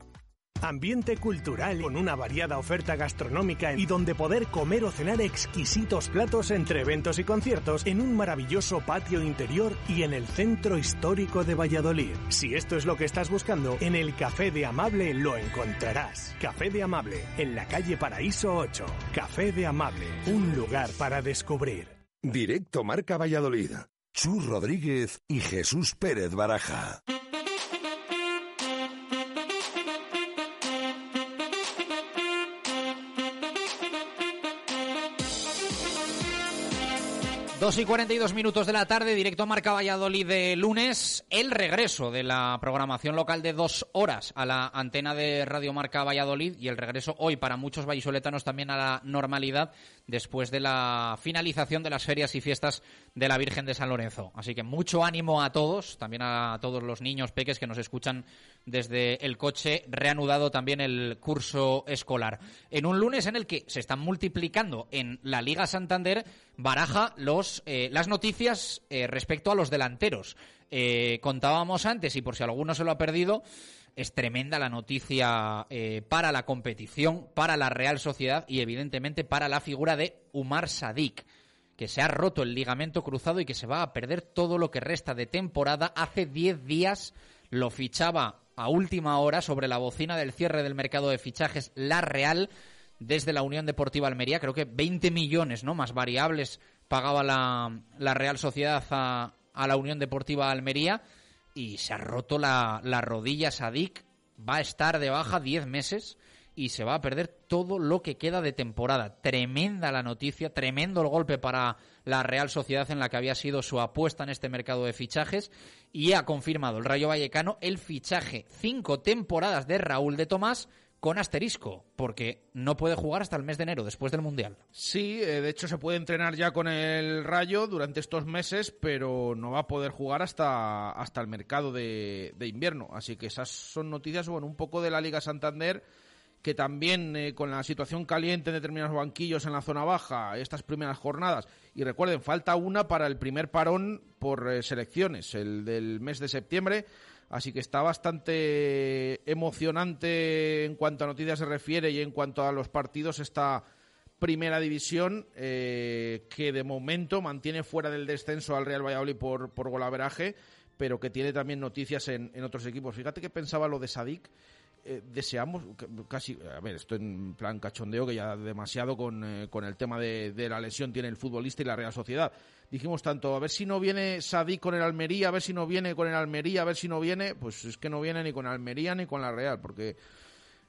Speaker 7: Ambiente cultural con una variada oferta gastronómica y donde poder comer o cenar exquisitos platos entre eventos y conciertos en un maravilloso patio interior y en el centro histórico de Valladolid. Si esto es lo que estás buscando, en el Café de Amable lo encontrarás. Café de Amable, en la calle Paraíso 8. Café de Amable, un lugar para descubrir.
Speaker 1: Directo Marca Valladolid. Chus Rodríguez y Jesús Pérez Baraja.
Speaker 3: 2 y 42 minutos de la tarde, directo Marca Valladolid de lunes, el regreso de la programación local de dos horas a la antena de Radio Marca Valladolid y el regreso hoy para muchos vallisoletanos también a la normalidad después de la finalización de las ferias y fiestas de la Virgen de San Lorenzo. Así que mucho ánimo a todos, también a todos los niños peques que nos escuchan desde el coche, reanudado también el curso escolar. En un lunes en el que se están multiplicando en la Liga Santander, baraja los, eh, las noticias eh, respecto a los delanteros. Eh, contábamos antes, y por si alguno se lo ha perdido, es tremenda la noticia para la competición, para la Real Sociedad y evidentemente para la figura de Umar Sadik que se ha roto el ligamento cruzado y que se va a perder todo lo que resta de temporada. Hace 10 días lo fichaba a última hora sobre la bocina del cierre del mercado de fichajes La Real desde la Unión Deportiva Almería. Creo que 20 millones ¿no? más variables pagaba la, la Real Sociedad a, a, la Unión Deportiva Almería y se ha roto la, la rodilla Sadik. Va a estar de baja 10 meses y se va a perder todo lo que queda de temporada. Tremenda la noticia, tremendo el golpe para la Real Sociedad en la que había sido su apuesta en este mercado de fichajes y ha confirmado el Rayo Vallecano el fichaje cinco temporadas de Raúl de Tomás con asterisco, porque no puede jugar hasta el mes de enero, después del Mundial.
Speaker 21: Sí, eh, de hecho se puede entrenar ya con el Rayo durante estos meses, pero no va a poder jugar hasta, hasta el mercado de, invierno. Así que esas son noticias, bueno, un poco de la Liga Santander que también eh, con la situación caliente en determinados banquillos en la zona baja, estas primeras jornadas, y recuerden, falta una para el primer parón por eh, selecciones, el del mes de septiembre, así que está bastante emocionante en cuanto a noticias se refiere y en cuanto a los partidos esta primera división eh, que de momento mantiene fuera del descenso al Real Valladolid por, por golaveraje, pero que tiene también noticias en, en otros equipos. Fíjate que pensaba lo de Sadik, eh, deseamos casi, a ver, esto en plan cachondeo que ya demasiado con, eh, con el tema de, de, la lesión tiene el futbolista y la Real Sociedad. Dijimos tanto, a ver si no viene Sadí con el Almería, a ver si no viene con el Almería, a ver si no viene, pues es que no viene ni con Almería ni con la Real, porque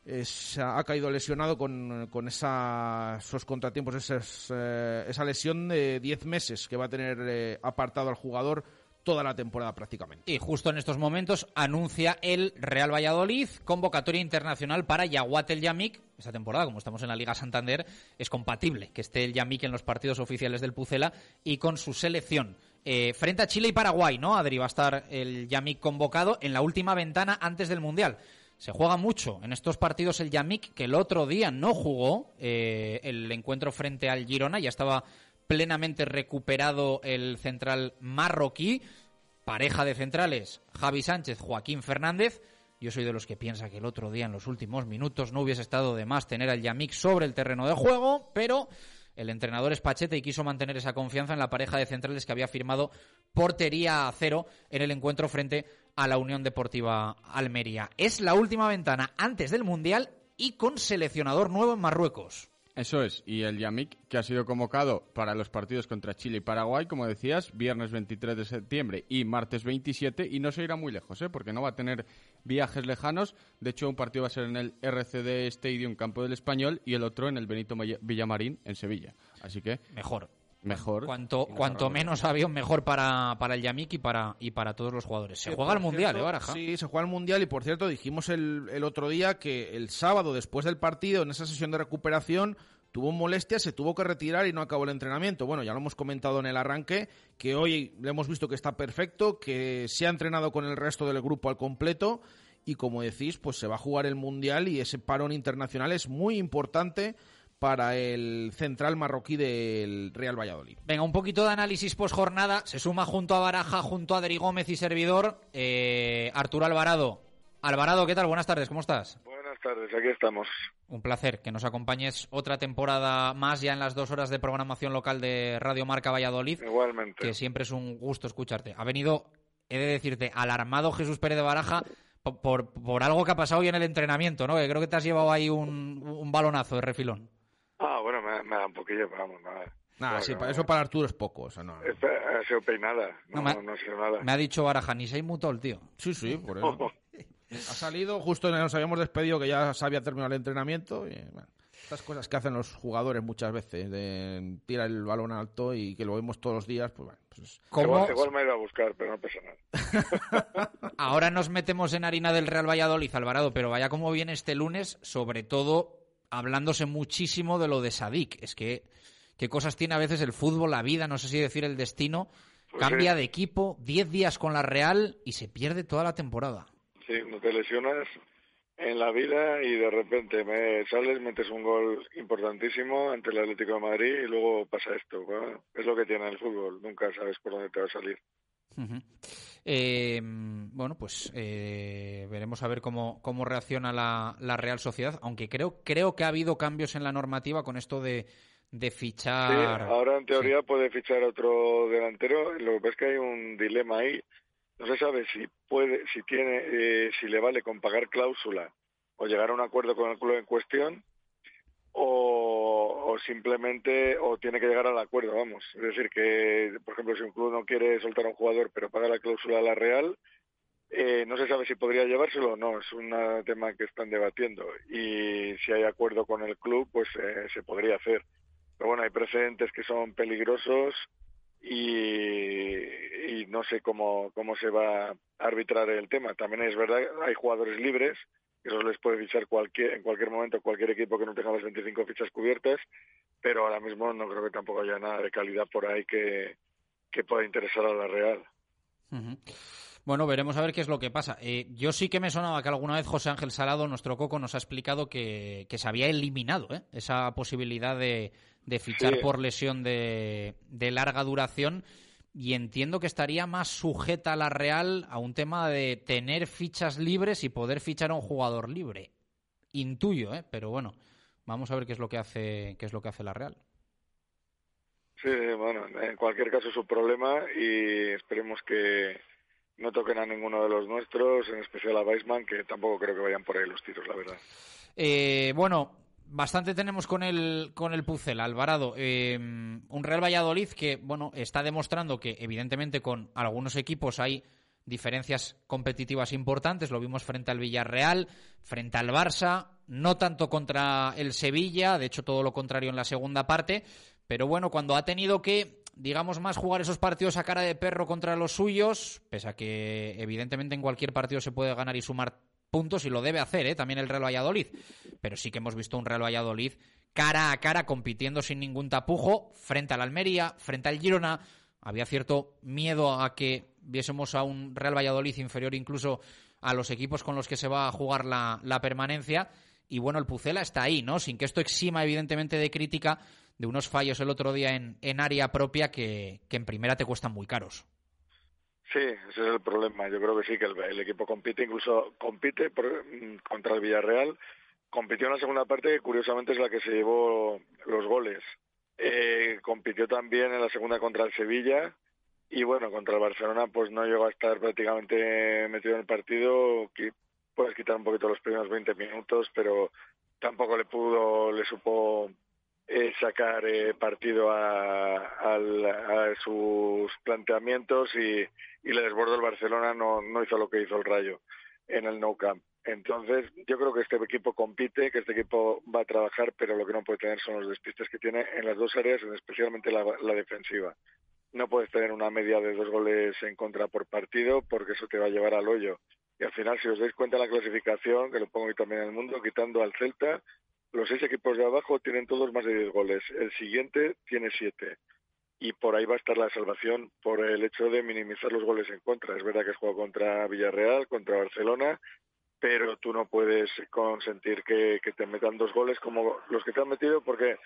Speaker 21: es, ha caído lesionado con, con esa, esos contratiempos, esas, eh, esa lesión de 10 meses que va a tener eh, apartado al jugador toda la temporada prácticamente.
Speaker 3: Y justo en estos momentos anuncia el Real Valladolid convocatoria internacional para Yaguat el Yamik. Esta temporada, como estamos en la Liga Santander, es compatible que esté el Yamik en los partidos oficiales del Pucela y con su selección. Eh, frente a Chile y Paraguay, ¿no? Adri va a estar el Yamik convocado en la última ventana antes del Mundial. Se juega mucho en estos partidos el Yamik, que el otro día no jugó eh, el encuentro frente al Girona, ya estaba plenamente recuperado el central marroquí, pareja de centrales, Javi Sánchez, Joaquín Fernández. Yo soy de los que piensa que el otro día en los últimos minutos no hubiese estado de más tener al Yamik sobre el terreno de juego, pero el entrenador es Pachete y quiso mantener esa confianza en la pareja de centrales que había firmado portería a cero en el encuentro frente a la Unión Deportiva Almería. Es la última ventana antes del Mundial y con seleccionador nuevo en Marruecos.
Speaker 22: Eso es, y el Yamik, que ha sido convocado para los partidos contra Chile y Paraguay, como decías, viernes 23 de septiembre y martes 27, y no se irá muy lejos, ¿eh? porque no va a tener viajes lejanos. De hecho, un partido va a ser en el RCD Stadium Campo del Español y el otro en el Benito Villamarín en Sevilla. Así que.
Speaker 3: Mejor.
Speaker 22: Mejor.
Speaker 3: Cuanto, cuanto menos avión, mejor para, para el Yamik y para, y para todos los jugadores. Se juega el Mundial, ¿eh, Baraja?
Speaker 21: Sí, se juega el Mundial y por cierto dijimos el, el otro día que el sábado después del partido, en esa sesión de recuperación, tuvo molestias, se tuvo que retirar y no acabó el entrenamiento. Bueno, ya lo hemos comentado en el arranque, que hoy le hemos visto que está perfecto, que se ha entrenado con el resto del grupo al completo y como decís, pues se va a jugar el Mundial y ese parón internacional es muy importante para el central marroquí del Real Valladolid.
Speaker 3: Venga, un poquito de análisis post jornada. Se suma junto a Baraja, junto a Adri Gómez y servidor, eh, Arturo Alvarado. Alvarado, ¿qué tal? Buenas tardes, ¿cómo estás?
Speaker 36: Buenas tardes, aquí estamos.
Speaker 3: Un placer que nos acompañes otra temporada más ya en las dos horas de programación local de Radio Marca Valladolid.
Speaker 36: Igualmente.
Speaker 3: Que siempre es un gusto escucharte. Ha venido, he de decirte, alarmado Jesús Pérez de Baraja por, por, algo que ha pasado hoy en el entrenamiento, ¿no? Que creo que te has llevado ahí un, un balonazo de refilón.
Speaker 36: Ah, bueno, me, me da un poquillo, pero vamos, nada.
Speaker 21: Nada, sí, para eso para Arturo es poco, o sea, no.
Speaker 36: Ha sido peinada, no, no, me, ha sido nada.
Speaker 3: Me ha dicho Baraja, ni se el tío.
Speaker 21: Sí, sí, por eso. ha salido, justo nos habíamos despedido que ya se había terminado el entrenamiento y, bueno, estas cosas que hacen los jugadores muchas veces, de tirar el balón alto y que lo vemos todos los días, pues bueno. Pues,
Speaker 36: igual, igual, me he ido a buscar, pero no pasa nada.
Speaker 3: Ahora nos metemos en harina del Real Valladolid, Alvarado, pero vaya como viene este lunes, sobre todo hablándose muchísimo de lo de Sadik. Es que qué cosas tiene a veces el fútbol, la vida, no sé si decir el destino.
Speaker 36: Pues
Speaker 3: Cambia
Speaker 36: sí.
Speaker 3: de equipo, 10 días con la Real y se pierde toda la temporada.
Speaker 36: Sí, no te lesionas en la vida y de repente me sales, metes un gol importantísimo ante el Atlético de Madrid y luego pasa esto. Es lo que tiene el fútbol, nunca sabes por dónde te va a salir.
Speaker 3: Uh -huh. eh, bueno, pues eh, veremos a ver cómo, cómo reacciona la, la, Real Sociedad, aunque creo, creo que ha habido cambios en la normativa con esto de, de fichar.
Speaker 36: Sí, ahora en teoría sí. puede fichar otro delantero, lo que pasa es que hay un dilema ahí. No se sabe si puede, si tiene, eh, si le vale con pagar cláusula o llegar a un acuerdo con el club en cuestión o, simplemente o tiene que llegar al acuerdo, vamos. Es decir, que, por ejemplo, si un club no quiere soltar a un jugador pero paga la cláusula a la Real, eh, no se sabe si podría llevárselo o no, es un tema que están debatiendo. Y si hay acuerdo con el club, pues eh, se podría hacer. Pero bueno, hay precedentes que son peligrosos y, y no sé cómo, cómo se va a arbitrar el tema. También es verdad, hay jugadores libres eso les puede fichar cualquier, en cualquier momento cualquier equipo que no tenga las 25 fichas cubiertas, pero ahora mismo no creo que tampoco haya nada de calidad por ahí que, que pueda interesar a la Real.
Speaker 3: Uh -huh. Bueno, veremos a ver qué es lo que pasa. Eh, yo sí que me sonaba que alguna vez José Ángel Salado, nuestro coco, nos ha explicado que, que se había eliminado ¿eh? esa posibilidad de, de fichar sí. por lesión de, de larga duración y entiendo que estaría más sujeta la Real a un tema de tener fichas libres y poder fichar a un jugador libre. Intuyo, ¿eh? pero bueno, vamos a ver qué es lo que hace qué es lo que hace la Real.
Speaker 36: Sí, bueno, en cualquier caso es un problema y esperemos que no no toquen a ninguno de los nuestros, en especial a Weisman, que tampoco creo que vayan por ahí los tiros, la verdad.
Speaker 3: Eh, bueno, bastante tenemos con el, con el Pucel, Alvarado. Eh, un Real Valladolid que, bueno, está demostrando que, evidentemente, con algunos equipos hay diferencias competitivas importantes. Lo vimos frente al Villarreal, frente al Barça, no tanto contra el Sevilla, de hecho, todo lo contrario en la segunda parte. Pero bueno, cuando ha tenido que, digamos, más jugar esos partidos a cara de perro contra los suyos, pese a que, evidentemente, en cualquier partido se puede ganar y sumar puntos y lo debe hacer ¿eh? también el Real Valladolid. Pero sí que hemos visto un Real Valladolid cara a cara compitiendo sin ningún tapujo frente al Almería, frente al Girona. Había cierto miedo a que viésemos a un Real Valladolid inferior incluso a los equipos con los que se va a jugar la, permanencia. Y bueno, el Pucela está ahí, ¿no? Sin que esto exima evidentemente de crítica de unos fallos el otro día en, en área propia que en primera te cuestan muy caros.
Speaker 36: Sí, ese es el problema. Yo creo que sí, que el, equipo compite, incluso compite mm, contra el Villarreal. Compitió en la segunda parte, que curiosamente es la que se llevó los goles. Eh, compitió también en la segunda contra el Sevilla. Y bueno, contra el Barcelona, pues no llegó a estar prácticamente metido en el partido. Puedes quitar un poquito los primeros 20 minutos, pero tampoco le pudo, le supo eh, sacar eh, partido a, a, sus planteamientos y, y, le desbordó el Barcelona, no, no hizo lo que hizo el Rayo en el No Camp. Entonces, yo creo que este equipo compite, que este equipo va a trabajar, pero lo que no puede tener son los despistes que tiene en las dos áreas, especialmente la, la defensiva. No puedes tener una media de dos goles en contra por partido, porque eso te va a llevar al hoyo. Y al final, si os dais cuenta de la clasificación, que lo pongo hoy también en el mundo, quitando al Celta, los seis equipos de abajo tienen todos más de 10 goles. El siguiente tiene siete. Y por ahí va a estar la salvación por el hecho de minimizar los goles en contra. Es verdad que has contra Villarreal, contra Barcelona, pero tú no puedes consentir que, te metan dos goles como los que te han metido, porque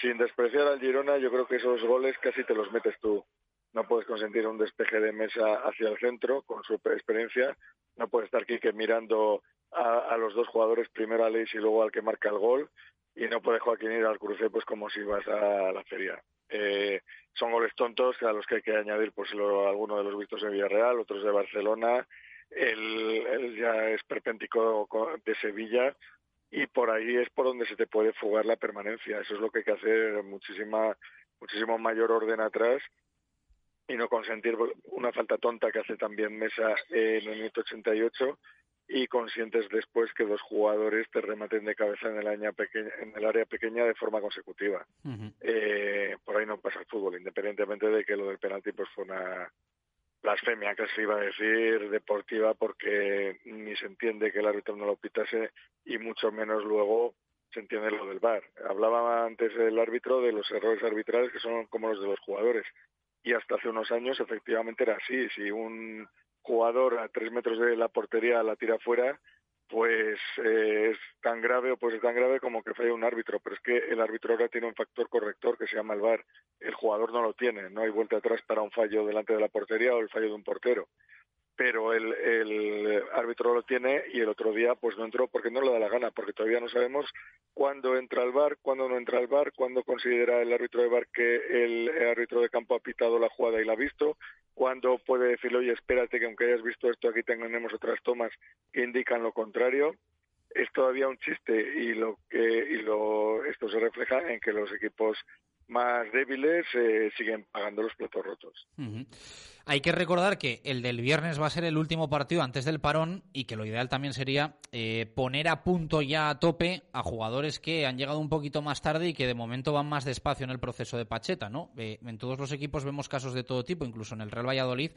Speaker 36: sin despreciar al Girona, yo creo que esos goles casi te los metes tú. No puedes consentir un despeje de mesa hacia el centro con su experiencia. No puedes estar aquí que mirando a, los dos jugadores, primero a Leis y luego al que marca el gol, y no puede Joaquín ir al cruce pues como si vas a la feria. Eh, son goles tontos a los que hay que añadir pues lo, algunos de los vistos en Villarreal, otros de Barcelona, el, ya es perpéntico de Sevilla y por ahí es por donde se te puede fugar la permanencia. Eso es lo que hay que hacer muchísima muchísimo mayor orden atrás y no consentir una falta tonta que hace también Mesa en el minuto 88 y conscientes después que dos jugadores te rematen de cabeza en el, área pequeña, en el área pequeña de forma consecutiva. eh, por ahí no pasa el fútbol, independientemente de que lo del penalti pues fue una blasfemia, que se iba a decir, deportiva, porque ni se entiende que el árbitro no lo pitase y mucho menos luego se entiende lo del VAR. Hablaba antes el árbitro de los errores arbitrales que son como los de los jugadores y hasta hace unos años efectivamente era así. Si un jugador a tres metros de la portería la tira fuera, pues eh, es tan grave o puede ser tan grave como que falla un árbitro, pero es que el árbitro ahora tiene un factor corrector que se llama el VAR. El jugador no lo tiene, no hay vuelta atrás para un fallo delante de la portería o el fallo de un portero pero el, el, árbitro lo tiene y el otro día pues no entró porque no le da la gana, porque todavía no sabemos cuándo entra el bar, cuándo no entra el bar, cuándo considera el árbitro de bar que el, árbitro de campo ha pitado la jugada y la ha visto, cuándo puede decirle, oye, espérate que aunque hayas visto esto, aquí tenemos otras tomas que indican lo contrario. Es todavía un chiste y lo que y lo esto se refleja en que los equipos más débiles eh, siguen pagando los platos rotos.
Speaker 3: Hay que recordar que el del viernes va a ser el último partido antes del parón y que lo ideal también sería eh, poner a punto ya a tope a jugadores que han llegado un poquito más tarde y que de momento van más despacio en el proceso de Pacheta, ¿no? Eh, en todos los equipos vemos casos de todo tipo, incluso en el Real Valladolid.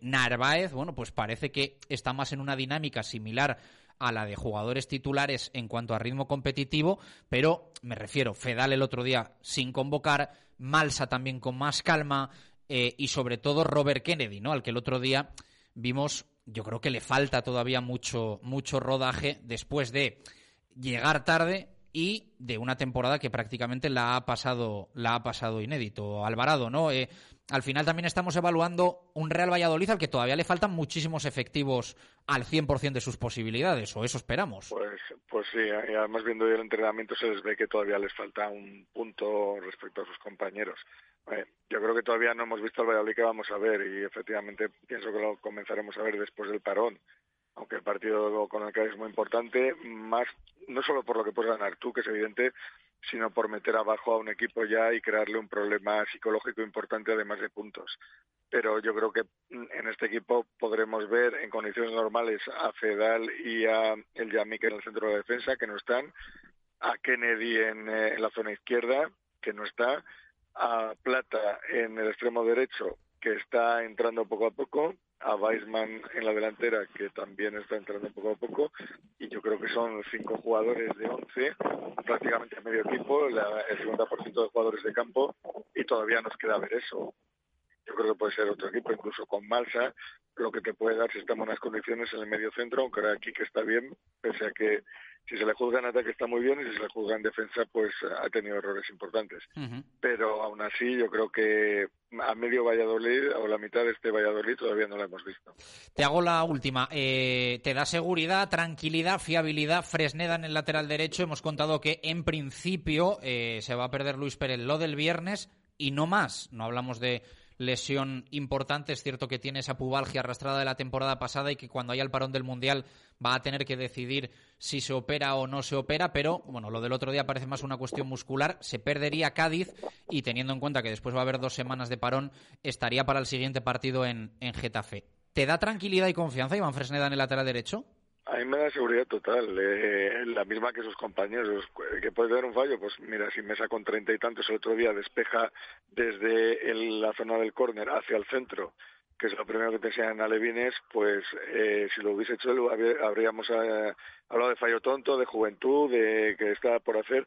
Speaker 3: Narváez, bueno, pues parece que está más en una dinámica similar a la de jugadores titulares en cuanto a ritmo competitivo, pero me refiero, Fedal el otro día sin convocar, Malsa también con más calma eh, y sobre todo Robert Kennedy, ¿no? Al que el otro día vimos, yo creo que le falta todavía mucho, mucho rodaje después de llegar tarde y de una temporada que prácticamente la ha pasado, la ha pasado inédito. Alvarado, ¿no? Eh, al final también estamos evaluando un Real Valladolid al que todavía le faltan muchísimos efectivos al 100% de sus posibilidades, o eso esperamos.
Speaker 36: Pues, pues sí, además viendo el entrenamiento se les ve que todavía les falta un punto respecto a sus compañeros. Eh, yo creo que todavía no hemos visto el Valladolid que vamos a ver y efectivamente pienso que lo comenzaremos a ver después del parón. Aunque el partido con el que es muy importante, más no solo por lo que puedes ganar tú, que es evidente, sino por meter abajo a un equipo ya y crearle un problema psicológico importante además de puntos. Pero yo creo que en este equipo podremos ver en condiciones normales a Fedal y a el Yamik en el centro de defensa, que no están, a Kennedy en, eh, en la zona izquierda, que no está, a Plata en el extremo derecho, que está entrando poco a poco, a Weisman en la delantera, que también está entrando poco a poco, y yo creo que son cinco jugadores de once, prácticamente medio equipo, la, el 50% de jugadores de campo, y todavía nos queda ver eso. Yo creo que puede ser otro equipo, incluso con Malsa, lo que te puede dar si estamos en buenas condiciones en el medio centro, aunque ahora aquí que está bien, pese a que si se le juzga en ataque está muy bien y si se le juzga en defensa pues ha tenido errores importantes. Pero aún así yo creo que a medio Valladolid o la mitad de este Valladolid todavía no lo hemos visto.
Speaker 3: Te hago la última. Eh, ¿Te da seguridad, tranquilidad, fiabilidad Fresneda en el lateral derecho? Hemos contado que en principio eh, se va a perder Luis Pérez lo del viernes y no más. No hablamos de lesión importante. Es cierto que tiene esa pubalgia arrastrada de la temporada pasada y que cuando haya el parón del Mundial va a tener que decidir si se opera o no se opera, pero bueno, lo del otro día parece más una cuestión muscular. Se perdería Cádiz y teniendo en cuenta que después va a haber dos semanas de parón, estaría para el siguiente partido en, en Getafe. ¿Te da tranquilidad y confianza Iván Fresneda en el lateral derecho?
Speaker 36: A mí me da seguridad total, eh, la misma que sus compañeros. ¿Que puede tener un fallo? Pues mira, si Mesa con treinta y tantos el otro día despeja desde la zona del córner hacia el centro, que es lo primero que te enseñan alevines, pues eh, si lo hubiese hecho habríamos eh, hablado de fallo tonto, de juventud, de que está por hacer.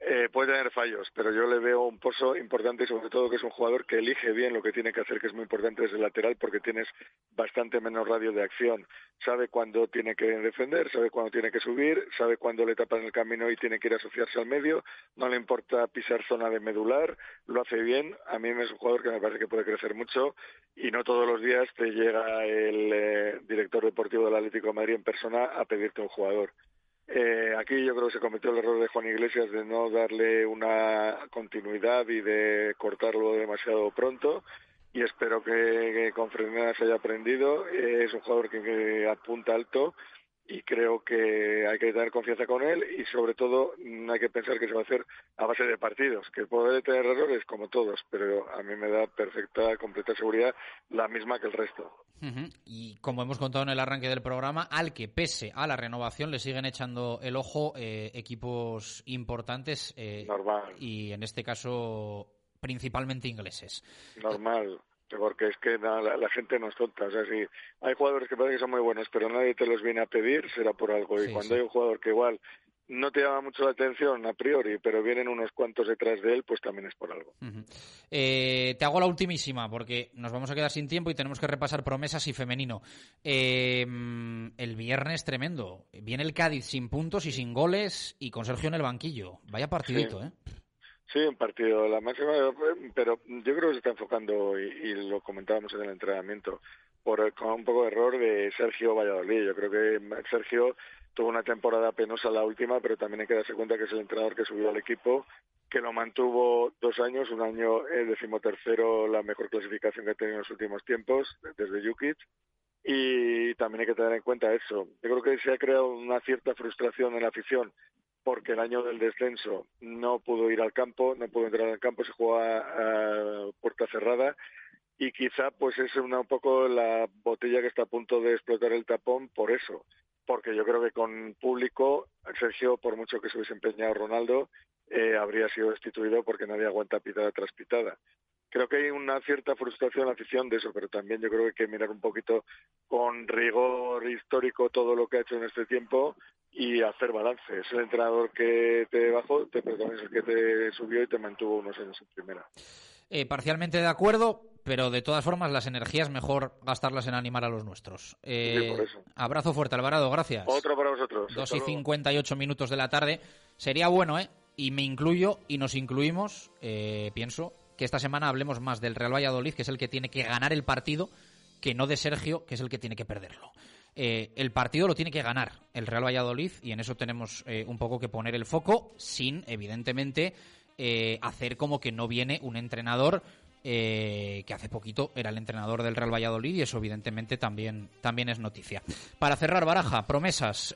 Speaker 36: Eh, puede tener fallos, pero yo le veo un pozo importante y sobre todo que es un jugador que elige bien lo que tiene que hacer, que es muy importante desde el lateral porque tienes bastante menos radio de acción. Sabe cuándo tiene que defender, sabe cuándo tiene que subir, sabe cuándo le tapan el camino y tiene que ir a asociarse al medio. No le importa pisar zona de medular, lo hace bien. A mí es un jugador que me parece que puede crecer mucho y no todos los días te llega el eh, director deportivo del Atlético de Madrid en persona a pedirte un jugador. Eh, aquí yo creo que se cometió el error de Juan Iglesias de no darle una continuidad y de cortarlo demasiado pronto y espero que, con Fresneda se haya aprendido. Es un jugador que, apunta alto y creo que hay que tener confianza con él y sobre todo no hay que pensar que se va a hacer a base de partidos, que puede tener errores como todos, pero a mí me da perfecta, completa seguridad, la misma que el resto.
Speaker 3: Y como hemos contado en el arranque del programa, al que pese a la renovación le siguen echando el ojo eh, equipos importantes eh,
Speaker 36: Normal.
Speaker 3: y en este caso principalmente ingleses.
Speaker 36: Normal porque es que la, gente no es tonta. O sea, si hay jugadores que parece que son muy buenos, pero nadie te los viene a pedir, será por algo. Y cuando hay un jugador que igual no te llama mucho la atención a priori, pero vienen unos cuantos detrás de él, pues también es por algo.
Speaker 3: Eh, te hago la ultimísima, porque nos vamos a quedar sin tiempo y tenemos que repasar promesas y femenino. Eh, el viernes tremendo. Viene el Cádiz sin puntos y sin goles y con Sergio en el banquillo. Vaya partidito, ¿eh?
Speaker 36: Sí, un partido la máxima, pero yo creo que se está enfocando, y, lo comentábamos en el entrenamiento, por con un poco de error de Sergio Valladolid. Yo creo que Sergio tuvo una temporada penosa la última, pero también hay que darse cuenta que es el entrenador que subió al equipo, que lo mantuvo dos años, un año el decimotercero, la mejor clasificación que ha tenido en los últimos tiempos, desde Jukic, y también hay que tener en cuenta eso. Yo creo que se ha creado una cierta frustración en la afición porque el año del descenso no pudo ir al campo, no pudo entrar al campo, se jugaba a puerta cerrada y quizá pues es una, un poco la botella que está a punto de explotar el tapón por eso, porque yo creo que con público Sergio, por mucho que se hubiese empeñado Ronaldo, eh, habría sido destituido porque nadie aguanta pitada tras pitada. Creo que hay una cierta frustración en la afición de eso, pero también yo creo que hay que mirar un poquito con rigor histórico todo lo que ha hecho en este tiempo y hacer balance. Es el entrenador que te bajó, te, perdón, es el que te subió y te mantuvo unos años en primera.
Speaker 3: Eh, parcialmente de acuerdo, pero de todas formas las energías mejor gastarlas en animar a los nuestros.
Speaker 36: Eh, por eso.
Speaker 3: Abrazo fuerte, Alvarado, gracias.
Speaker 36: Otro para vosotros.
Speaker 3: Dos y cincuenta y ocho minutos de la tarde. Sería bueno, ¿eh? Y me incluyo y nos incluimos, eh, pienso, que esta semana hablemos más del Real Valladolid, que es el que tiene que ganar el partido, que no de Sergio, que es el que tiene que perderlo. Eh, el partido lo tiene que ganar el Real Valladolid y en eso tenemos eh, un poco que poner el foco sin, evidentemente, eh, hacer como que no viene un entrenador que hace poquito era el entrenador del Real Valladolid y eso evidentemente también, también es noticia. Para cerrar, Baraja, promesas.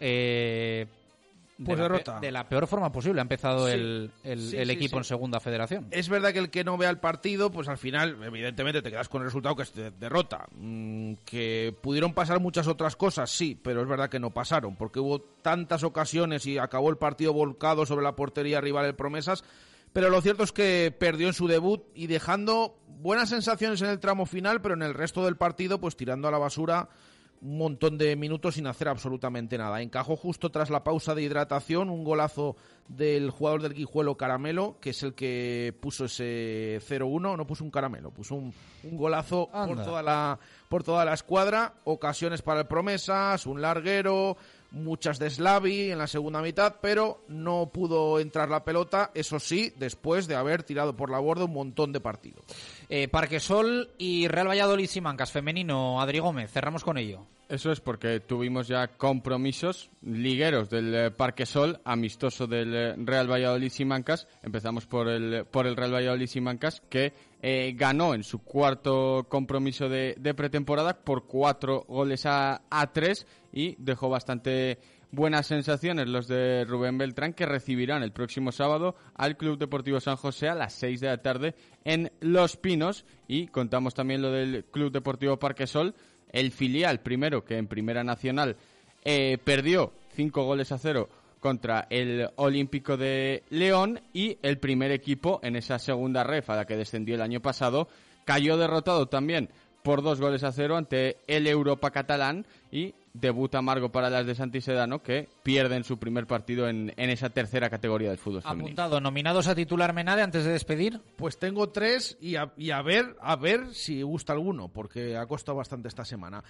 Speaker 3: De
Speaker 21: Pues
Speaker 3: la pe-
Speaker 21: derrota.
Speaker 3: de la peor forma posible ha empezado
Speaker 21: Sí.
Speaker 3: el, el-
Speaker 21: Sí,
Speaker 3: el
Speaker 21: sí,
Speaker 3: equipo
Speaker 21: sí.
Speaker 3: en segunda federación.
Speaker 21: Es verdad que el que no vea el partido, pues al final, evidentemente, te quedas con el resultado que es de- derrota. Mm, que pudieron pasar muchas otras cosas, sí, pero es verdad que no pasaron, porque hubo tantas ocasiones y acabó el partido volcado sobre la portería rival el Promesas. Pero lo cierto es que perdió en su debut y dejando buenas sensaciones en el tramo final, pero en el resto del partido, pues tirando a la basura un montón de minutos sin hacer absolutamente nada. Encajó justo tras la pausa de hidratación un golazo del jugador del Guijuelo Caramelo, que es el que puso ese 0-1, no puso un caramelo, puso un, un golazo por toda, la, por toda la escuadra, ocasiones para el Promesas, un larguero, muchas de Slavi en la segunda mitad, pero no pudo entrar la pelota, eso sí, después de haber tirado por la borda un montón de partidos.
Speaker 3: Eh, Parquesol y Real Valladolid Simancas, femenino, Adri Gómez, cerramos con ello.
Speaker 22: Eso es porque tuvimos ya compromisos ligueros del eh, Parque Sol, amistoso del eh, Real Valladolid Simancas. Empezamos por el, por el Real Valladolid Simancas, que eh, ganó en su cuarto compromiso de, de pretemporada por cuatro goles a, a tres y dejó bastante buenas sensaciones los de Rubén Beltrán, que recibirán el próximo sábado al Club Deportivo San José a las 6 de la tarde en Los Pinos. Y contamos también lo del Club Deportivo Parque Sol, el filial primero que en Primera Nacional eh, perdió cinco goles a cero contra el Olímpico de León. Y el primer equipo en esa segunda ref a la que descendió el año pasado cayó derrotado también por dos goles a cero ante el Europa catalán. Y debut amargo para las de Santisedano que pierden su primer partido en, en esa tercera categoría del fútbol femenino.
Speaker 3: Apuntado, nominados a titular Menade antes de despedir.
Speaker 21: Pues tengo tres y a, y a ver, a ver si gusta alguno, porque ha costado bastante esta semana.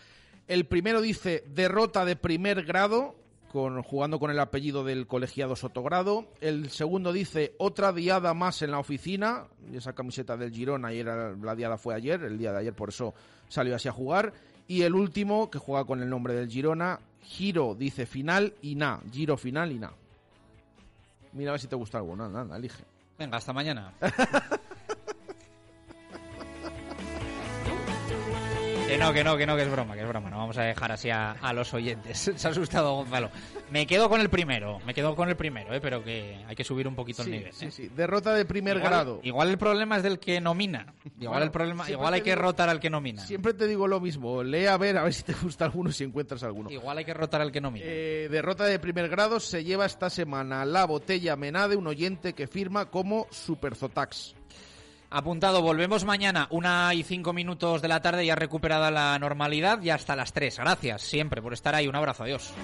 Speaker 21: El primero dice derrota de primer grado, con, jugando con el apellido del colegiado Sotogrado. El segundo dice otra diada más en la oficina, y esa camiseta del Girona, ayer la diada fue ayer, el día de ayer por eso salió así a jugar. Y el último, que juega con el nombre del Girona, giro dice final y na, giro final y na. Mira a ver si te gusta alguno, nada, nada, elige.
Speaker 3: Venga, hasta mañana. Que no, que no, que no, que es broma, que es broma. No vamos a dejar así a, a los oyentes. Se ha asustado Gonzalo. Me quedo con el primero, me quedo con el primero, eh, pero que hay que subir un poquito
Speaker 21: Sí,
Speaker 3: el nivel.
Speaker 21: sí,
Speaker 3: eh.
Speaker 21: sí. Derrota de primer
Speaker 3: Igual-
Speaker 21: grado.
Speaker 3: Igual el problema es del que nomina. Igual
Speaker 21: Bueno,
Speaker 3: el problema, igual hay que
Speaker 21: digo-
Speaker 3: rotar al que nomina.
Speaker 21: Siempre te digo lo mismo. Lee a ver, a ver si te gusta alguno, si encuentras alguno.
Speaker 3: Igual hay que rotar al que nomina.
Speaker 21: Eh, derrota de primer grado se lleva esta semana la botella Menade, un oyente que firma como Superzotax.
Speaker 3: Apuntado, volvemos mañana, una y cinco minutos de la tarde, ya recuperada la normalidad, y hasta las tres. Gracias siempre por estar ahí. Un abrazo, adiós.